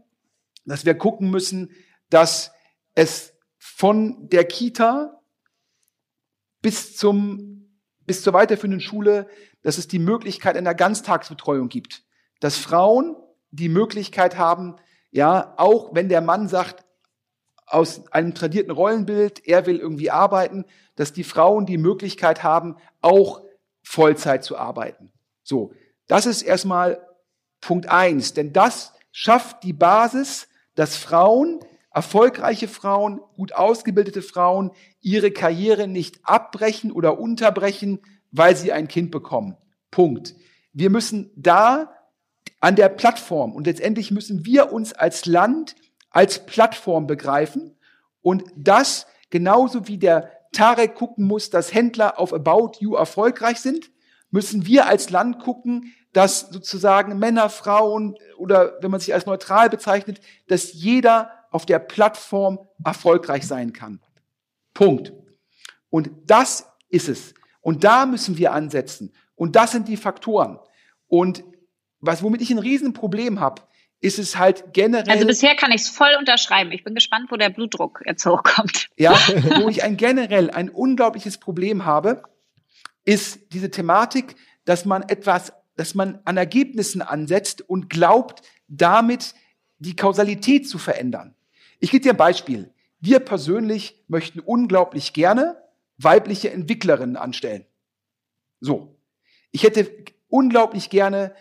dass wir gucken müssen, dass es von der Kita bis zum, bis zur weiterführenden Schule, dass es die Möglichkeit einer Ganztagsbetreuung gibt. Dass Frauen die Möglichkeit haben, ja, auch wenn der Mann sagt, aus einem tradierten Rollenbild, er will irgendwie arbeiten, dass die Frauen die Möglichkeit haben, auch Vollzeit zu arbeiten. So, das ist erstmal Punkt eins, denn das schafft die Basis, dass Frauen, erfolgreiche Frauen, gut ausgebildete Frauen ihre Karriere nicht abbrechen oder unterbrechen, weil sie ein Kind bekommen. Punkt. Wir müssen da an der Plattform und letztendlich müssen wir uns als Land als Plattform begreifen und das genauso wie der Tarek gucken muss, dass Händler auf About You erfolgreich sind, müssen wir als Land gucken, dass sozusagen Männer, Frauen oder wenn man sich als neutral bezeichnet, dass jeder auf der Plattform erfolgreich sein kann. Punkt. Und das ist es. Und da müssen wir ansetzen. Und das sind die Faktoren. Und was, womit ich ein Riesenproblem habe, ist es halt generell. Also bisher kann ich es voll unterschreiben. Ich bin gespannt, wo der Blutdruck jetzt hochkommt. Ja, wo ich ein generell ein unglaubliches Problem habe, ist diese Thematik, dass man etwas, dass man an Ergebnissen ansetzt und glaubt, damit die Kausalität zu verändern. Ich gebe dir ein Beispiel. Wir persönlich möchten unglaublich gerne weibliche Entwicklerinnen anstellen. So. Ich hätte unglaublich gerne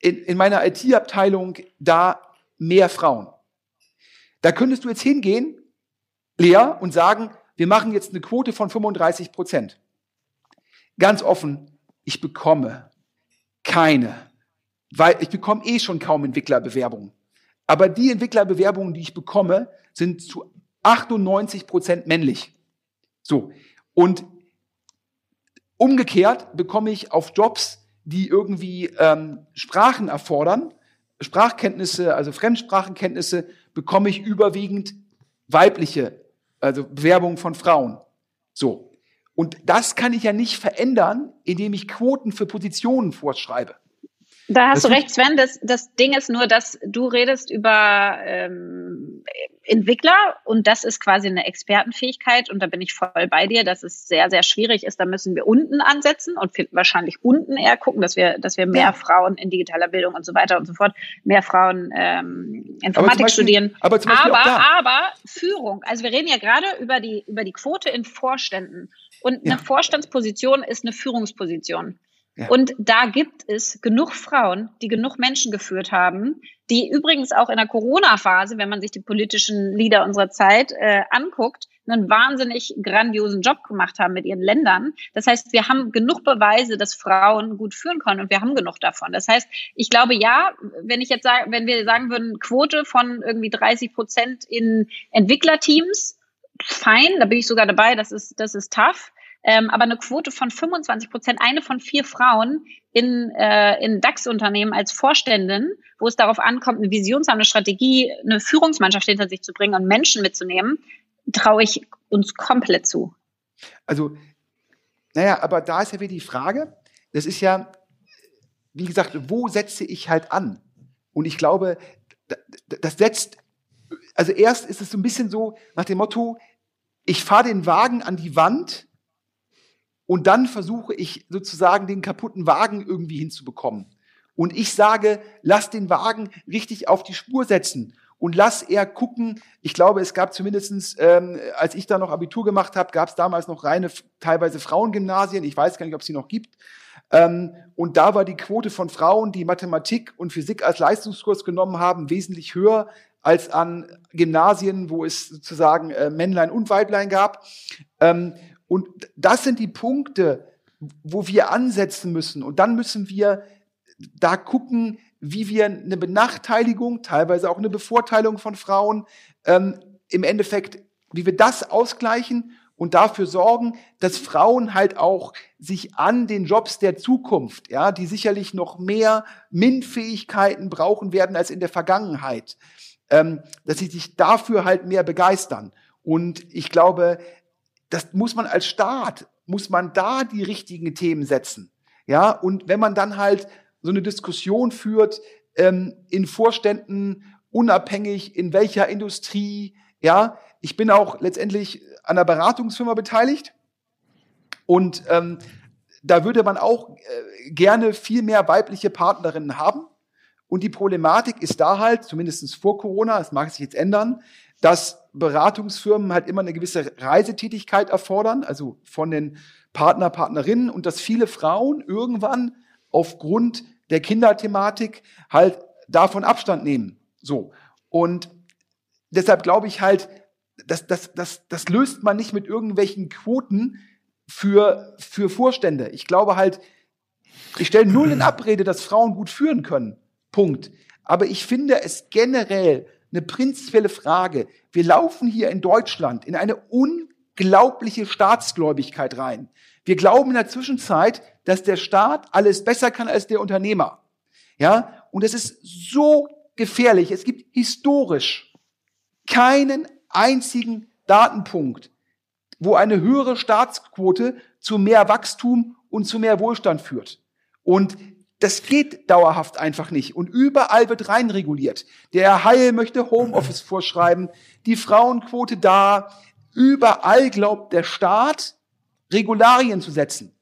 in, in meiner IT-Abteilung da mehr Frauen. Da könntest du jetzt hingehen, Lea, und sagen, wir machen jetzt eine Quote von 35 Prozent. Ganz offen, ich bekomme keine, weil ich bekomme eh schon kaum Entwicklerbewerbungen. Aber die Entwicklerbewerbungen, die ich bekomme, sind zu 98 Prozent männlich. So. Und umgekehrt bekomme ich auf Jobs, die irgendwie ähm, Sprachen erfordern, Sprachkenntnisse, also Fremdsprachenkenntnisse, bekomme ich überwiegend weibliche, also Bewerbungen von Frauen. So. Und das kann ich ja nicht verändern, indem ich Quoten für Positionen vorschreibe. Da hast Das du recht, Sven. Das, das Ding ist nur, dass du redest über ähm, Entwickler und das ist quasi eine Expertenfähigkeit und da bin ich voll bei dir, dass es sehr, sehr schwierig ist. Da müssen wir unten ansetzen und wahrscheinlich unten eher gucken, dass wir, dass wir mehr Ja. Frauen in digitaler Bildung und so weiter und so fort, mehr Frauen ähm, Aber Informatik Beispiel- studieren. aber aber, aber Führung. Also wir reden ja gerade über die, über die Quote in Vorständen. Und eine Ja. Vorstandsposition ist eine Führungsposition. Und da gibt es genug Frauen, die genug Menschen geführt haben, die übrigens auch in der Corona-Phase, wenn man sich die politischen Leader unserer Zeit äh, anguckt, einen wahnsinnig grandiosen Job gemacht haben mit ihren Ländern. Das heißt, wir haben genug Beweise, dass Frauen gut führen können und wir haben genug davon. Das heißt, ich glaube ja, wenn ich jetzt sage, wenn wir sagen würden, Quote von irgendwie 30 Prozent in Entwicklerteams, fein, da bin ich sogar dabei, das ist, das ist tough. Ähm, aber eine Quote von 25 Prozent, eine von vier Frauen in, äh, in DAX-Unternehmen als Vorständin, wo es darauf ankommt, eine Vision zu Strategie, eine Führungsmannschaft hinter sich zu bringen und Menschen mitzunehmen, traue ich uns komplett zu. Also, naja, aber da ist ja wieder die Frage, das ist ja, wie gesagt, wo setze ich halt an? Und ich glaube, das setzt, also erst ist es so ein bisschen so nach dem Motto, ich fahre den Wagen an die Wand und dann versuche ich sozusagen den kaputten Wagen irgendwie hinzubekommen. Und ich sage, lass den Wagen richtig auf die Spur setzen und lass er gucken. Ich glaube, es gab zumindestens, ähm, als ich da noch Abitur gemacht habe, gab es damals noch reine, teilweise Frauengymnasien. Ich weiß gar nicht, ob es sie noch gibt. Ähm, und da war die Quote von Frauen, die Mathematik und Physik als Leistungskurs genommen haben, wesentlich höher als an Gymnasien, wo es sozusagen äh, Männlein und Weiblein gab. Ähm, und das sind die Punkte, wo wir ansetzen müssen. Und dann müssen wir da gucken, wie wir eine Benachteiligung, teilweise auch eine Bevorteilung von Frauen, ähm, im Endeffekt, wie wir das ausgleichen und dafür sorgen, dass Frauen halt auch sich an den Jobs der Zukunft, ja, die sicherlich noch mehr MINT-Fähigkeiten brauchen werden als in der Vergangenheit, ähm, dass sie sich dafür halt mehr begeistern. Und ich glaube, das muss man als Staat, muss man da die richtigen Themen setzen. Ja, und wenn man dann halt so eine Diskussion führt, ähm, in Vorständen, unabhängig in welcher Industrie, ja, ich bin auch letztendlich an einer Beratungsfirma beteiligt und ähm, da würde man auch äh, gerne viel mehr weibliche Partnerinnen haben. Und die Problematik ist da halt, zumindest vor Corona, das mag sich jetzt ändern, dass Beratungsfirmen halt immer eine gewisse Reisetätigkeit erfordern, also von den Partner, Partnerinnen und dass viele Frauen irgendwann aufgrund der Kinderthematik halt davon Abstand nehmen. So. Und deshalb glaube ich halt, das, das, das, das löst man nicht mit irgendwelchen Quoten für, für Vorstände. Ich glaube halt, ich stelle null in Abrede, dass Frauen gut führen können. Punkt. Aber ich finde es generell eine prinzipielle Frage. Wir laufen hier in Deutschland in eine unglaubliche Staatsgläubigkeit rein. Wir glauben in der Zwischenzeit, dass der Staat alles besser kann als der Unternehmer. Ja, und es ist so gefährlich. Es gibt historisch keinen einzigen Datenpunkt, wo eine höhere Staatsquote zu mehr Wachstum und zu mehr Wohlstand führt. Und das geht dauerhaft einfach nicht. Und überall wird reinreguliert. Der Heil möchte Homeoffice vorschreiben, die Frauenquote da. Überall glaubt der Staat, Regularien zu setzen.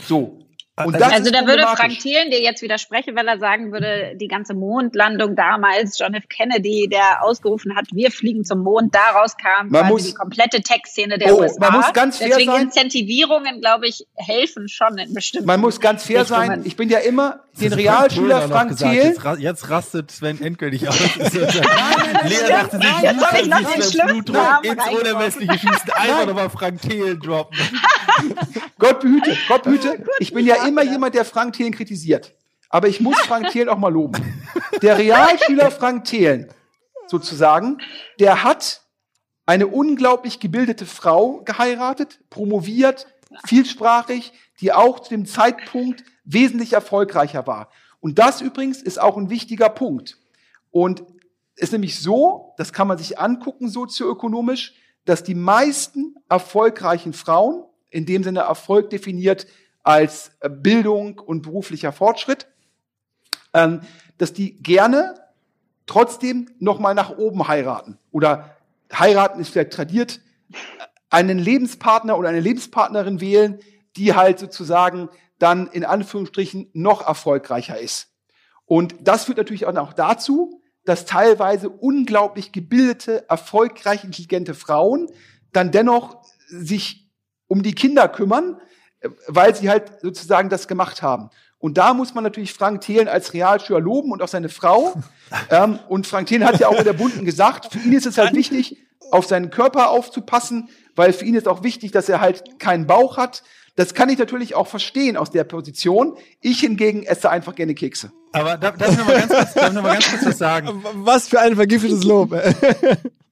So. Und das also da würde Frank Thielen dir jetzt widersprechen, weil er sagen würde, die ganze Mondlandung damals, John F. Kennedy, der ausgerufen hat, wir fliegen zum Mond, daraus kam man muss, die komplette Tech-Szene der oh, USA. Man muss ganz fair Deswegen sein. Incentivierungen, glaube ich, helfen schon in bestimmten Man muss ganz fair Richtungen. sein. Ich bin ja immer den Realschüler Frank Thiel. Jetzt, ra- jetzt rastet Sven endgültig aus. Lea stimmt. dachte sich, Jetzt soll ich noch den schlimmsten ins. Unermessliche schießen. Einfach nochmal Frank Thiel droppen. Gott behüte, Gott behüte. Ich bin ja immer jemand, der Frank Thelen kritisiert. Aber ich muss Frank Thelen auch mal loben. Der Realschüler Frank Thelen, sozusagen, der hat eine unglaublich gebildete Frau geheiratet, promoviert, vielsprachig, die auch zu dem Zeitpunkt wesentlich erfolgreicher war. Und das übrigens ist auch ein wichtiger Punkt. Und ist nämlich so, das kann man sich angucken sozioökonomisch, dass die meisten erfolgreichen Frauen, in dem Sinne Erfolg definiert als äh, Bildung und beruflicher Fortschritt, ähm, dass die gerne trotzdem nochmal nach oben heiraten. Oder heiraten ist vielleicht tradiert, einen Lebenspartner oder eine Lebenspartnerin wählen, die halt sozusagen dann in Anführungsstrichen noch erfolgreicher ist. Und das führt natürlich auch dazu, dass teilweise unglaublich gebildete, erfolgreich intelligente Frauen dann dennoch sich um die Kinder kümmern, äh, weil sie halt sozusagen das gemacht haben. Und da muss man natürlich Frank Thelen als Realschüler loben und auch seine Frau. ähm, und Frank Thelen hat ja auch in der Bunden gesagt, für ihn ist es halt wichtig, auf seinen Körper aufzupassen, weil für ihn ist auch wichtig, dass er halt keinen Bauch hat. Das kann ich natürlich auch verstehen aus der Position. Ich hingegen esse einfach gerne Kekse. Aber darf, darf ich noch mal ganz kurz, darf noch mal ganz kurz was sagen? Was für ein vergiftetes Lob.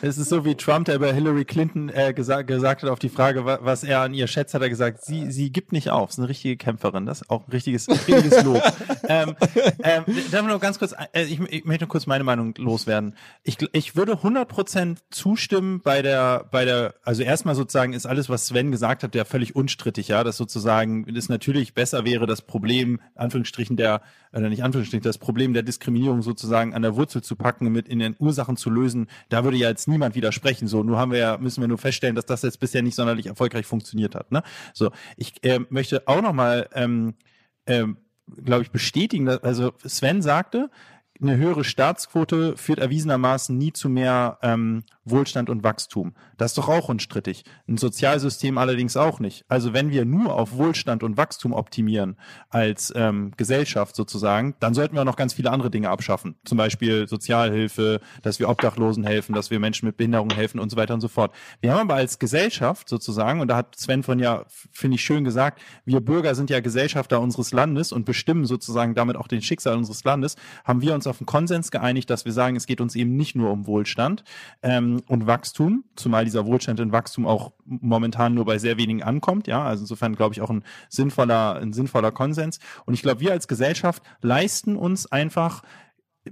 Es ist so wie Trump, der bei Hillary Clinton äh, gesagt, gesagt hat auf die Frage, wa- was er an ihr schätzt, hat er gesagt, sie, sie gibt nicht auf, ist eine richtige Kämpferin. Das ist auch ein richtiges, richtiges Lob. ähm, ähm, darf ich noch ganz kurz, äh, ich, ich möchte noch kurz meine Meinung loswerden. Ich, ich würde 100% zustimmen bei der, bei der, also erstmal sozusagen ist alles, was Sven gesagt hat, ja völlig unstrittig, ja, dass sozusagen es natürlich besser wäre, das Problem, Anführungsstrichen der, oder nicht Anführungsstrichen, das Problem der Diskriminierung sozusagen an der Wurzel zu packen, mit in den Ursachen zu lösen, da würde ja jetzt niemand widersprechen. So, nur haben wir ja, müssen wir nur feststellen, dass das jetzt bisher nicht sonderlich erfolgreich funktioniert hat. Ne? So, ich äh, möchte auch nochmal, ähm, ähm, glaube ich, bestätigen, dass, also Sven sagte, eine höhere Staatsquote führt erwiesenermaßen nie zu mehr ähm, Wohlstand und Wachstum. Das ist doch auch unstrittig. Ein Sozialsystem allerdings auch nicht. Also wenn wir nur auf Wohlstand und Wachstum optimieren als ähm, Gesellschaft sozusagen, dann sollten wir noch ganz viele andere Dinge abschaffen. Zum Beispiel Sozialhilfe, dass wir Obdachlosen helfen, dass wir Menschen mit Behinderungen helfen und so weiter und so fort. Wir haben aber als Gesellschaft sozusagen, und da hat Sven von ja, finde ich, schön gesagt, wir Bürger sind ja Gesellschafter unseres Landes und bestimmen sozusagen damit auch den Schicksal unseres Landes, haben wir uns auf einen Konsens geeinigt, dass wir sagen, es geht uns eben nicht nur um Wohlstand ähm, und Wachstum, zumal dieser Wohlstand und Wachstum auch momentan nur bei sehr wenigen ankommt, ja, also insofern glaube ich auch ein sinnvoller, ein sinnvoller Konsens. Und ich glaube, wir als Gesellschaft leisten uns einfach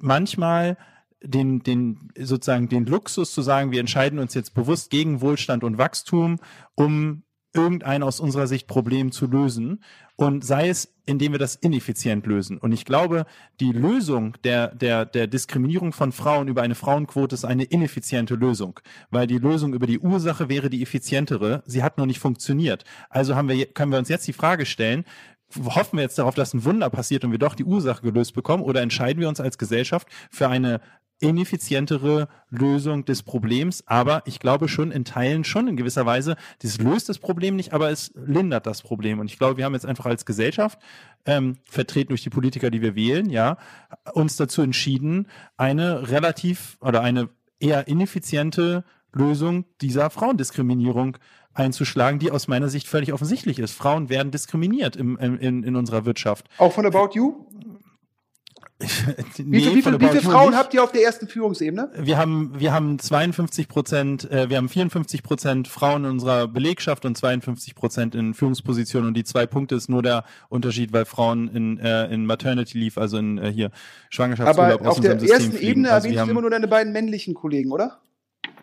manchmal den, den, sozusagen den Luxus zu sagen, wir entscheiden uns jetzt bewusst gegen Wohlstand und Wachstum, um irgendein aus unserer Sicht Problem zu lösen und sei es, indem wir das ineffizient lösen. Und ich glaube, die Lösung der, der, der Diskriminierung von Frauen über eine Frauenquote ist eine ineffiziente Lösung, weil die Lösung über die Ursache wäre die effizientere. Sie hat nur nicht funktioniert. Also haben wir, können wir uns jetzt die Frage stellen, hoffen wir jetzt darauf, dass ein Wunder passiert und wir doch die Ursache gelöst bekommen oder entscheiden wir uns als Gesellschaft für eine ineffizientere Lösung des Problems, aber ich glaube schon in Teilen schon in gewisser Weise, das löst das Problem nicht, aber es lindert das Problem. Und ich glaube, wir haben jetzt einfach als Gesellschaft, ähm, vertreten durch die Politiker, die wir wählen, ja, uns dazu entschieden, eine relativ oder eine eher ineffiziente Lösung dieser Frauendiskriminierung einzuschlagen, die aus meiner Sicht völlig offensichtlich ist. Frauen werden diskriminiert im, im, in, in unserer Wirtschaft. Auch von About You? Nee, Wie, viel, wie, viel, wie viele Frauen habt ihr auf der ersten Führungsebene? Wir haben, wir haben 52 Prozent, äh, wir haben 54 Prozent Frauen in unserer Belegschaft und 52 Prozent in Führungspositionen. Und die zwei Punkte ist nur der Unterschied, weil Frauen in, äh, in Maternity Leave, also in äh, hier Schwangerschaftsurlaub Aber auf der ersten. Ebene Also erwähnst du immer nur deine beiden männlichen Kollegen, oder?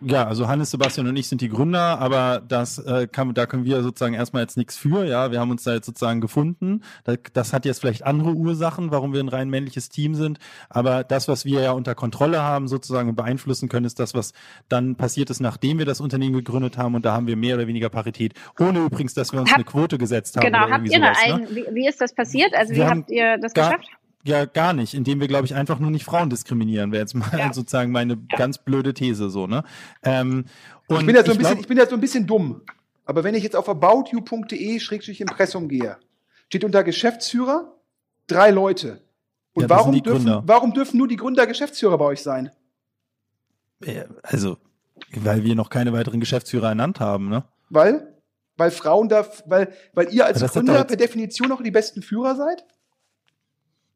Ja, also Hannes, Sebastian und ich sind die Gründer, aber das äh, kann, da können wir sozusagen erstmal jetzt nichts für. Ja, wir haben uns da jetzt sozusagen gefunden. Das, das hat jetzt vielleicht andere Ursachen, warum wir ein rein männliches Team sind. Aber das, was wir ja unter Kontrolle haben sozusagen und beeinflussen können, ist das, was dann passiert ist, nachdem wir das Unternehmen gegründet haben. Und da haben wir mehr oder weniger Parität. Ohne übrigens, dass wir uns Hab- eine Quote gesetzt haben. Genau, habt ihr eine sowas, ne? eigen, wie, wie ist das passiert? Also Wir wie habt ihr das geschafft? Ja, gar nicht, indem wir, glaube ich, einfach nur nicht Frauen diskriminieren, wäre jetzt mal Ja. sozusagen meine ganz blöde These so, ne? Ähm, und ich bin ja so ein bisschen, glaub- ich bin ja so ein bisschen dumm. Aber wenn ich jetzt auf aboutyou.de-impressum gehe, steht unter Geschäftsführer drei Leute. Und Ja, warum, dürfen, Gründer. warum dürfen nur die Gründer Geschäftsführer bei euch sein? Äh, Also, weil wir noch keine weiteren Geschäftsführer ernannt haben, ne? Weil? Weil Frauen da, weil, weil ihr als Ja, Gründer per Definition noch die besten Führer seid?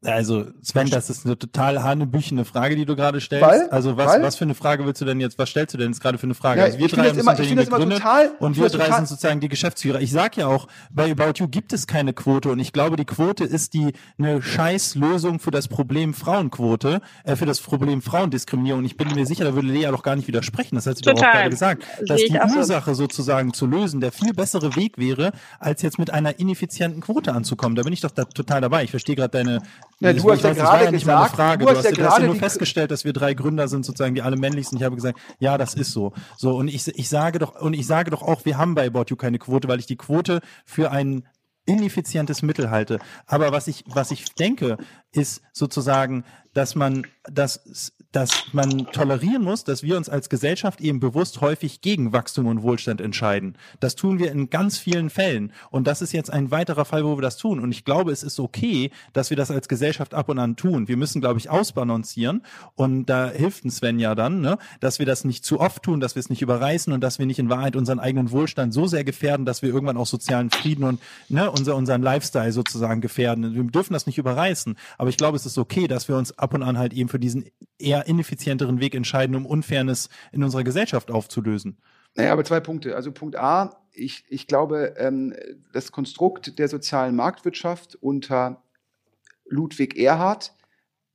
Also, Sven, das ist eine total hanebüchene Frage, die du gerade stellst. Weil? Also, was, Weil? was für eine Frage willst du denn jetzt, was stellst du denn jetzt gerade für eine Frage? Ja, also, wir ich finde drei das haben immer- ich das immer total- und wir drei total- sind sozusagen die Geschäftsführer. Ich sag ja auch, bei About You gibt es keine Quote und ich glaube, die Quote ist die, eine scheiß Lösung für das Problem Frauenquote, äh, für das Problem Frauendiskriminierung. Ich bin mir sicher, da würde Lea doch gar nicht widersprechen. Das hat sie doch auch gerade gesagt. Dass die. Ursache sozusagen zu lösen der viel bessere Weg wäre, als jetzt mit einer ineffizienten Quote anzukommen. Da bin ich doch da total dabei. Ich verstehe gerade deine, Ja, du hast ja gerade gesagt- Frage. du Du hast hast, ja du hast ja gerade nur festgestellt, dass wir drei Gründer sind, sozusagen, die alle männlich sind. Ich habe gesagt, ja, das ist so. So, und ich, ich sage doch, und ich sage doch auch, wir haben bei About You keine Quote, weil ich die Quote für ein ineffizientes Mittel halte. Aber was ich, was ich denke, ist sozusagen, dass man, dass, dass man tolerieren muss, dass wir uns als Gesellschaft eben bewusst häufig gegen Wachstum und Wohlstand entscheiden. Das tun wir in ganz vielen Fällen. Und das ist jetzt ein weiterer Fall, wo wir das tun. Und ich glaube, es ist okay, dass wir das als Gesellschaft ab und an tun. Wir müssen, glaube ich, ausbalancieren. Und da hilft ein Sven ja dann, ne, dass wir das nicht zu oft tun, dass wir es nicht überreißen und dass wir nicht in Wahrheit unseren eigenen Wohlstand so sehr gefährden, dass wir irgendwann auch sozialen Frieden und ne, unser, unseren Lifestyle sozusagen gefährden. Wir dürfen das nicht überreißen. Aber ich glaube, es ist okay, dass wir uns ab und an halt eben für diesen eher ineffizienteren Weg entscheiden, um Unfairness in unserer Gesellschaft aufzulösen. Naja, aber zwei Punkte. Also Punkt A, ich, ich glaube, ähm, das Konstrukt der sozialen Marktwirtschaft unter Ludwig Erhard,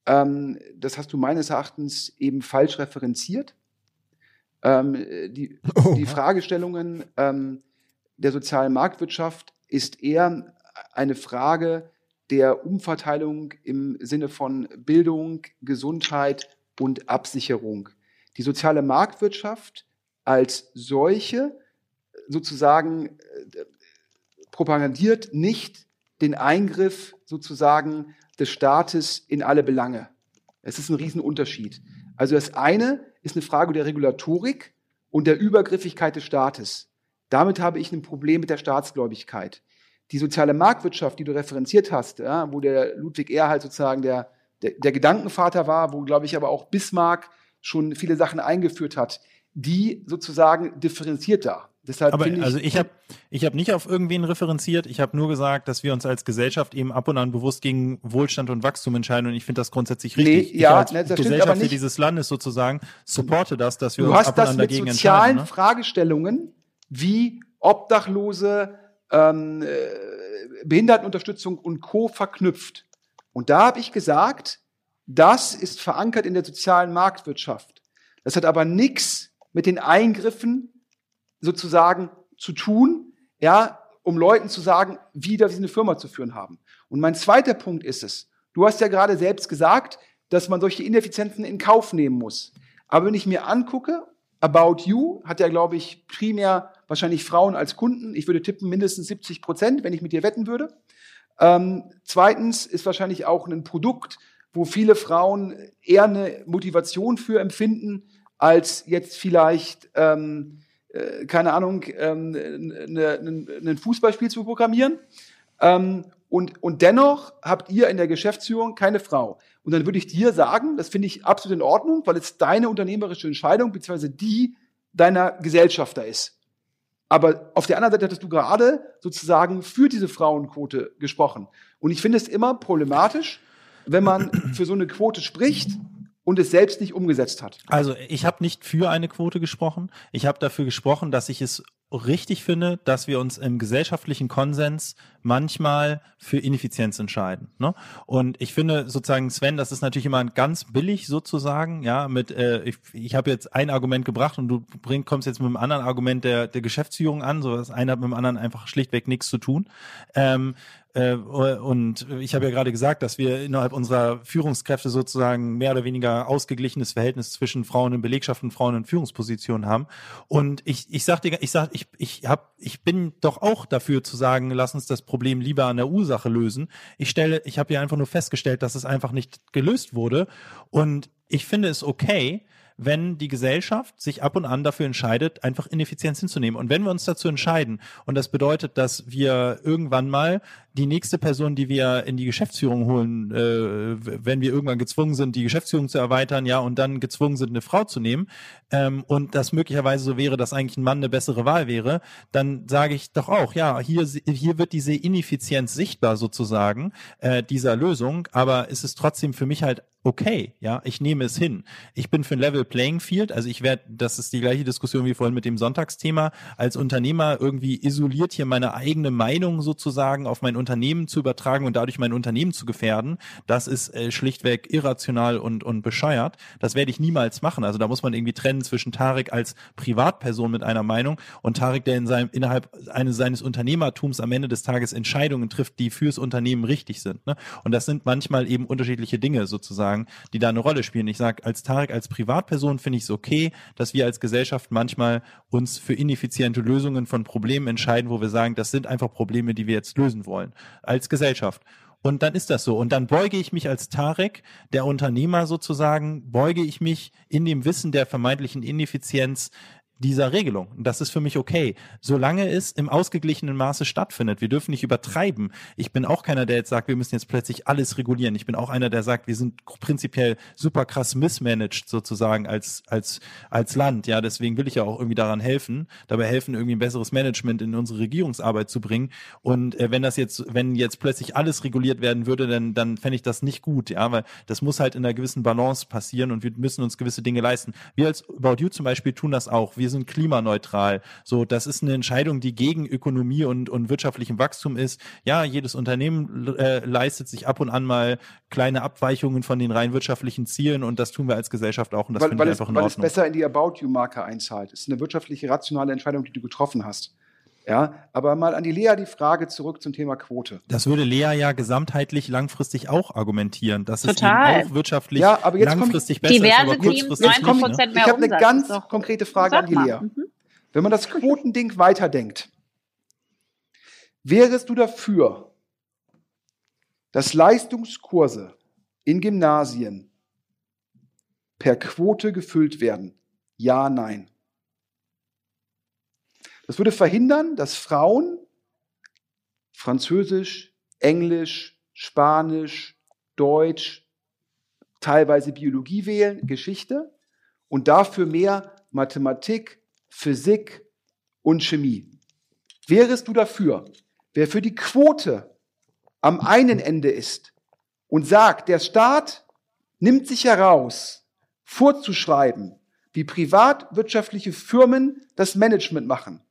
ähm, das hast du meines Erachtens eben falsch referenziert. Ähm, die, Oh. die Fragestellungen ähm, der sozialen Marktwirtschaft ist eher eine Frage der Umverteilung im Sinne von Bildung, Gesundheit und Absicherung. Die soziale Marktwirtschaft als solche sozusagen äh, propagandiert nicht den Eingriff sozusagen des Staates in alle Belange. Es ist ein Riesenunterschied. Also das eine ist eine Frage der Regulatorik und der Übergriffigkeit des Staates. Damit habe ich ein Problem mit der Staatsgläubigkeit. Die soziale Marktwirtschaft, die du referenziert hast, ja, wo der Ludwig Erhard sozusagen der, der, der Gedankenvater war, wo, glaube ich, aber auch Bismarck schon viele Sachen eingeführt hat, die sozusagen differenziert da. Deshalb Aber finde ich, also ich habe ich hab nicht auf irgendwen referenziert. Ich habe nur gesagt, dass wir uns als Gesellschaft eben ab und an bewusst gegen Wohlstand und Wachstum entscheiden. Und ich finde das grundsätzlich Nee, richtig. ja, ich als ne, Gesellschaft dieses Landes sozusagen supporte das, dass wir Du uns hast ab und das an mit dagegen sozialen entscheiden. Ne? Fragestellungen wie Obdachlose, ähm, äh, Behindertenunterstützung und Co. verknüpft. Und da habe ich gesagt, das ist verankert in der sozialen Marktwirtschaft. Das hat aber nichts mit den Eingriffen sozusagen zu tun, ja, um Leuten zu sagen, wie darf sie eine Firma zu führen haben. Und mein zweiter Punkt ist es, du hast ja gerade selbst gesagt, dass man solche Ineffizienzen in Kauf nehmen muss. Aber wenn ich mir angucke, About You hat ja, glaube ich, primär wahrscheinlich Frauen als Kunden. Ich würde tippen mindestens 70 Prozent, wenn ich mit dir wetten würde. Ähm, zweitens ist wahrscheinlich auch ein Produkt, wo viele Frauen eher eine Motivation für empfinden, als jetzt vielleicht, ähm, äh, keine Ahnung, ähm, ne, ne, ein Fußballspiel zu programmieren. Ähm, und, und dennoch habt ihr in der Geschäftsführung keine Frau. Und dann würde ich dir sagen, das finde ich absolut in Ordnung, weil es deine unternehmerische Entscheidung beziehungsweise die deiner Gesellschafter ist. Aber auf der anderen Seite hattest du gerade sozusagen für diese Frauenquote gesprochen. Und ich finde es immer problematisch, wenn man für so eine Quote spricht und es selbst nicht umgesetzt hat. Also ich habe nicht für eine Quote gesprochen. Ich habe dafür gesprochen, dass ich es richtig finde, dass wir uns im gesellschaftlichen Konsens manchmal für Ineffizienz entscheiden. Ne? Und ich finde sozusagen, Sven, das ist natürlich immer ganz billig sozusagen, ja, mit, äh, ich, ich habe jetzt ein Argument gebracht und du bring, kommst jetzt mit einem anderen Argument der, der Geschäftsführung an, so das eine hat mit dem anderen einfach schlichtweg nichts zu tun. Ähm, äh, und ich habe ja gerade gesagt, dass wir innerhalb unserer Führungskräfte sozusagen mehr oder weniger ausgeglichenes Verhältnis zwischen Frauen in Belegschaft und Frauen in Führungspositionen haben. Und ich, ich sag dir, ich sag, ich, ich hab, ich bin doch auch dafür zu sagen, lass uns das Problem lieber an der Ursache lösen. Ich stelle, ich habe ja einfach nur festgestellt, dass es einfach nicht gelöst wurde. Und ich finde es okay, wenn die Gesellschaft sich ab und an dafür entscheidet, einfach Ineffizienz hinzunehmen. Und wenn wir uns dazu entscheiden, und das bedeutet, dass wir irgendwann mal die nächste Person, die wir in die Geschäftsführung holen, äh, wenn wir irgendwann gezwungen sind, die Geschäftsführung zu erweitern, ja, und dann gezwungen sind, eine Frau zu nehmen, ähm, und das möglicherweise so wäre, dass eigentlich ein Mann eine bessere Wahl wäre, dann sage ich doch auch, ja, hier, hier wird diese Ineffizienz sichtbar sozusagen, äh, dieser Lösung, aber es ist trotzdem für mich halt okay, ja, ich nehme es hin. Ich bin für ein Level Playing Field, also ich werde, das ist die gleiche Diskussion wie vorhin mit dem Sonntagsthema, als Unternehmer irgendwie isoliert hier meine eigene Meinung sozusagen auf mein Unternehmen zu übertragen und dadurch mein Unternehmen zu gefährden, das ist äh, schlichtweg irrational und, und bescheuert. Das werde ich niemals machen. Also da muss man irgendwie trennen zwischen Tarek als Privatperson mit einer Meinung und Tarek, der in seinem, innerhalb eines seines Unternehmertums am Ende des Tages Entscheidungen trifft, die fürs Unternehmen richtig sind. Ne? Und das sind manchmal eben unterschiedliche Dinge sozusagen, die da eine Rolle spielen. Ich sage, als Tarek, als Privatperson finde ich es okay, dass wir als Gesellschaft manchmal uns für ineffiziente Lösungen von Problemen entscheiden, wo wir sagen, das sind einfach Probleme, die wir jetzt lösen wollen. Als Gesellschaft. Und dann ist das so. Und dann beuge ich mich als Tarek, der Unternehmer sozusagen, beuge ich mich in dem Wissen der vermeintlichen Ineffizienz dieser Regelung. Das ist für mich okay, solange es im ausgeglichenen Maße stattfindet. Wir dürfen nicht übertreiben. Ich bin auch keiner, der jetzt sagt, wir müssen jetzt plötzlich alles regulieren. Ich bin auch einer, der sagt, wir sind prinzipiell super krass mismanaged sozusagen als als als Land. Ja, deswegen will ich ja auch irgendwie daran helfen, dabei helfen, irgendwie ein besseres Management in unsere Regierungsarbeit zu bringen. Und äh, wenn das jetzt, wenn jetzt plötzlich alles reguliert werden würde, dann dann fände ich das nicht gut. Ja, weil das muss halt in einer gewissen Balance passieren und wir müssen uns gewisse Dinge leisten. Wir als About You zum Beispiel tun das auch. Wir sind klimaneutral. So, das ist eine Entscheidung, die gegen Ökonomie und, und wirtschaftlichem Wachstum ist. Ja, jedes Unternehmen äh, leistet sich ab und an mal kleine Abweichungen von den rein wirtschaftlichen Zielen und das tun wir als Gesellschaft auch und das weil, finde weil, ich es, einfach in weil es Ordnung. besser in die About You-Marke einzahlt. Es ist eine wirtschaftliche, rationale Entscheidung, die du getroffen hast. Ja, aber mal an die Lea die Frage zurück zum Thema Quote. Das würde Lea ja gesamtheitlich langfristig auch argumentieren, dass Total. es eben auch wirtschaftlich Ja, aber jetzt langfristig besser ist, Diverse aber Teams, kurzfristig 90 nicht. Ne? Ich habe eine Umsatz. ganz konkrete Frage an die. Lea. Mhm. Wenn man das Quotending weiterdenkt, wärest du dafür, dass Leistungskurse in Gymnasien per Quote gefüllt werden? Ja, nein. Das würde verhindern, dass Frauen Französisch, Englisch, Spanisch, Deutsch, teilweise Biologie wählen, Geschichte und dafür mehr Mathematik, Physik und Chemie. Wärest du dafür, wer für die Quote am einen Ende ist und sagt, der Staat nimmt sich heraus, vorzuschreiben, wie privatwirtschaftliche Firmen das Management machen,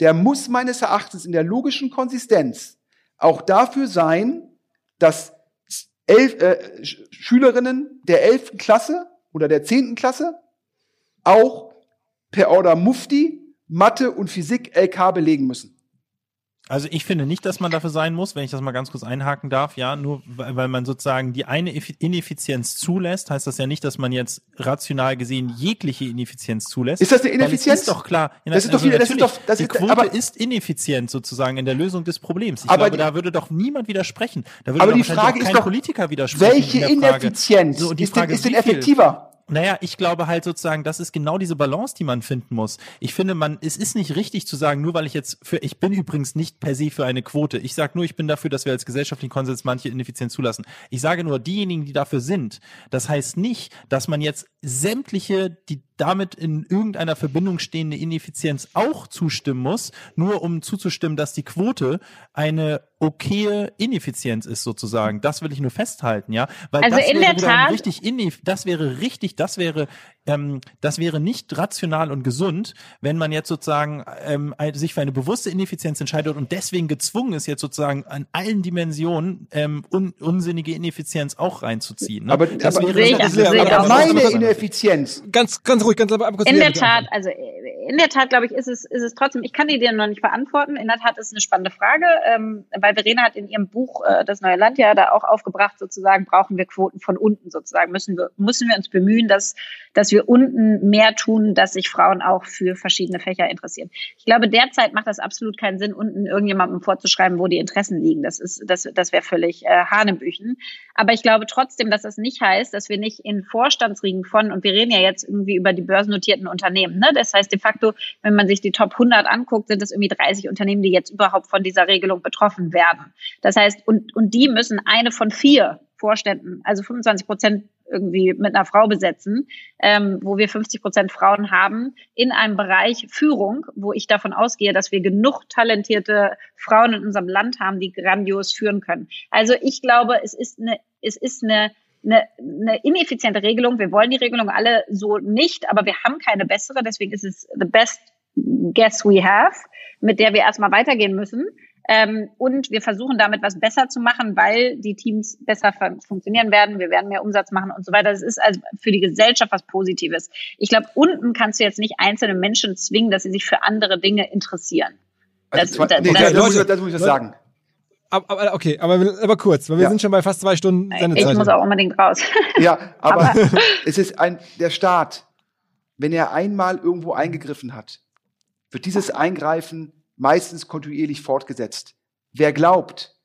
der muss meines Erachtens in der logischen Konsistenz auch dafür sein, dass elf, äh, Sch- Schülerinnen der 11. Klasse oder der 10. Klasse auch per Order Mufti Mathe und Physik LK belegen müssen. Also ich finde nicht, dass man dafür sein muss, wenn ich das mal ganz kurz einhaken darf, ja, nur weil man sozusagen die eine Effi- Ineffizienz zulässt, heißt das ja nicht, dass man jetzt rational gesehen jegliche Ineffizienz zulässt. Ist das eine Ineffizienz? ist doch klar. Ja, Das ist doch wieder- das ist doch- das die ist- Quote aber- ist ineffizient sozusagen in der Lösung des Problems. Ich Aber glaube, die- da würde doch niemand widersprechen. Da würde Aber doch die Frage ist kein doch, Politiker widersprechen. Welche in. Ineffizienz So, ist, denn, Frage, ist denn wie viel? effektiver? Naja, ich glaube halt sozusagen, das ist genau diese Balance, die man finden muss. Ich finde, man, es ist nicht richtig zu sagen, nur weil ich jetzt für, ich bin übrigens nicht per se für eine Quote. Ich sage nur, ich bin dafür, dass wir als gesellschaftlichen Konsens manche Ineffizienz zulassen. Ich sage nur, diejenigen, die dafür sind, das heißt nicht, dass man jetzt sämtliche, die damit in irgendeiner Verbindung stehende Ineffizienz auch zustimmen muss, nur um zuzustimmen, dass die Quote eine okaye Ineffizienz ist sozusagen. Das will ich nur festhalten, ja, weil Also das in wäre der Tat- richtig das wäre richtig, das wäre ähm, das wäre nicht rational und gesund, wenn man jetzt sozusagen ähm, sich für eine bewusste Ineffizienz entscheidet und deswegen gezwungen ist, jetzt sozusagen an allen Dimensionen ähm, un unsinnige Ineffizienz auch reinzuziehen. Ne? Aber- das aber- wäre ich- das sehe ich Aber auch. meine Ineffizienz, Ganz, ganz ruhig, ganz aber kurz In der Tat, also in der Tat, glaube ich, ist es, ist es trotzdem, ich kann die dir noch nicht beantworten. In der Tat ist es eine spannende Frage, ähm, weil Verena hat in ihrem Buch äh, Das neue Land ja da auch aufgebracht, sozusagen, brauchen wir Quoten von unten sozusagen, müssen wir, müssen wir uns bemühen, dass, dass wir unten mehr tun, dass sich Frauen auch für verschiedene Fächer interessieren. Ich glaube, derzeit macht das absolut keinen Sinn, unten irgendjemandem vorzuschreiben, wo die Interessen liegen. Das ist, das, das wäre völlig äh, Hanebüchen. Aber ich glaube trotzdem, dass das nicht heißt, dass wir nicht in Vorstandsriegen von, und wir reden ja jetzt irgendwie über die börsennotierten Unternehmen, ne? Das heißt de facto, wenn man sich die Top 100 anguckt, sind es irgendwie 30 Unternehmen, die jetzt überhaupt von dieser Regelung betroffen werden. Das heißt, und, und die müssen eine von vier Vorständen, also 25 Prozent irgendwie mit einer Frau besetzen, ähm, wo wir 50 Prozent Frauen haben, in einem Bereich Führung, wo ich davon ausgehe, dass wir genug talentierte Frauen in unserem Land haben, die grandios führen können. Also ich glaube, es ist eine, es ist eine, eine, eine ineffiziente Regelung. Wir wollen die Regelung alle so nicht, aber wir haben keine bessere. Deswegen ist es the best guess we have, mit der wir erstmal weitergehen müssen. Ähm, und wir versuchen damit was besser zu machen, weil die Teams besser fun- funktionieren werden. Wir werden mehr Umsatz machen und so weiter. Das ist also für die Gesellschaft was Positives. Ich glaube, unten kannst du jetzt nicht einzelne Menschen zwingen, dass sie sich für andere Dinge interessieren. also Das- zwei, das- nee, das- das, muss, Leute, ich- das muss ich Leute, sagen. Aber, aber, okay, aber, aber kurz, weil wir Ja. sind schon bei fast zwei Stunden Ich Sendezeit. muss auch unbedingt raus. Ja, aber es ist ein, der Staat, wenn er einmal irgendwo eingegriffen hat, wird dieses Eingreifen meistens kontinuierlich fortgesetzt. Wer glaubt,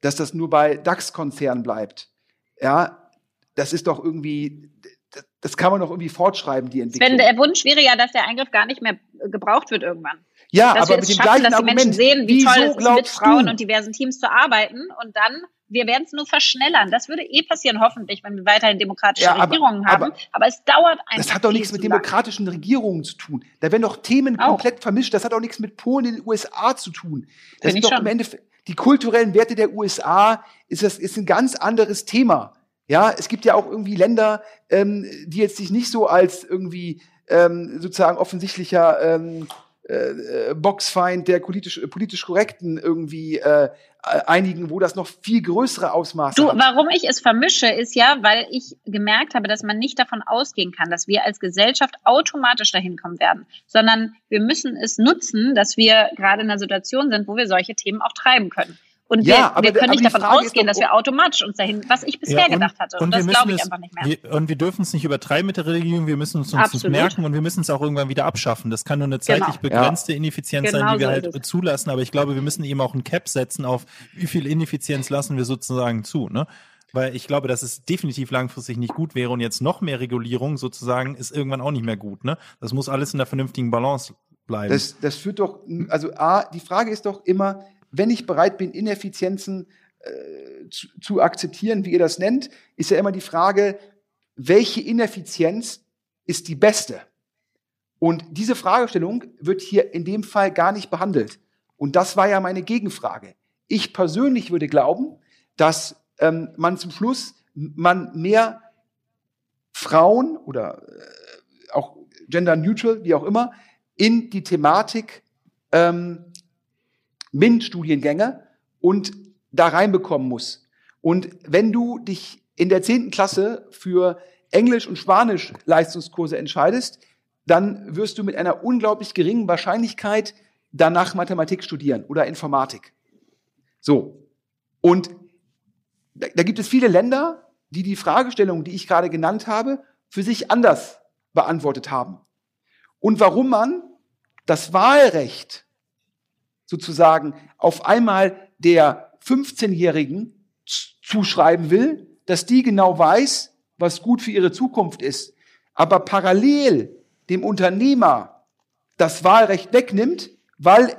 dass das nur bei DAX-Konzernen bleibt, ja, das ist doch irgendwie, das, kann man noch irgendwie fortschreiben, die Entwicklung. Wenn der Wunsch wäre ja, dass der Eingriff gar nicht mehr gebraucht wird irgendwann. ja, Dass aber wir mit dem schaffen, gleichen dass die Argument. Menschen sehen, wie toll es ist, mit Frauen du, und diversen Teams zu arbeiten und dann wir werden es nur verschnellern. Das würde eh passieren, hoffentlich, wenn wir weiterhin demokratische Ja, aber- Regierungen haben. aber- Aber, es dauert einfach. Das hat doch nichts mit lang. demokratischen Regierungen zu tun. Da werden doch Themen Auch. komplett vermischt. Das hat auch nichts mit Polen in den USA zu tun. Das Finde ist doch schon. im Endeffekt, die kulturellen Werte der USA ist das, ist ein ganz anderes Thema. Ja, es gibt ja auch irgendwie Länder, ähm, die jetzt sich nicht so als irgendwie ähm, sozusagen offensichtlicher ähm, äh, äh, Boxfeind der politisch, politisch Korrekten irgendwie äh, einigen, wo das noch viel größere Ausmaße Du, hat. warum ich es vermische, ist ja, weil ich gemerkt habe, dass man nicht davon ausgehen kann, dass wir als Gesellschaft automatisch dahin kommen werden, sondern wir müssen es nutzen, dass wir gerade in einer Situation sind, wo wir solche Themen auch treiben können. Und Ja, wir, aber- wir können nicht davon Frage ausgehen, doch, dass wir automatisch uns dahin, was ich bisher Ja, und- gedacht hatte. Und, das glaube ich es- einfach nicht mehr. Wir, und wir dürfen es nicht übertreiben mit der Religion, wir müssen uns uns merken und wir müssen es auch irgendwann wieder abschaffen. Das kann nur eine zeitlich Genau. begrenzte Ineffizienz sein, Genau die wir so halt ist zulassen. Aber ich glaube, wir müssen eben auch ein Cap setzen auf, wie viel Ineffizienz lassen wir sozusagen zu. Ne? Weil ich glaube, dass es definitiv langfristig nicht gut wäre und jetzt noch mehr Regulierung sozusagen ist irgendwann auch nicht mehr gut. Ne? Das muss alles in der vernünftigen Balance bleiben. Das, das führt doch, also A, die Frage ist doch immer, wenn ich bereit bin, Ineffizienzen äh, zu, zu akzeptieren, wie ihr das nennt, ist ja immer die Frage, welche Ineffizienz ist die beste? Und diese Fragestellung wird hier in dem Fall gar nicht behandelt. Und das war ja meine Gegenfrage. Ich persönlich würde glauben, dass ähm, man zum Schluss man mehr Frauen oder äh, auch gender neutral, wie auch immer, in die Thematik ähm, MINT-Studiengänge und da reinbekommen muss. Und wenn du dich in der zehnten Klasse für Englisch und Spanisch Leistungskurse entscheidest, dann wirst du mit einer unglaublich geringen Wahrscheinlichkeit danach Mathematik studieren oder Informatik. So. Und da, da gibt es viele Länder, die die Fragestellung, die ich gerade genannt habe, für sich anders beantwortet haben. Und warum man das Wahlrecht sozusagen auf einmal der 15-Jährigen z- zuschreiben will, dass die genau weiß, was gut für ihre Zukunft ist, aber parallel dem Unternehmer das Wahlrecht wegnimmt, weil,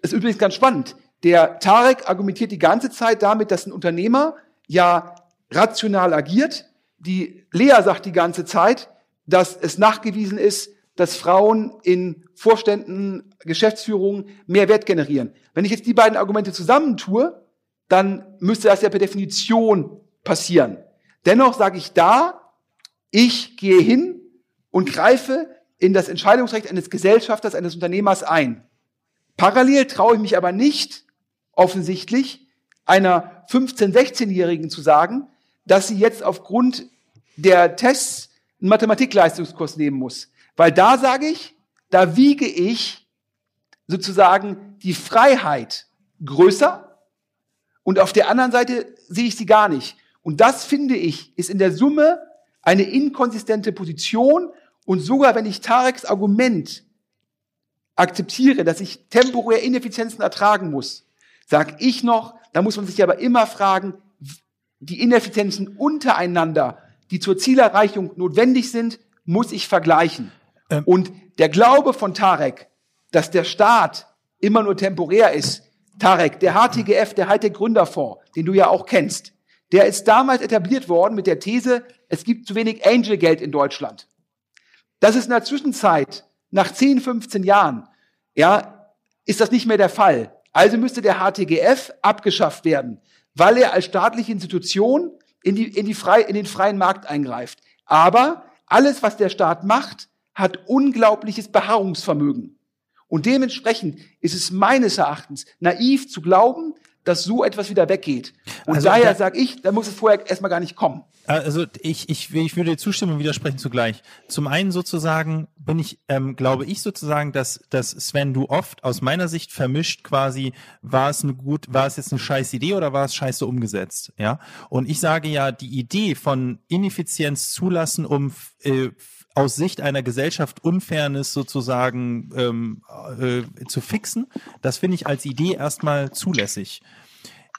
das ist übrigens ganz spannend, der Tarek argumentiert die ganze Zeit damit, dass ein Unternehmer ja rational agiert. Die Lea sagt die ganze Zeit, dass es nachgewiesen ist, dass Frauen in Vorständen, Geschäftsführungen mehr Wert generieren. Wenn ich jetzt die beiden Argumente zusammentue, dann müsste das ja per Definition passieren. Dennoch sage ich da, ich gehe hin und greife in das Entscheidungsrecht eines Gesellschafters, eines Unternehmers ein. Parallel traue ich mich aber nicht, offensichtlich, einer 15-, 16-Jährigen zu sagen, dass sie jetzt aufgrund der Tests einen Mathematikleistungskurs nehmen muss. Weil da sage ich, da wiege ich sozusagen die Freiheit größer und auf der anderen Seite sehe ich sie gar nicht. Und das finde ich, ist in der Summe eine inkonsistente Position und sogar wenn ich Tareks Argument akzeptiere, dass ich temporär Ineffizienzen ertragen muss, sage ich noch, da muss man sich aber immer fragen, die Ineffizienzen untereinander, die zur Zielerreichung notwendig sind, muss ich vergleichen. Ähm. Und der Glaube von Tarek, dass der Staat immer nur temporär ist, Tarek, der HTGF, der Hightech Gründerfonds, den du ja auch kennst, der ist damals etabliert worden mit der These, es gibt zu wenig Angel-Geld in Deutschland. Das ist in der Zwischenzeit, nach 10, 15 Jahren, ja, ist das nicht mehr der Fall. Also müsste der HTGF abgeschafft werden, weil er als staatliche Institution in, die, in, die frei, in den freien Markt eingreift. Aber alles, was der Staat macht, hat unglaubliches Beharrungsvermögen. Und dementsprechend ist es meines Erachtens naiv zu glauben, dass so etwas wieder weggeht. Und Also daher da- sage ich, da muss es vorher erstmal gar nicht kommen. Also ich, ich, ich würde dir zustimmen und widersprechen zugleich. Zum einen sozusagen bin ich, ähm, glaube ich sozusagen, dass, dass Sven du oft aus meiner Sicht vermischt quasi, war es eine gut, war es jetzt eine scheiß Idee oder war es scheiße umgesetzt, ja? Und ich sage ja, die Idee von Ineffizienz zulassen, um äh, aus Sicht einer Gesellschaft Unfairness sozusagen ähm, äh, zu fixen, das finde ich als Idee erstmal zulässig.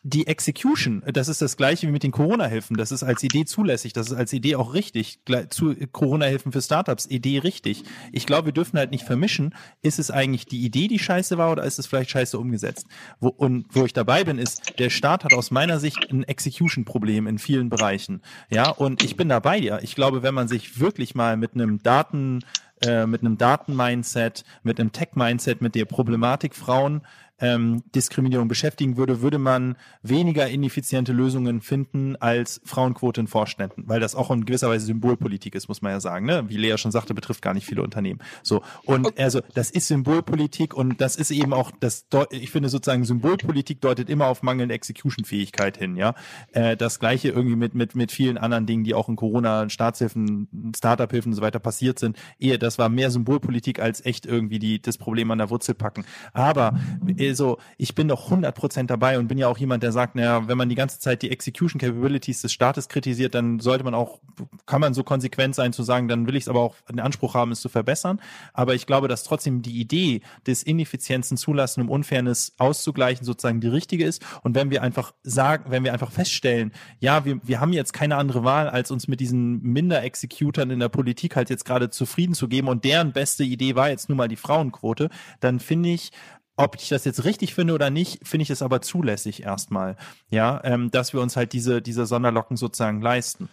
Die Execution, das ist das gleiche wie mit den Corona-Hilfen. Das ist als Idee zulässig, das ist als Idee auch richtig. Zu Corona-Hilfen für Startups, Idee richtig. Ich glaube, wir dürfen halt nicht vermischen, ist es eigentlich die Idee, die scheiße war, oder ist es vielleicht scheiße umgesetzt? Wo, und wo ich dabei bin, ist, der Staat hat aus meiner Sicht ein Execution-Problem in vielen Bereichen. Ja, und ich bin da bei dir. Ich glaube, wenn man sich wirklich mal mit einem Daten, äh, mit einem Daten-Mindset, mit einem Tech-Mindset, mit der Problematik Frauen ähm, Diskriminierung beschäftigen würde, würde man weniger ineffiziente Lösungen finden als Frauenquote in Vorständen, weil das auch in gewisser Weise Symbolpolitik ist, muss man ja sagen. Ne? Wie Lea schon sagte, betrifft gar nicht viele Unternehmen. So und also das ist Symbolpolitik und das ist eben auch das. Ich finde sozusagen Symbolpolitik deutet immer auf mangelnde Execution-Fähigkeit hin. Ja, äh, das gleiche irgendwie mit mit mit vielen anderen Dingen, die auch in Corona, Staatshilfen, Startup-Hilfen und so weiter passiert sind. Ehe das war mehr Symbolpolitik als echt irgendwie die das Problem an der Wurzel packen. Aber äh, so, ich bin doch 100% dabei und bin ja auch jemand, der sagt, naja, wenn man die ganze Zeit die Execution Capabilities des Staates kritisiert, dann sollte man auch, kann man so konsequent sein zu sagen, dann will ich es aber auch den Anspruch haben, es zu verbessern. Aber ich glaube, dass trotzdem die Idee des Ineffizienzen zulassen, um Unfairness auszugleichen, sozusagen die richtige ist. Und wenn wir einfach sagen, wenn wir einfach feststellen, ja, wir, wir haben jetzt keine andere Wahl, als uns mit diesen Minder-Executern in der Politik halt jetzt gerade zufrieden zu geben und deren beste Idee war jetzt nun mal die Frauenquote, dann finde ich, ob ich das jetzt richtig finde oder nicht, finde ich es aber zulässig erstmal, ja, ähm, dass wir uns halt diese, diese Sonderlocken sozusagen leisten.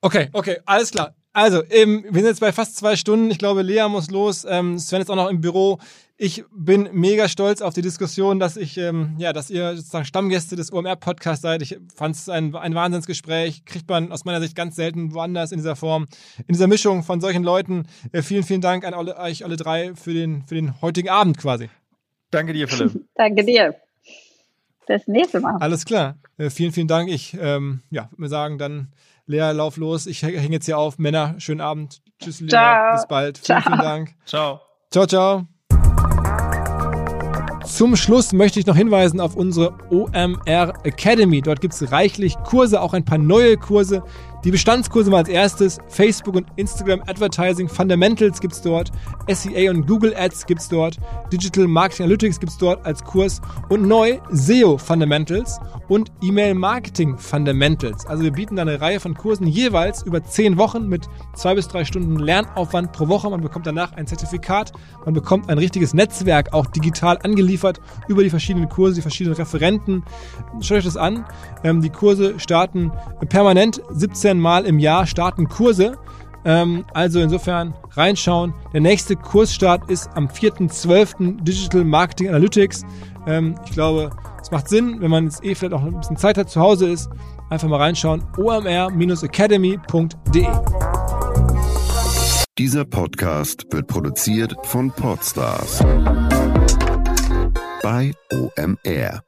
Okay, okay, alles klar. Also, ähm, wir sind jetzt bei fast zwei Stunden. Ich glaube, Lea muss los. Ähm, Sven ist auch noch im Büro. Ich bin mega stolz auf die Diskussion, dass ich, ähm, ja, dass ihr sozusagen Stammgäste des OMR-Podcasts seid. Ich fand es ein, ein Wahnsinnsgespräch. Kriegt man aus meiner Sicht ganz selten woanders in dieser Form, in dieser Mischung von solchen Leuten. Äh, vielen, vielen Dank an alle, euch alle drei für den, für den heutigen Abend quasi. Danke dir, Philipp. Danke dir. Bis nächste Mal. Alles klar. Äh, vielen, vielen Dank. Ich ähm, ja, würde sagen, dann Lea, lauf los. Ich hänge jetzt hier auf. Männer, schönen Abend. Tschüss, Lea. Ciao. Bis bald. Vielen, ciao. vielen Dank. Ciao. Ciao, ciao. Zum Schluss möchte ich noch hinweisen auf unsere OMR Academy. Dort gibt es reichlich Kurse, auch ein paar neue Kurse. Die Bestandskurse mal als erstes. Facebook und Instagram Advertising Fundamentals gibt's dort. SEA und Google Ads gibt's dort. Digital Marketing Analytics gibt's dort als Kurs. Und neu SEO Fundamentals und E-Mail Marketing Fundamentals. Also wir bieten da eine Reihe von Kursen jeweils über zehn Wochen mit zwei bis drei Stunden Lernaufwand pro Woche. Man bekommt danach ein Zertifikat. Man bekommt ein richtiges Netzwerk auch digital angeliefert über die verschiedenen Kurse, die verschiedenen Referenten. Schaut euch das an. Ähm, die Kurse starten permanent 17 15 Mal im Jahr starten Kurse. Ähm, also insofern reinschauen. Der nächste Kursstart ist am 4.12. Digital Marketing Analytics. Ähm, ich glaube, es macht Sinn, wenn man jetzt eh vielleicht auch ein bisschen Zeit hat, zu Hause ist, einfach mal reinschauen. omr-academy.de Dieser Podcast wird produziert von Podstars bei OMR.